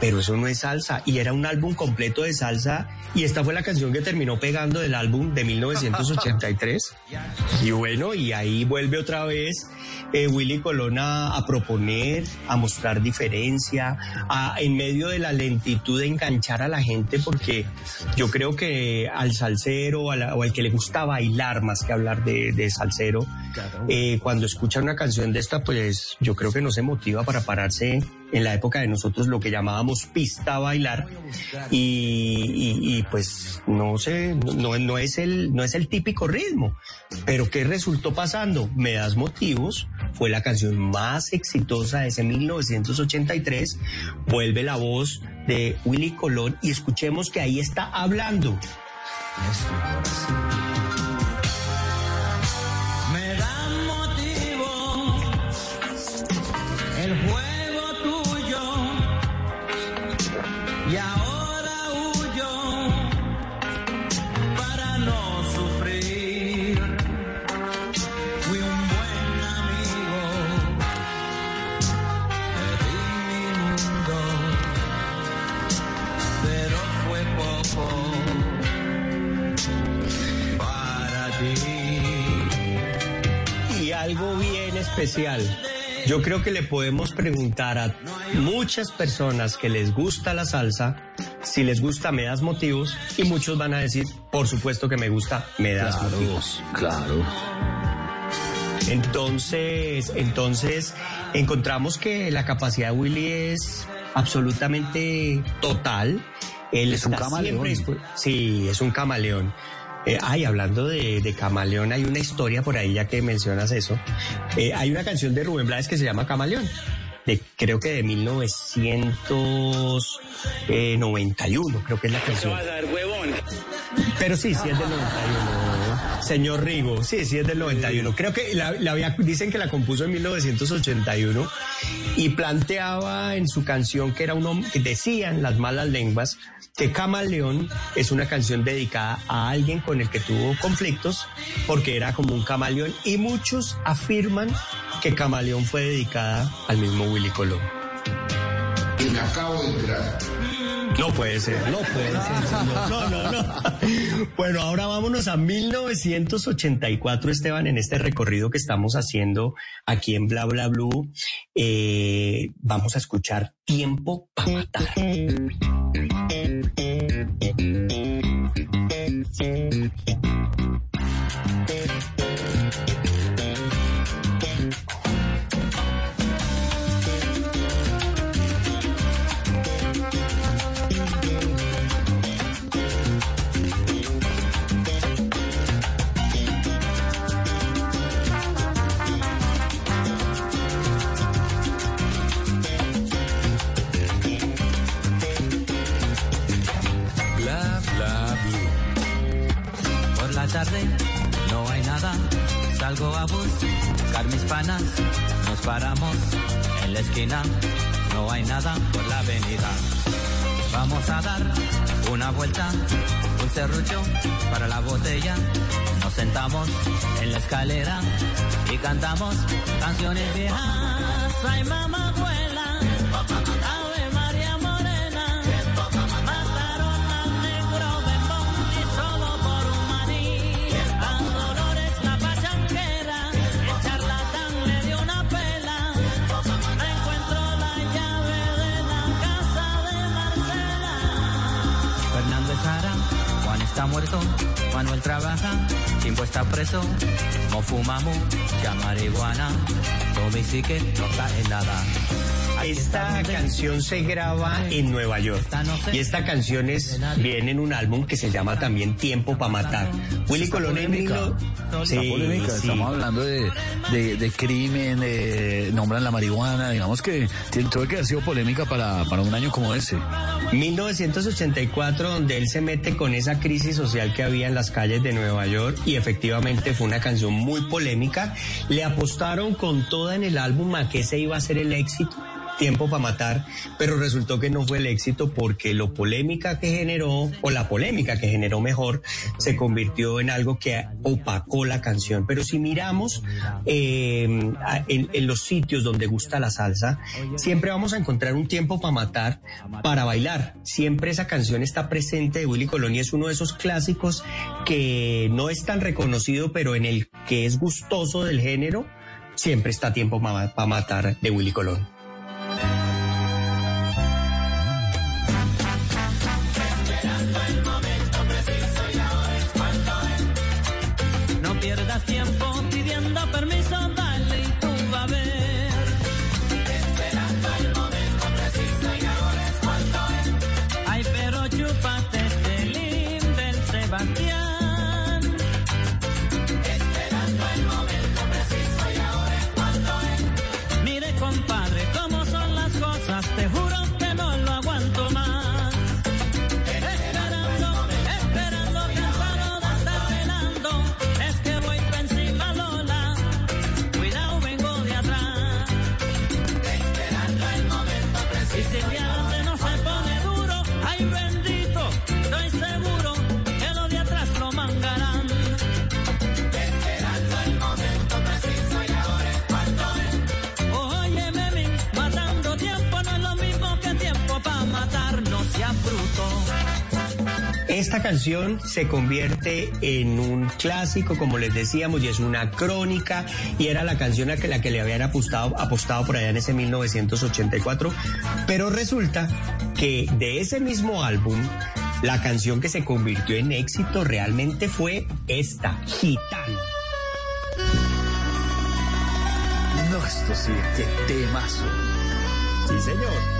pero eso no es salsa, y era un álbum completo de salsa, y esta fue la canción que terminó pegando del álbum de 1983, y bueno, y ahí vuelve otra vez eh, Willy Colón a, a proponer, a mostrar diferencia, a, en medio de la lentitud de enganchar a la gente, porque yo creo que al salsero a la- o al que le gusta bailar más que hablar de, de salsero, eh, cuando escucha una canción de esta, pues yo creo que no se motiva para pararse en la época de nosotros lo que llamábamos pista a bailar y, y- y, pues no sé, no, no es el, no es el típico ritmo. Pero ¿qué resultó pasando? Me das motivos. Fue la canción más exitosa de ese 1983. Vuelve la voz de Willy Colón y escuchemos que ahí está hablando. Especial. Yo creo que le podemos preguntar a muchas personas que les gusta la salsa, si les gusta me das motivos, y muchos van a decir, por supuesto que me gusta, me das Claro, motivos. claro. Entonces, entonces encontramos que la capacidad de Willy es absolutamente total. Él Es un camaleón. siempre Sí, es un camaleón. Eh, ay, hablando de, de camaleón, hay una historia por ahí, ya que mencionas eso. Eh, hay una canción de Rubén Blades que se llama Camaleón, de, creo que de 1991, creo que es la canción. Pero sí, sí es del 91. Señor Rigo, sí, sí es del 91. Creo que la, la había- dicen que la compuso en 1981 y planteaba en su canción que era un hom- que decían las malas lenguas que Camaleón es una canción dedicada a alguien con el que tuvo conflictos porque era como un camaleón y muchos afirman que Camaleón fue dedicada al mismo Willy Colón. Y me acabo de enterar. No puede ser, no puede ser. No, no, no. Bueno, ahora vámonos a 1984, Esteban, en este recorrido que estamos haciendo aquí en Bla Bla Blue. eh, vamos a escuchar Tiempo para matar. Salgo a buscar mis panas. Nos paramos en la esquina. No hay nada por la avenida. Vamos a dar una vuelta. Un serrucho para la botella. Nos sentamos en la escalera y cantamos canciones viejas. Ay, mamá abuela. Manuel trabaja, Chimbo está preso, no fumamos, ya marihuana, Tommy sí que no está en nada. Esta canción se graba en Nueva York y esta canción es, viene en un álbum que se llama también Tiempo para matar. Willy Colón en polémica. mil- Está Sí, polémica. sí. Estamos hablando de, de, de crimen, eh, nombran la marihuana, digamos que tuvo que haber sido polémica para, para un año como ese. 1984, donde él se mete con esa crisis social que había en las calles de Nueva York y efectivamente fue una canción muy polémica. Le apostaron con toda en el álbum a que ese iba a ser el éxito. Tiempo para matar, pero resultó que no fue el éxito porque lo polémica que generó, o la polémica que generó mejor, se convirtió en algo que opacó la canción. Pero si miramos eh, en, en los sitios donde gusta la salsa, siempre vamos a encontrar un tiempo para matar, para bailar. Siempre esa canción está presente de Willy Colón y es uno de esos clásicos que no es tan reconocido, pero en el que es gustoso del género, siempre está tiempo para matar de Willy Colón. Esta canción se convierte en un clásico, como les decíamos, y es una crónica, y era la canción a que, la que le habían apostado, apostado por allá en ese 1984. Pero resulta que de ese mismo álbum, la canción que se convirtió en éxito realmente fue esta, Gitana. esto sí, qué temazo. Sí, señor.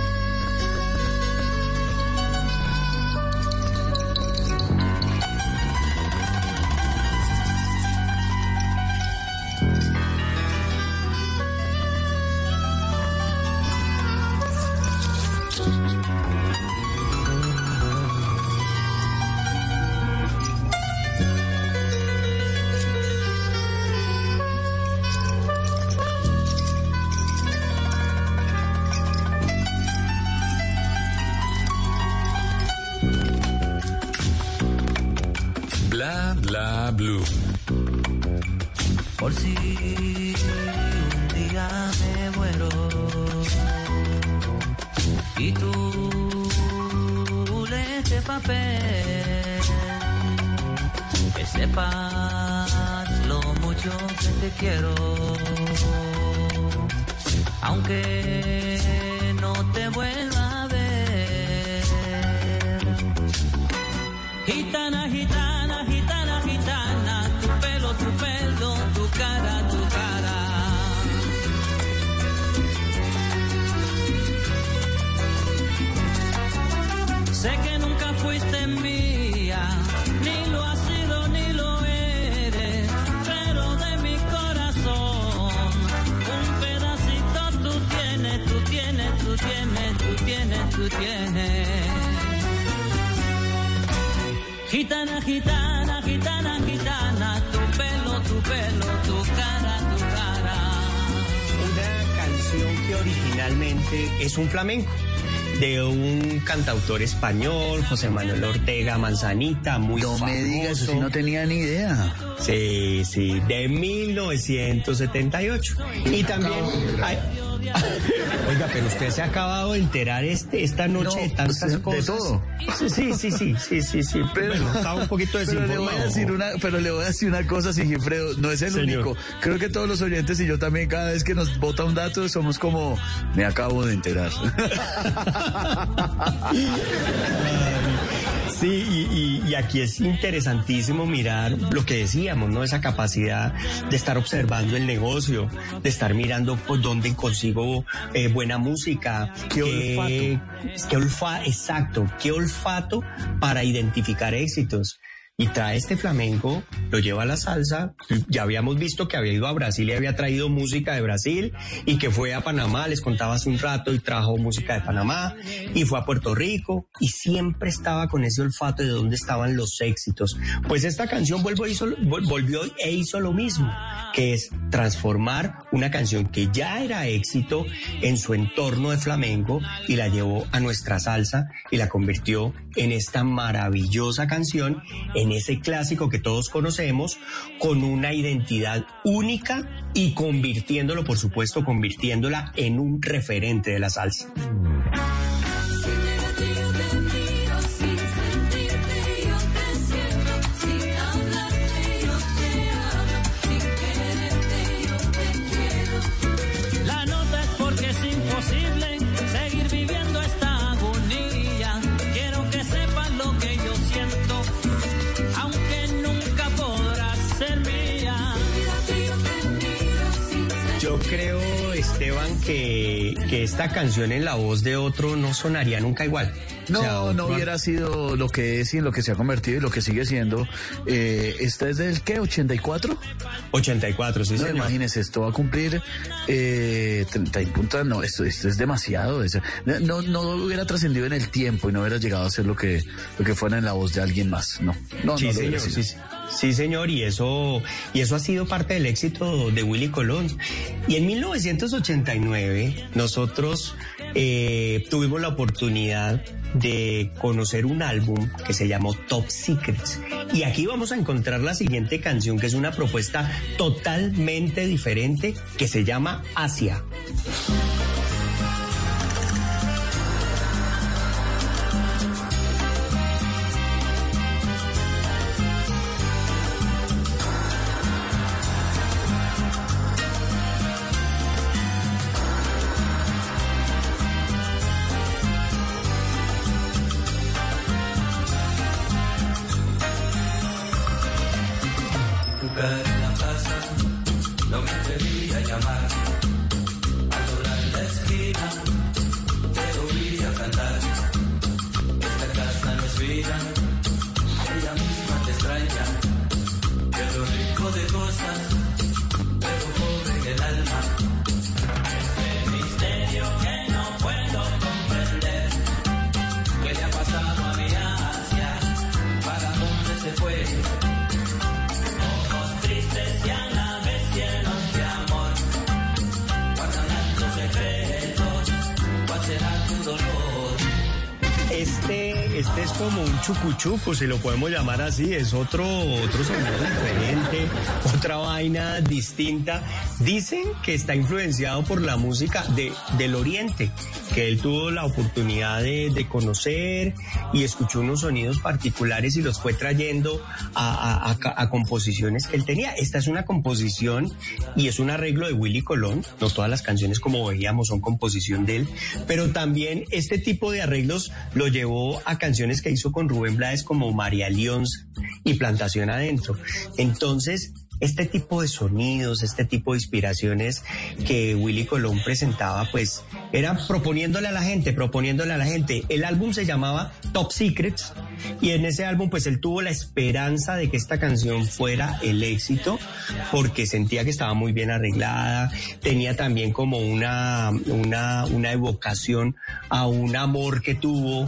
Flamenco de un cantautor español, José Manuel Ortega Manzanita, muy No me digas si no tenía ni idea. Sí, sí, de 1978. Y también... ay, Oiga, pero usted se ha acabado de enterar este, esta noche No, de tantas de cosas. todo. Sí, sí, sí, sí, sí, sí. Pero, Bueno, estaba un poquito pero le voy a decir una, pero le voy a decir una cosa, Sigifredo, no es el Señor. único. Creo que todos los oyentes y yo también cada vez que nos bota un dato somos como me acabo de enterar. Sí, y, y- y aquí es interesantísimo mirar lo que decíamos, ¿no? Esa capacidad de estar observando el negocio, de estar mirando por dónde consigo eh, buena música. Qué olfato. Qué olfato, exacto, qué olfato para identificar éxitos. Y trae este flamenco, lo lleva a la salsa. Ya habíamos visto que había ido a Brasil y había traído música de Brasil y que fue a Panamá, les contaba hace un rato, y trajo música de Panamá y fue a Puerto Rico y siempre estaba con ese olfato de dónde estaban los éxitos. Pues esta canción vuelvo hizo, vol- volvió e hizo lo mismo, que es transformar una canción que ya era éxito en su entorno de flamenco y la llevó a nuestra salsa y la convirtió en esta maravillosa canción, en ese clásico que todos conocemos, con una identidad única y convirtiéndolo, por supuesto, convirtiéndola en un referente de la salsa. Que, que esta canción en la voz de otro no sonaría nunca igual. No, O sea, no hubiera sido lo que es y en lo que se ha convertido y lo que sigue siendo. Eh, ¿Esta es del qué? ¿84? 84, sí, No, señor. imagínese, esto va a cumplir eh, 30 y punta, no, esto, esto es demasiado. es- no, no hubiera trascendido en el tiempo y no hubiera llegado a ser lo que, lo que fuera en la voz de alguien más. No, no, sí, no lo señor, hubiera sido. sí, sí, señor, y eso, y eso ha sido parte del éxito de Willy Colón. Y en 1989 nosotros eh, tuvimos la oportunidad de conocer un álbum que se llamó Top Secrets. Y aquí vamos a encontrar la siguiente canción, que es una propuesta totalmente diferente, que se llama Asia. Como un chucuchuco, si lo podemos llamar así, es otro, otro sonido diferente, otra vaina distinta. Dicen que está influenciado por la música de, del Oriente, que él tuvo la oportunidad de, de conocer y escuchó unos sonidos particulares y los fue trayendo a, a- composiciones que él tenía. Esta es una composición y es un arreglo de Willy Colón. No todas las canciones, como veíamos, son composición de él, pero también este tipo de arreglos lo llevó a canciones que hizo con Rubén Blades como María Leons y Plantación Adentro. Entonces, este tipo de sonidos, este tipo de inspiraciones que Willy Colón presentaba, pues era proponiéndole a la gente, proponiéndole a la gente. El álbum se llamaba Top Secrets y en ese álbum pues él tuvo la esperanza de que esta canción fuera el éxito porque sentía que estaba muy bien arreglada, tenía también como una, una, una evocación a un amor que tuvo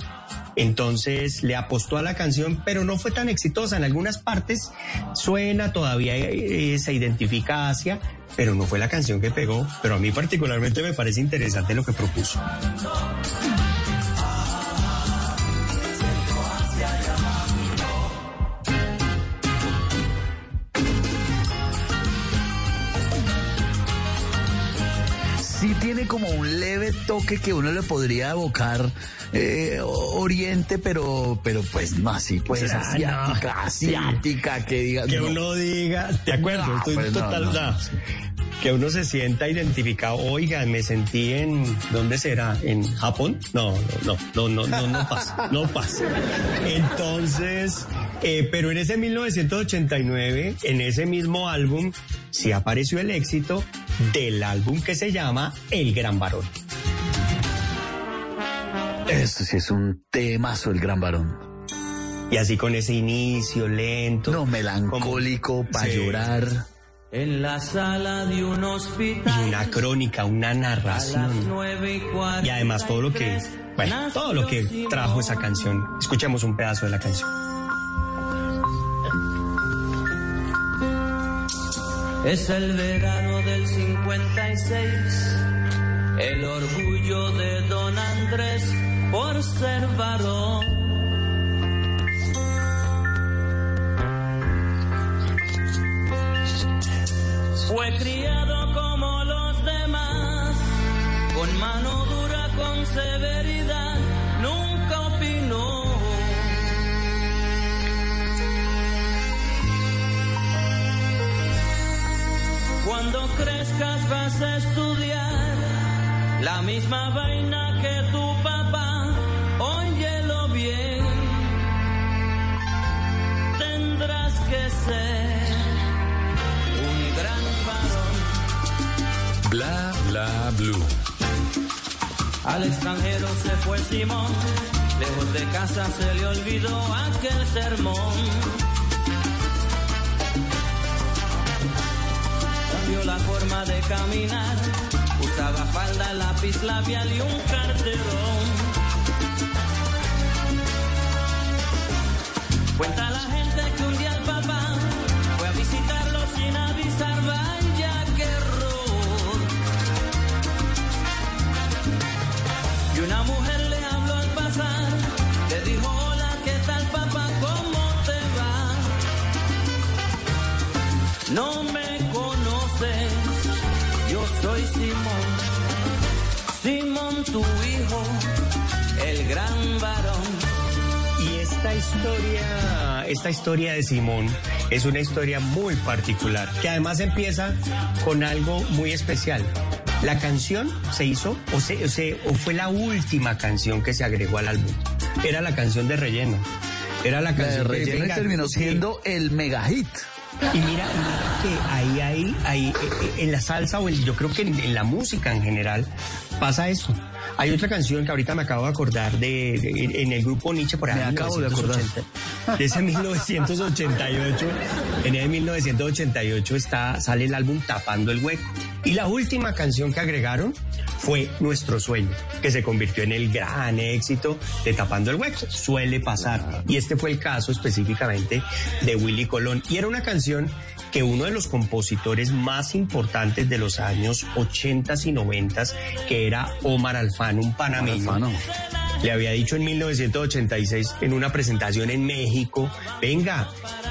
entonces le apostó a la canción, pero no fue tan exitosa. En algunas partes suena, todavía se identifica Asia, pero no fue la canción que pegó. Pero a mí particularmente me parece interesante lo que propuso. Tiene como un leve toque que uno le podría evocar eh, Oriente, pero, pero pues no así, pues asiática, no. asiática, que diga. Que no. uno diga, ¿te acuerdas? No, Estoy pues total, no. no. Que uno se sienta identificado. Oiga, me sentí en, ¿dónde será? ¿En Japón? No, no, no, no, no, no pasa, no pasa. Entonces, eh, pero en ese 1989, en ese mismo álbum, sí apareció el éxito del álbum que se llama El Gran Varón. Eso sí es un temazo, el gran varón. Y así con ese inicio lento. No, melancólico, para Sí. llorar. En la sala de un hospital. Y una crónica, una narración. y Y además todo lo que, bueno, todo lo que trajo esa canción. Escuchemos un pedazo de la canción. Es el verano del 56, el orgullo de don Andrés por ser varón. Fue criado como los demás, con mano dura, con severidad, nunca opinó. Cuando crezcas vas a estudiar la misma vaina que tu papá, óyelo bien. Tendrás que ser un gran varón. Bla bla blue. Al extranjero se fue Simón, lejos de casa se le olvidó aquel sermón. Cambió la forma de caminar, usaba falda, lápiz labial y un carterón. Cuenta la gente historia, esta historia de Simón es una historia muy particular, que además empieza con algo muy especial. La canción se hizo, o, se, o, se- o fue la última canción que se agregó al álbum. Era la canción de relleno. Era la La de canción relleno y Venga, terminó sí. siendo el mega hit. Y mira, mira que ahí, ahí, ahí, eh, eh, en la salsa o en- yo creo que en, en la música en general, pasa eso. Hay otra canción que ahorita me acabo de acordar de, de- en el grupo Nietzsche por ahí. Me acabo de acordar. 1980. De ese 1988. En el 1988 está, sale el álbum Tapando el Hueco. Y la última canción que agregaron fue Nuestro Sueño, que se convirtió en el gran éxito de Tapando el Hueco. Suele pasar. Y este fue el caso específicamente de Willy Colón. Y era una canción que uno de los compositores más importantes de los años 80 y 90, que era Omar Alfano, un panameño, le había dicho en 1986 en una presentación en México, venga,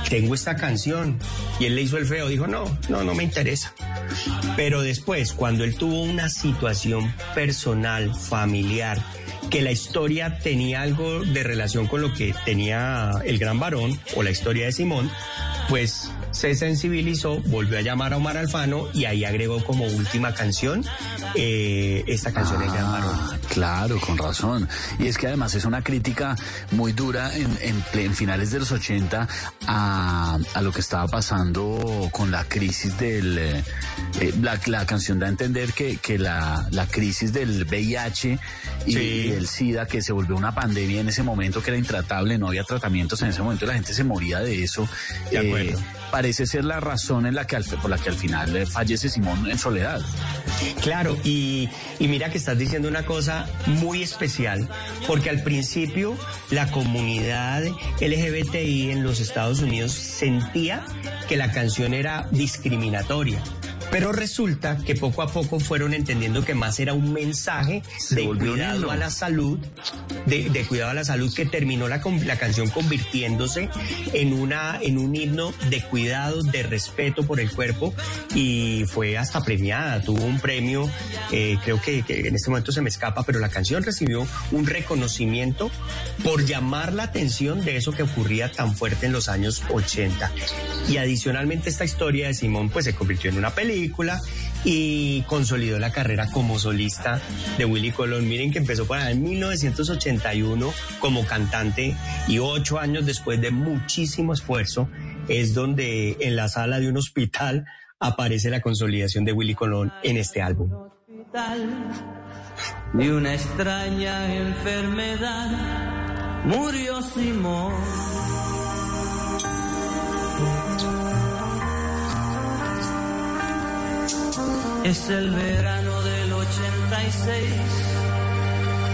tengo esta canción. Y él le hizo el feo, dijo, no, no, no me interesa. Pero después, cuando él tuvo una situación personal, familiar, que la historia tenía algo de relación con lo que tenía el gran varón o la historia de Simón, pues se sensibilizó, volvió a llamar a Omar Alfano y ahí agregó como última canción eh, esta canción El Gran Varón. Ah, Claro, con razón. Y es que además es una crítica muy dura en, en finales de los 80 a, a lo que estaba pasando con la crisis del... eh, eh, la, la canción da a entender que, que la, la crisis del VIH y, Sí. y el SIDA, que se volvió una pandemia en ese momento que era intratable, no había tratamientos en ese momento, la gente se moría de eso. De acuerdo. Parece ser la razón en la que por la que al final eh, fallece Simón en soledad. Claro, y, y mira que estás diciendo una cosa muy especial, porque al principio la comunidad LGBTI en los Estados Unidos sentía que la canción era discriminatoria. Pero resulta que poco a poco fueron entendiendo que más era un mensaje de cuidado a la salud, de, de cuidado a la salud, que terminó la, canción convirtiéndose en, una, en un himno de cuidado, de respeto por el cuerpo y fue hasta premiada. Tuvo un premio, eh, creo que, que en este momento se me escapa, pero la canción recibió un reconocimiento por llamar la atención de eso que ocurría tan fuerte en los años 80. Y adicionalmente esta historia de Simón pues se convirtió en una película y consolidó la carrera como solista de Willy Colón. Miren que empezó allá en 1981 como cantante y ocho años después de muchísimo esfuerzo es donde en la sala de un hospital aparece la consolidación de Willy Colón en este álbum. de una extraña enfermedad murió Simón. Es el verano del 86,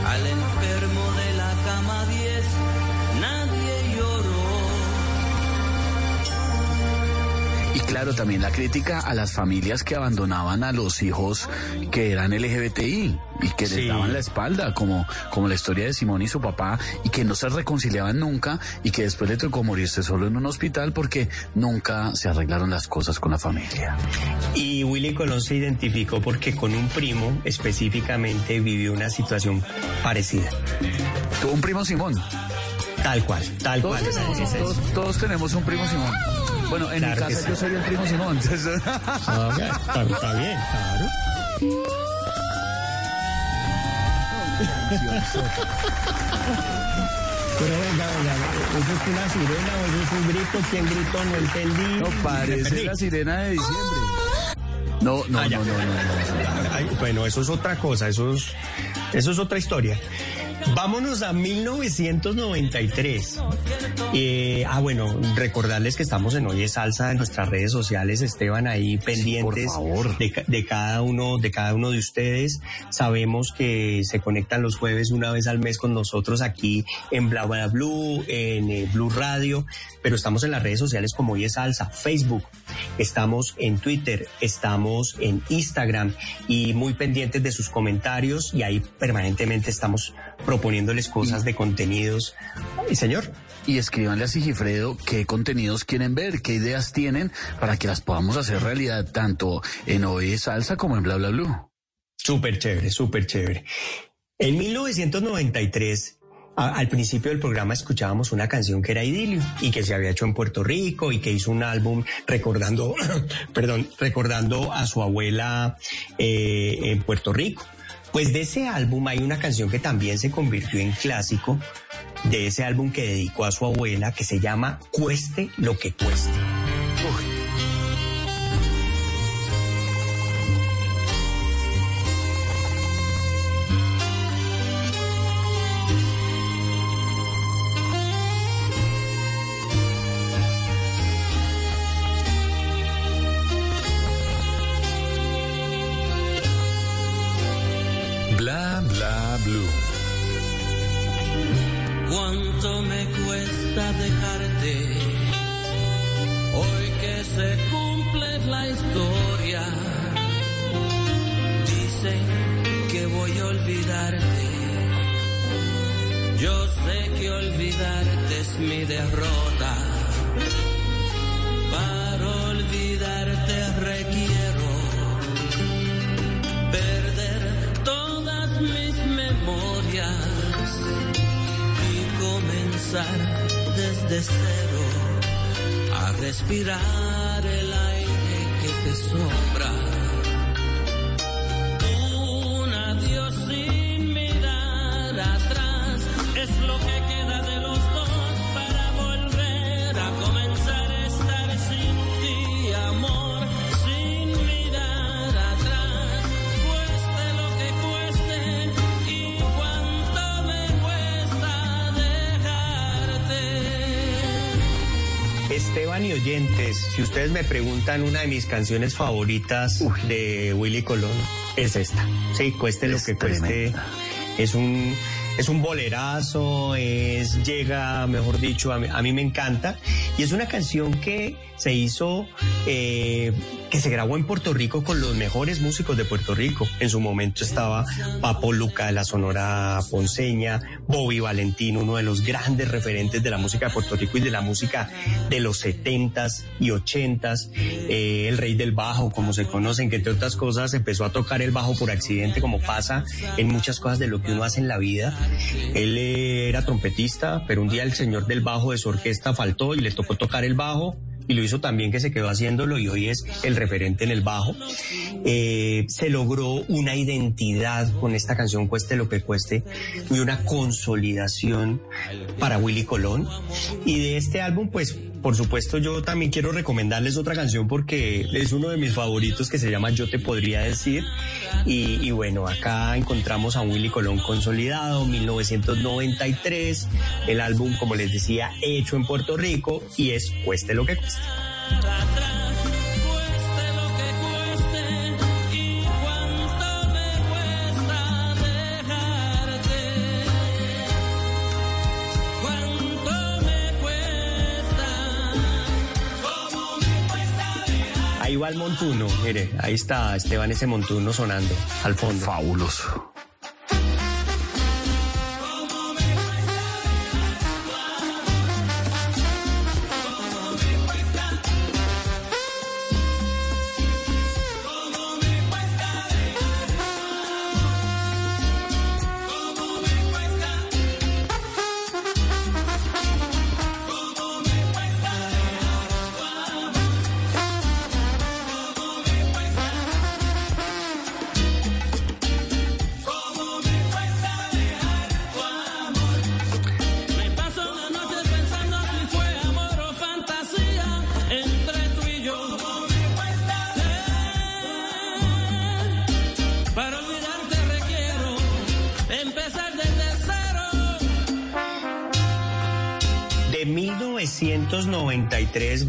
al enfermo de la cama 10, Y claro, también la crítica a las familias que abandonaban a los hijos que eran LGBTI y que les Sí. daban la espalda, como, como la historia de Simón y su papá, y que no se reconciliaban nunca y que después le tocó morirse solo en un hospital porque nunca se arreglaron las cosas con la familia. Y Willy Colón se identificó porque con un primo específicamente vivió una situación parecida. Tuvo un primo Simón. Tal cual, tal Todos, cual. tenemos, todos, todos tenemos un primo Simón. Bueno, en Claro mi casa sí. yo soy el primo Simón. entonces- está, está bien, claro. Pero venga, venga, ¿eso es una sirena o eso es un grito? ¿Quién gritó? No entendí. No parece la sirena de diciembre. No, no, Ah, no, no, no, no. Ay, bueno, eso es otra cosa, eso es, eso es otra historia. Vámonos a 1993. Eh, ah, bueno, recordarles que estamos en Oye Salsa en nuestras redes sociales, Esteban, ahí pendientes De, ca- de cada uno, de cada uno de ustedes. Sabemos que se conectan los jueves una vez al mes con nosotros aquí en Bla Bla Blue, en eh, Blue Radio, pero estamos en las redes sociales como Oye Salsa, Facebook, estamos en Twitter, estamos en Instagram y muy pendientes de sus comentarios y ahí permanentemente estamos proponiéndoles cosas de contenidos. ¿Y señor? Y escríbanle a Sigifredo qué contenidos quieren ver, qué ideas tienen para que las podamos hacer realidad tanto en Oye Salsa como en Bla Bla Blue. Súper chévere, súper chévere. En 1993, a- al principio del programa escuchábamos una canción que era Idilio y que se había hecho en Puerto Rico y que hizo un álbum recordando, perdón, recordando a su abuela eh, en Puerto Rico. Pues de ese álbum hay una canción que también se convirtió en clásico, de ese álbum que dedicó a su abuela, que se llama Cueste lo que cueste. Olvidarte. Yo sé que olvidarte es mi derrota. Para olvidarte requiero perder todas mis memorias y comenzar desde cero a respirar el aire que te sobra. Oyentes, si ustedes me preguntan una de mis canciones favoritas de Willy Colón, es esta. Sí, cueste lo que cueste. Es un, es un bolerazo, es, llega, mejor dicho, a mí, a mí me encanta. Y es una canción que se hizo, eh, que se grabó en Puerto Rico con los mejores músicos de Puerto Rico. En su momento estaba Papo Luca de la Sonora Ponceña, Bobby Valentín, uno de los grandes referentes de la música de Puerto Rico y de la música de los 70s y 80s, eh, el rey del bajo, como se conocen, que entre otras cosas empezó a tocar el bajo por accidente, como pasa en muchas cosas de lo que uno hace en la vida. Él era trompetista, pero un día el señor del bajo de su orquesta faltó y le tocó tocar el bajo y lo hizo también que se quedó haciéndolo y hoy es el referente en el bajo. Eh, se logró una identidad con esta canción Cueste lo que cueste y una consolidación para Willy Colón. Y de este álbum, pues por supuesto yo también quiero recomendarles otra canción porque es uno de mis favoritos que se llama Yo te podría decir. Y, bueno, acá encontramos a Willy Colón consolidado, 1993, el álbum, como les decía, hecho en Puerto Rico y es Cueste lo que cueste. Ahí va el montuno, mire, ahí está Esteban ese montuno sonando al fondo. Fabuloso.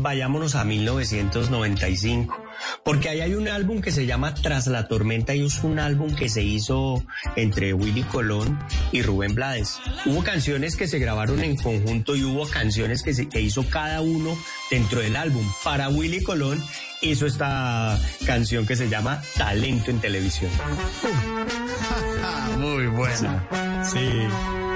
Vayámonos a 1995. Porque ahí hay un álbum que se llama Tras la Tormenta y es un álbum que se hizo entre Willy Colón y Rubén Blades. Hubo canciones que se grabaron en conjunto y hubo canciones que, se, que hizo cada uno dentro del álbum. Para Willy Colón hizo esta canción que se llama Talento en Televisión. Muy buena. Sí.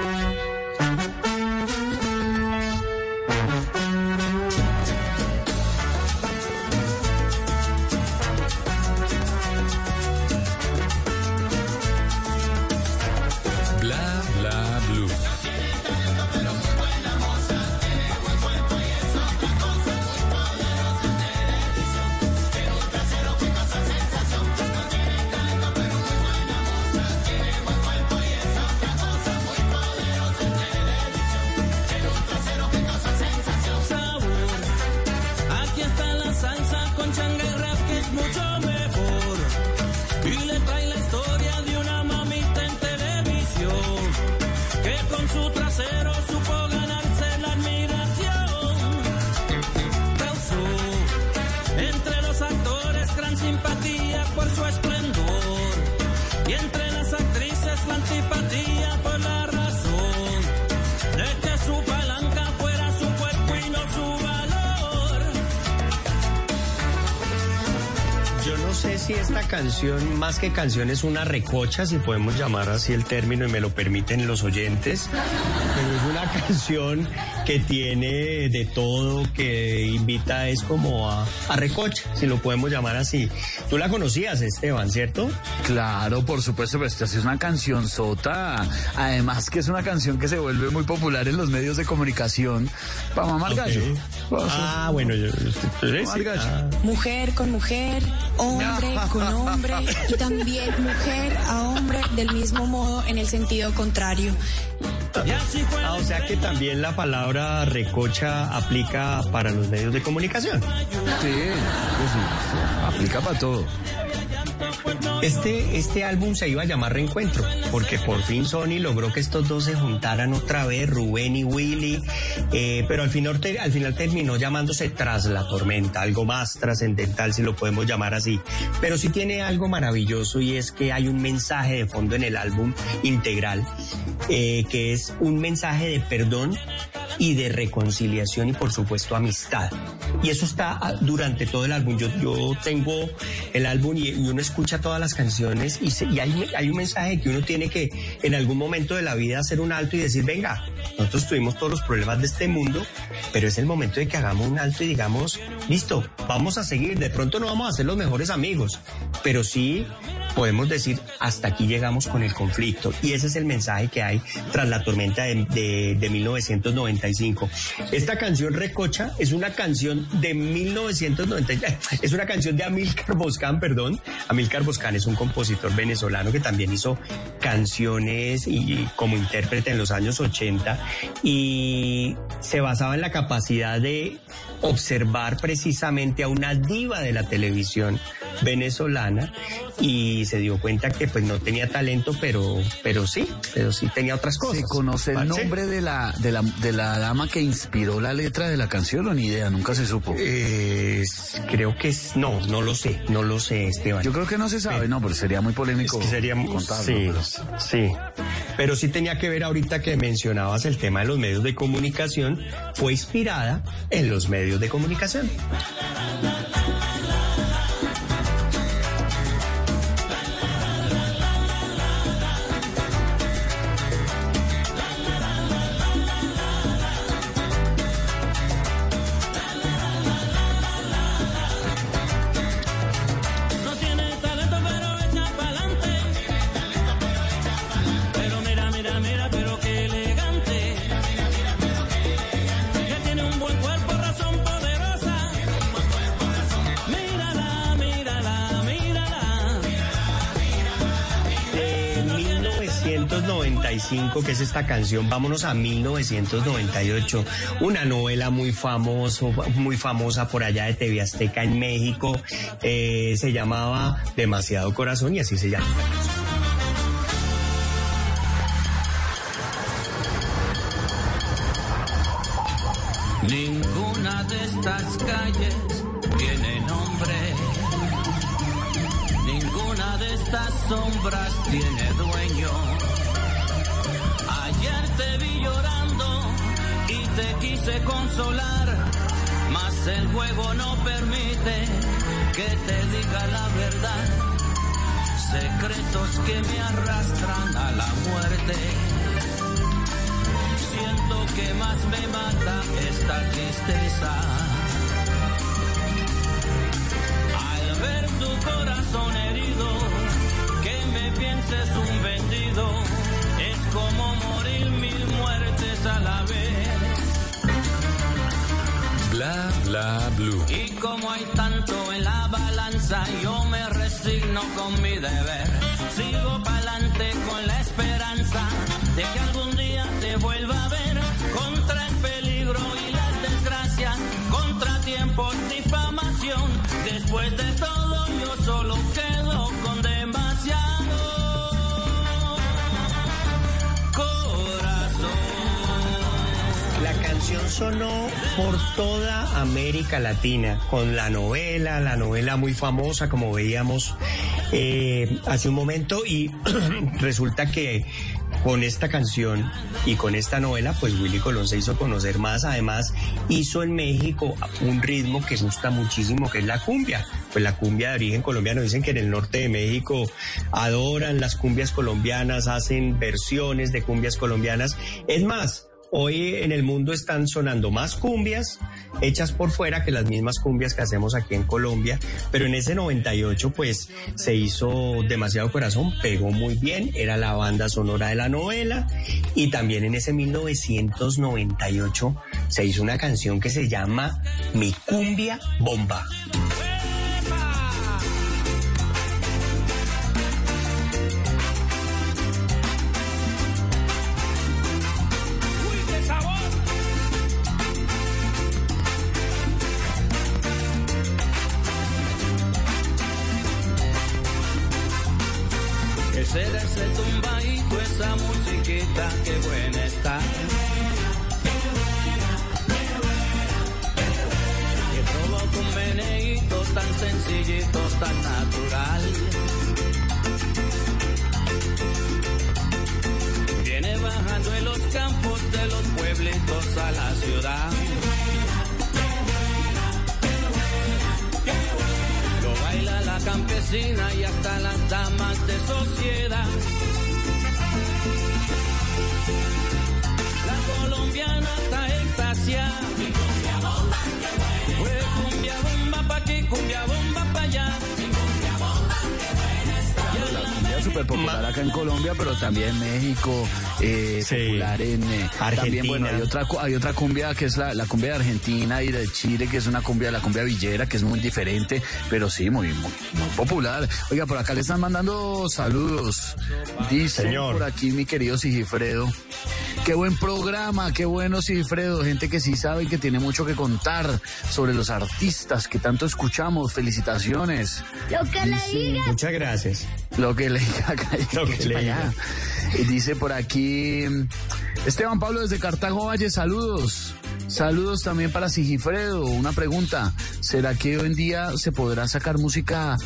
Que canción, es una recocha, si podemos llamar así el término y me lo permiten los oyentes. Pero es una canción que tiene de todo, que invita es como a, a recocha, si lo podemos llamar así. Tú la conocías, Esteban, ¿cierto? Claro, por supuesto, pero esta es una canción sota. Además que es una canción que se vuelve muy popular en los medios de comunicación para mamar Ok. gallo. Ah, bueno, yo, yo- ah. Mujer con mujer, hombre con hombre y también mujer a hombre del mismo modo en el sentido contrario. Ah, o sea que también la palabra recocha aplica para los medios de comunicación. Sí, pues sí, aplica para todo. Este, este álbum se iba a llamar Reencuentro, porque por fin Sony logró que estos dos se juntaran otra vez, Rubén y Willy, eh, pero al final, al final terminó llamándose Tras la Tormenta, algo más trascendental si lo podemos llamar así. Pero sí tiene algo maravilloso y es que hay un mensaje de fondo en el álbum integral, eh, que es un mensaje de perdón y de reconciliación y por supuesto amistad. Y eso está ah, durante todo el álbum. Yo, yo tengo el álbum y, y uno escucha todas las canciones y, se- y hay, hay un mensaje que uno tiene que en algún momento de la vida hacer un alto y decir, venga, nosotros tuvimos todos los problemas de este mundo, pero es el momento de que hagamos un alto y digamos, listo, vamos a seguir. De pronto no vamos a ser los mejores amigos, pero sí podemos decir hasta aquí llegamos con el conflicto y ese es el mensaje que hay tras la tormenta de, de- de 1995. Esta canción Recocha es una canción de 1990, es una canción de Amilcar Boscán, perdón. Amilcar Boscán es un compositor venezolano que también hizo canciones y como intérprete en los años 80 y se basaba en la capacidad de observar precisamente a una diva de la televisión venezolana y se dio cuenta que pues no tenía talento, pero, pero sí, pero sí tenía otras cosas. ¿Se conoce el nombre de la, de, la, de la dama que inspiró la letra de la canción o ni idea? Nunca se supo. Eh, creo que es, no, no lo sé, no lo sé, Esteban. Yo creo que no se sabe, no, pero sería muy polémico Es que sería contarlo. sí, pero- sí. Pero sí tenía que ver ahorita que mencionabas el tema de los medios de comunicación, fue inspirada en los medios de comunicación. 1995, que es esta canción, vámonos a 1998, una novela muy famoso, muy famosa por allá de TV Azteca en México, eh, se llamaba Demasiado Corazón y así se llama. Ninguna de estas calles tiene nombre. Ninguna de estas sombras tiene dueño. Te quise consolar, mas el juego no permite que te diga la verdad. Secretos que me arrastran a la muerte. Siento que más me mata esta tristeza. Al ver tu corazón herido, que me pienses un vendido, es como morir mil muertes a la vez. Y como hay tanto en la balanza, yo me resigno con mi deber. Sigo pa'lante con la esperanza de que algún día te vuelva a ver. Contra el peligro y las desgracias, contratiempos, difamación. Después de todo, sonó por toda América Latina con la novela, la novela muy famosa como veíamos eh, hace un momento y resulta que con esta canción y con esta novela, pues Willy Colón se hizo conocer más. Además, hizo en México un ritmo que gusta muchísimo, que es la cumbia. Pues la cumbia de origen colombiano. Dicen que en el norte de México adoran las cumbias colombianas, hacen versiones de cumbias colombianas. Es más, Hoy en el mundo están sonando más cumbias hechas por fuera que las mismas cumbias que hacemos aquí en Colombia, pero en ese 98 pues se hizo demasiado corazón, pegó muy bien, era la banda sonora de la novela y también en ese 1998 se hizo una canción que se llama Mi cumbia bomba. Musiquita, qué buena está. Y provoca un meneíto tan sencillito, tan natural. Viene bajando en los campos de los pueblitos a la ciudad. Lo baila la campesina y hasta las damas de sociedad. La colombiana está extasiada. Fue súper popular acá en Colombia, pero también en México, eh, popular en eh, También, bueno, hay otra, hay otra cumbia que es la, la cumbia de Argentina y de Chile, que es una cumbia, la cumbia villera, que es muy diferente, pero sí, muy, muy, muy popular. Oiga, por acá le están mandando saludos. Dice Señor. por aquí mi querido Sigifredo. Qué buen programa, qué bueno Sigifredo, gente que sí sabe y que tiene mucho que contar sobre los artistas que tanto escuchamos. Felicitaciones. Lo que le diga. Muchas gracias. Lo que le diga, Lo que le diga. Y dice por aquí Esteban Pablo desde Cartago Valle, saludos. Saludos también para Sigifredo. Una pregunta, ¿será que hoy en día se podrá sacar música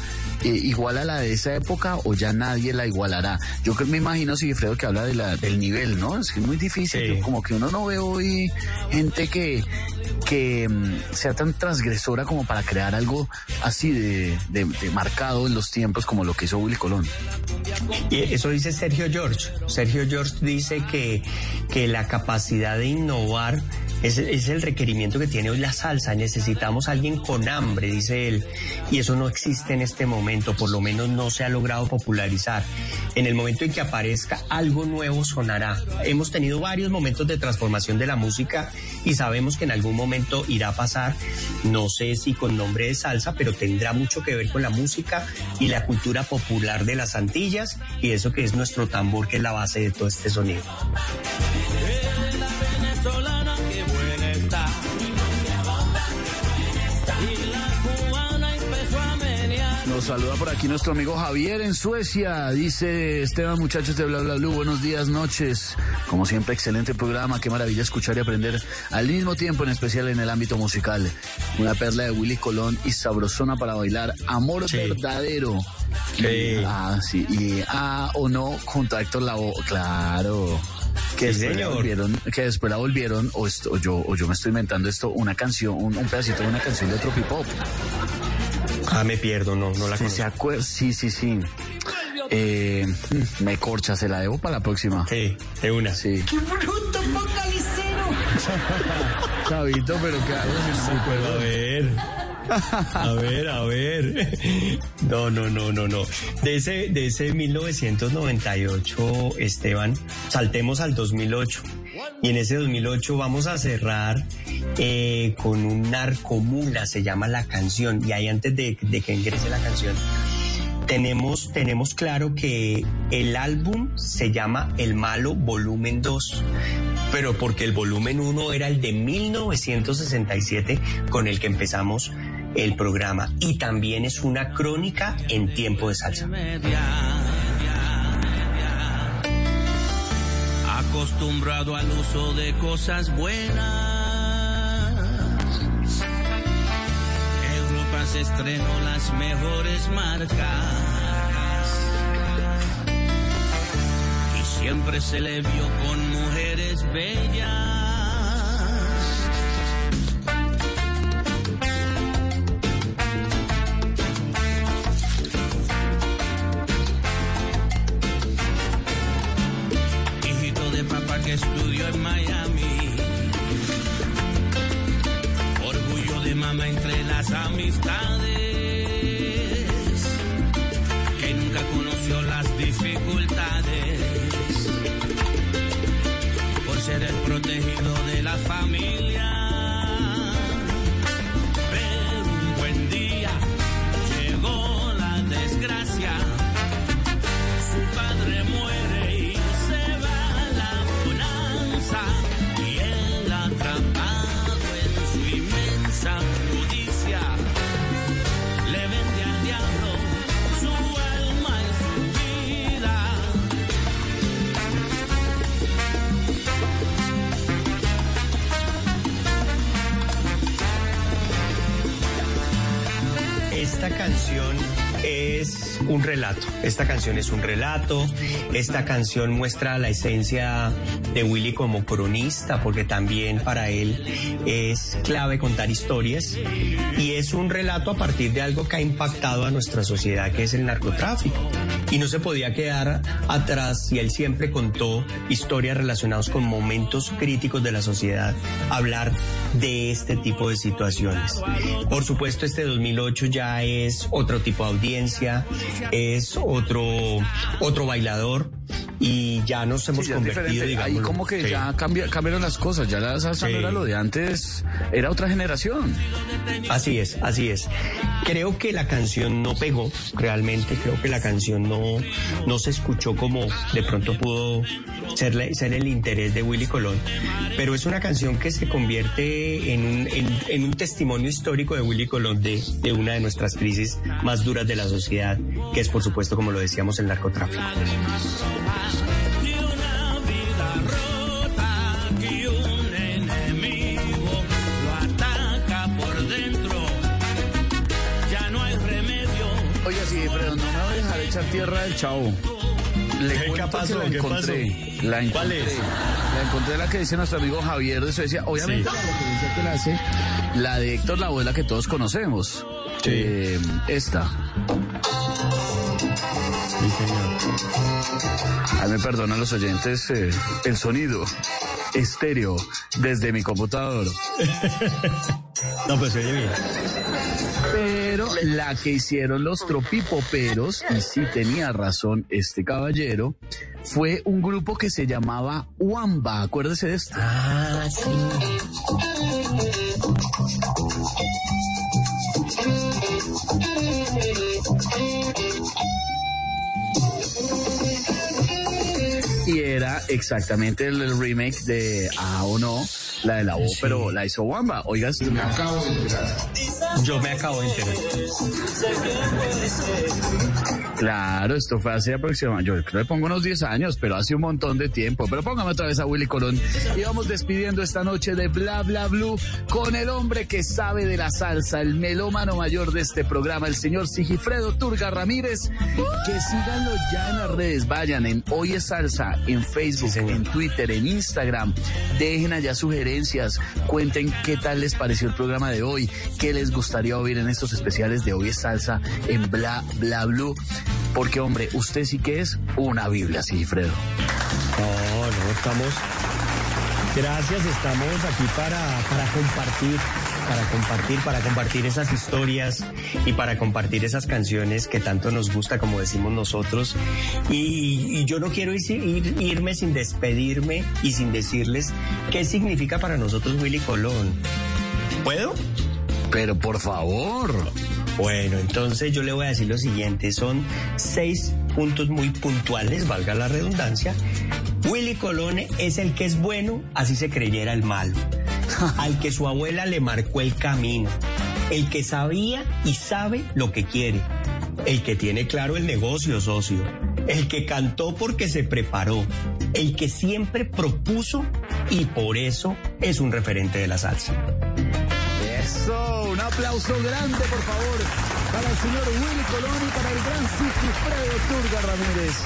eh, igual a la de esa época o ya nadie la igualará? Yo creo, me imagino Sigifredo que habla de la, del nivel, ¿no? Es que es muy difícil. Como que uno no ve hoy gente que, que mm, sea tan transgresora como para crear algo así de, de- de marcado en los tiempos como lo que hizo Willy Colón. Y eso dice Sergio George. Sergio George dice que, que la capacidad de innovar es, el requerimiento que tiene hoy la salsa. Necesitamos alguien con hambre, dice él. Y eso no existe en este momento, por lo menos no se ha logrado popularizar. En el momento en que aparezca algo nuevo sonará. Hemos tenido varios momentos de transformación de la música y sabemos que en algún momento irá a pasar. No sé si con nombre de salsa, pero tendrá mucho que ver con la música y la cultura popular de las Antillas y eso que es nuestro tambor, que es la base de todo este sonido. La venezolana, Nos saluda por aquí nuestro amigo Javier en Suecia. Dice Esteban, muchachos de Bla Bla Blue, buenos días, noches. Como siempre, excelente programa. Qué maravilla escuchar y aprender al mismo tiempo, en especial en el ámbito musical. Una perla de Willy Colón y sabrosona para bailar. Amor verdadero. Y, ah, sí. Y ah o no junto a Héctor Lavoe. Claro. Que Sí, después, la volvieron, que después la volvieron, o, esto, o yo, o yo me estoy inventando esto, una canción, un, un pedacito de una canción de Tropipop. Ah, me pierdo, no, no la Sí, conozco. se acuer- sí, sí, sí. Eh, me corcha, se la debo para la próxima. Sí, de una. Sí. ¡Qué bruto focalicero! Chavito, pero que hago A ver. A ver, a ver. No, no, no, no, no. De ese, de ese 1998, Esteban, saltemos al 2008. Y en ese 2008 vamos a cerrar eh, con un narcomula, se llama la canción. Y ahí antes de, que ingrese la canción, tenemos, tenemos claro que el álbum se llama El Malo Volumen 2, pero porque el volumen 1 era el de 1967 con el que empezamos el programa y también es una crónica en tiempo de salsa. Acostumbrado al uso de cosas buenas. Europa se estrenó las mejores marcas. siempre se le vio con mujeres bellas. Estudió en Miami. Orgullo de mamá entre las amistades. Esta canción es un relato. Esta canción muestra la esencia de Willy como cronista, porque también para él es clave contar historias. Y es un relato a partir de algo que ha impactado a nuestra sociedad, que es el narcotráfico. Y no se podía quedar atrás, y él siempre contó historias relacionadas con momentos críticos de la sociedad, hablar de este tipo de situaciones. Por supuesto, este 2008 ya es otro tipo de audiencia, es otro, otro bailador y ya nos hemos Sí, ya es convertido, diferente. Ahí digamos. como que ya cambia- cambiaron las cosas, ya la salsa Sí. no era lo de antes, era otra generación. Así es, así es. Creo que la canción no pegó, realmente creo que la canción no, no se escuchó como de pronto pudo ser, ser el interés de Willy Colón, pero es una canción que se convierte en un, en, en un testimonio histórico de Willy Colón de, de una de nuestras crisis más duras de la sociedad, que es por supuesto, como lo decíamos, el narcotráfico. Y un enemigo lo ataca por dentro. Ya no hay remedio. Oye, sí, pero no me voy a dejar echar tierra del chavo. Le ¿Qué cuento pasó? que la ¿Qué encontré. pasó? La encontré. ¿Cuál es? La encontré la que dice nuestro amigo Javier de Suecia. Obviamente Sí. la referencia que le hace, la de Héctor la abuela que todos conocemos. Eh, esta. Me perdonan los oyentes eh, el sonido estéreo desde mi computador. No, pues oye bien. Pero la que hicieron los tropipoperos, y sí tenía razón este caballero, fue un grupo que se llamaba Wamba. Acuérdese de esto. Ah, sí. Era exactamente el, el remake de Ah o No, la de la voz, pero la hizo Wamba. Oiga, Me acabo de enterar. Yo me acabo de enterar. Claro, esto fue hace aproximadamente, yo creo que pongo unos 10 años, pero hace un montón de tiempo. Pero póngame otra vez a Willy Colón. Y vamos despidiendo esta noche de Bla Bla Blue con el hombre que sabe de la salsa, el melómano mayor de este programa, el señor Sigifredo Turga Ramírez. Que síganlo ya en las redes, vayan en Hoy es Salsa, en Facebook, en Twitter, en Instagram. Dejen allá sugerencias, cuenten qué tal les pareció el programa de hoy, qué les gustaría oír en estos especiales de Hoy es Salsa en Bla Bla Blue. Porque, hombre, usted sí que es una Biblia, Sigifredo. No, no, estamos. Gracias, estamos aquí para, para compartir, para compartir, para compartir esas historias y para compartir esas canciones que tanto nos gusta, como decimos nosotros. Y, y yo no quiero ir- ir- irme sin despedirme y sin decirles qué significa para nosotros Willy Colón. ¿Puedo? Pero por favor. Bueno, entonces yo le voy a decir lo siguiente, son seis puntos muy puntuales, valga la redundancia. Willy Colón es el que es bueno, así se creyera el malo. Al que su abuela le marcó el camino. El que sabía y sabe lo que quiere. El que tiene claro el negocio, socio. El que cantó porque se preparó. El que siempre propuso y por eso es un referente de la salsa. Un aplauso. grande, por favor, para el señor Willy Colón y para el gran Sigifredo Turga Ramírez.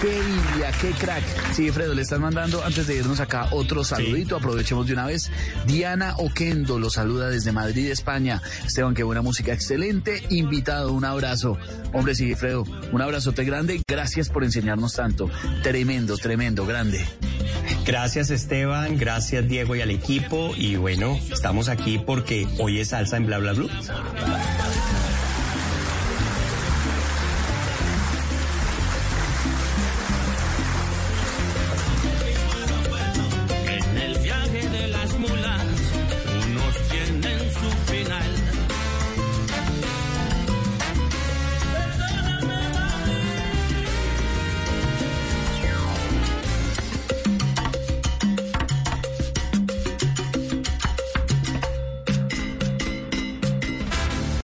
Qué Biblia, qué crack. Sigifredo, le están mandando, antes de irnos acá, otro saludito. Aprovechemos de una vez. Diana Oquendo lo saluda desde Madrid, España. Esteban, qué buena música, excelente. Invitado, un abrazo. Hombre, Sigifredo, un abrazote grande. Gracias por enseñarnos tanto. Tremendo, tremendo, grande. Gracias Esteban, gracias Diego y al equipo y bueno, estamos aquí porque hoy es salsa en bla bla bla.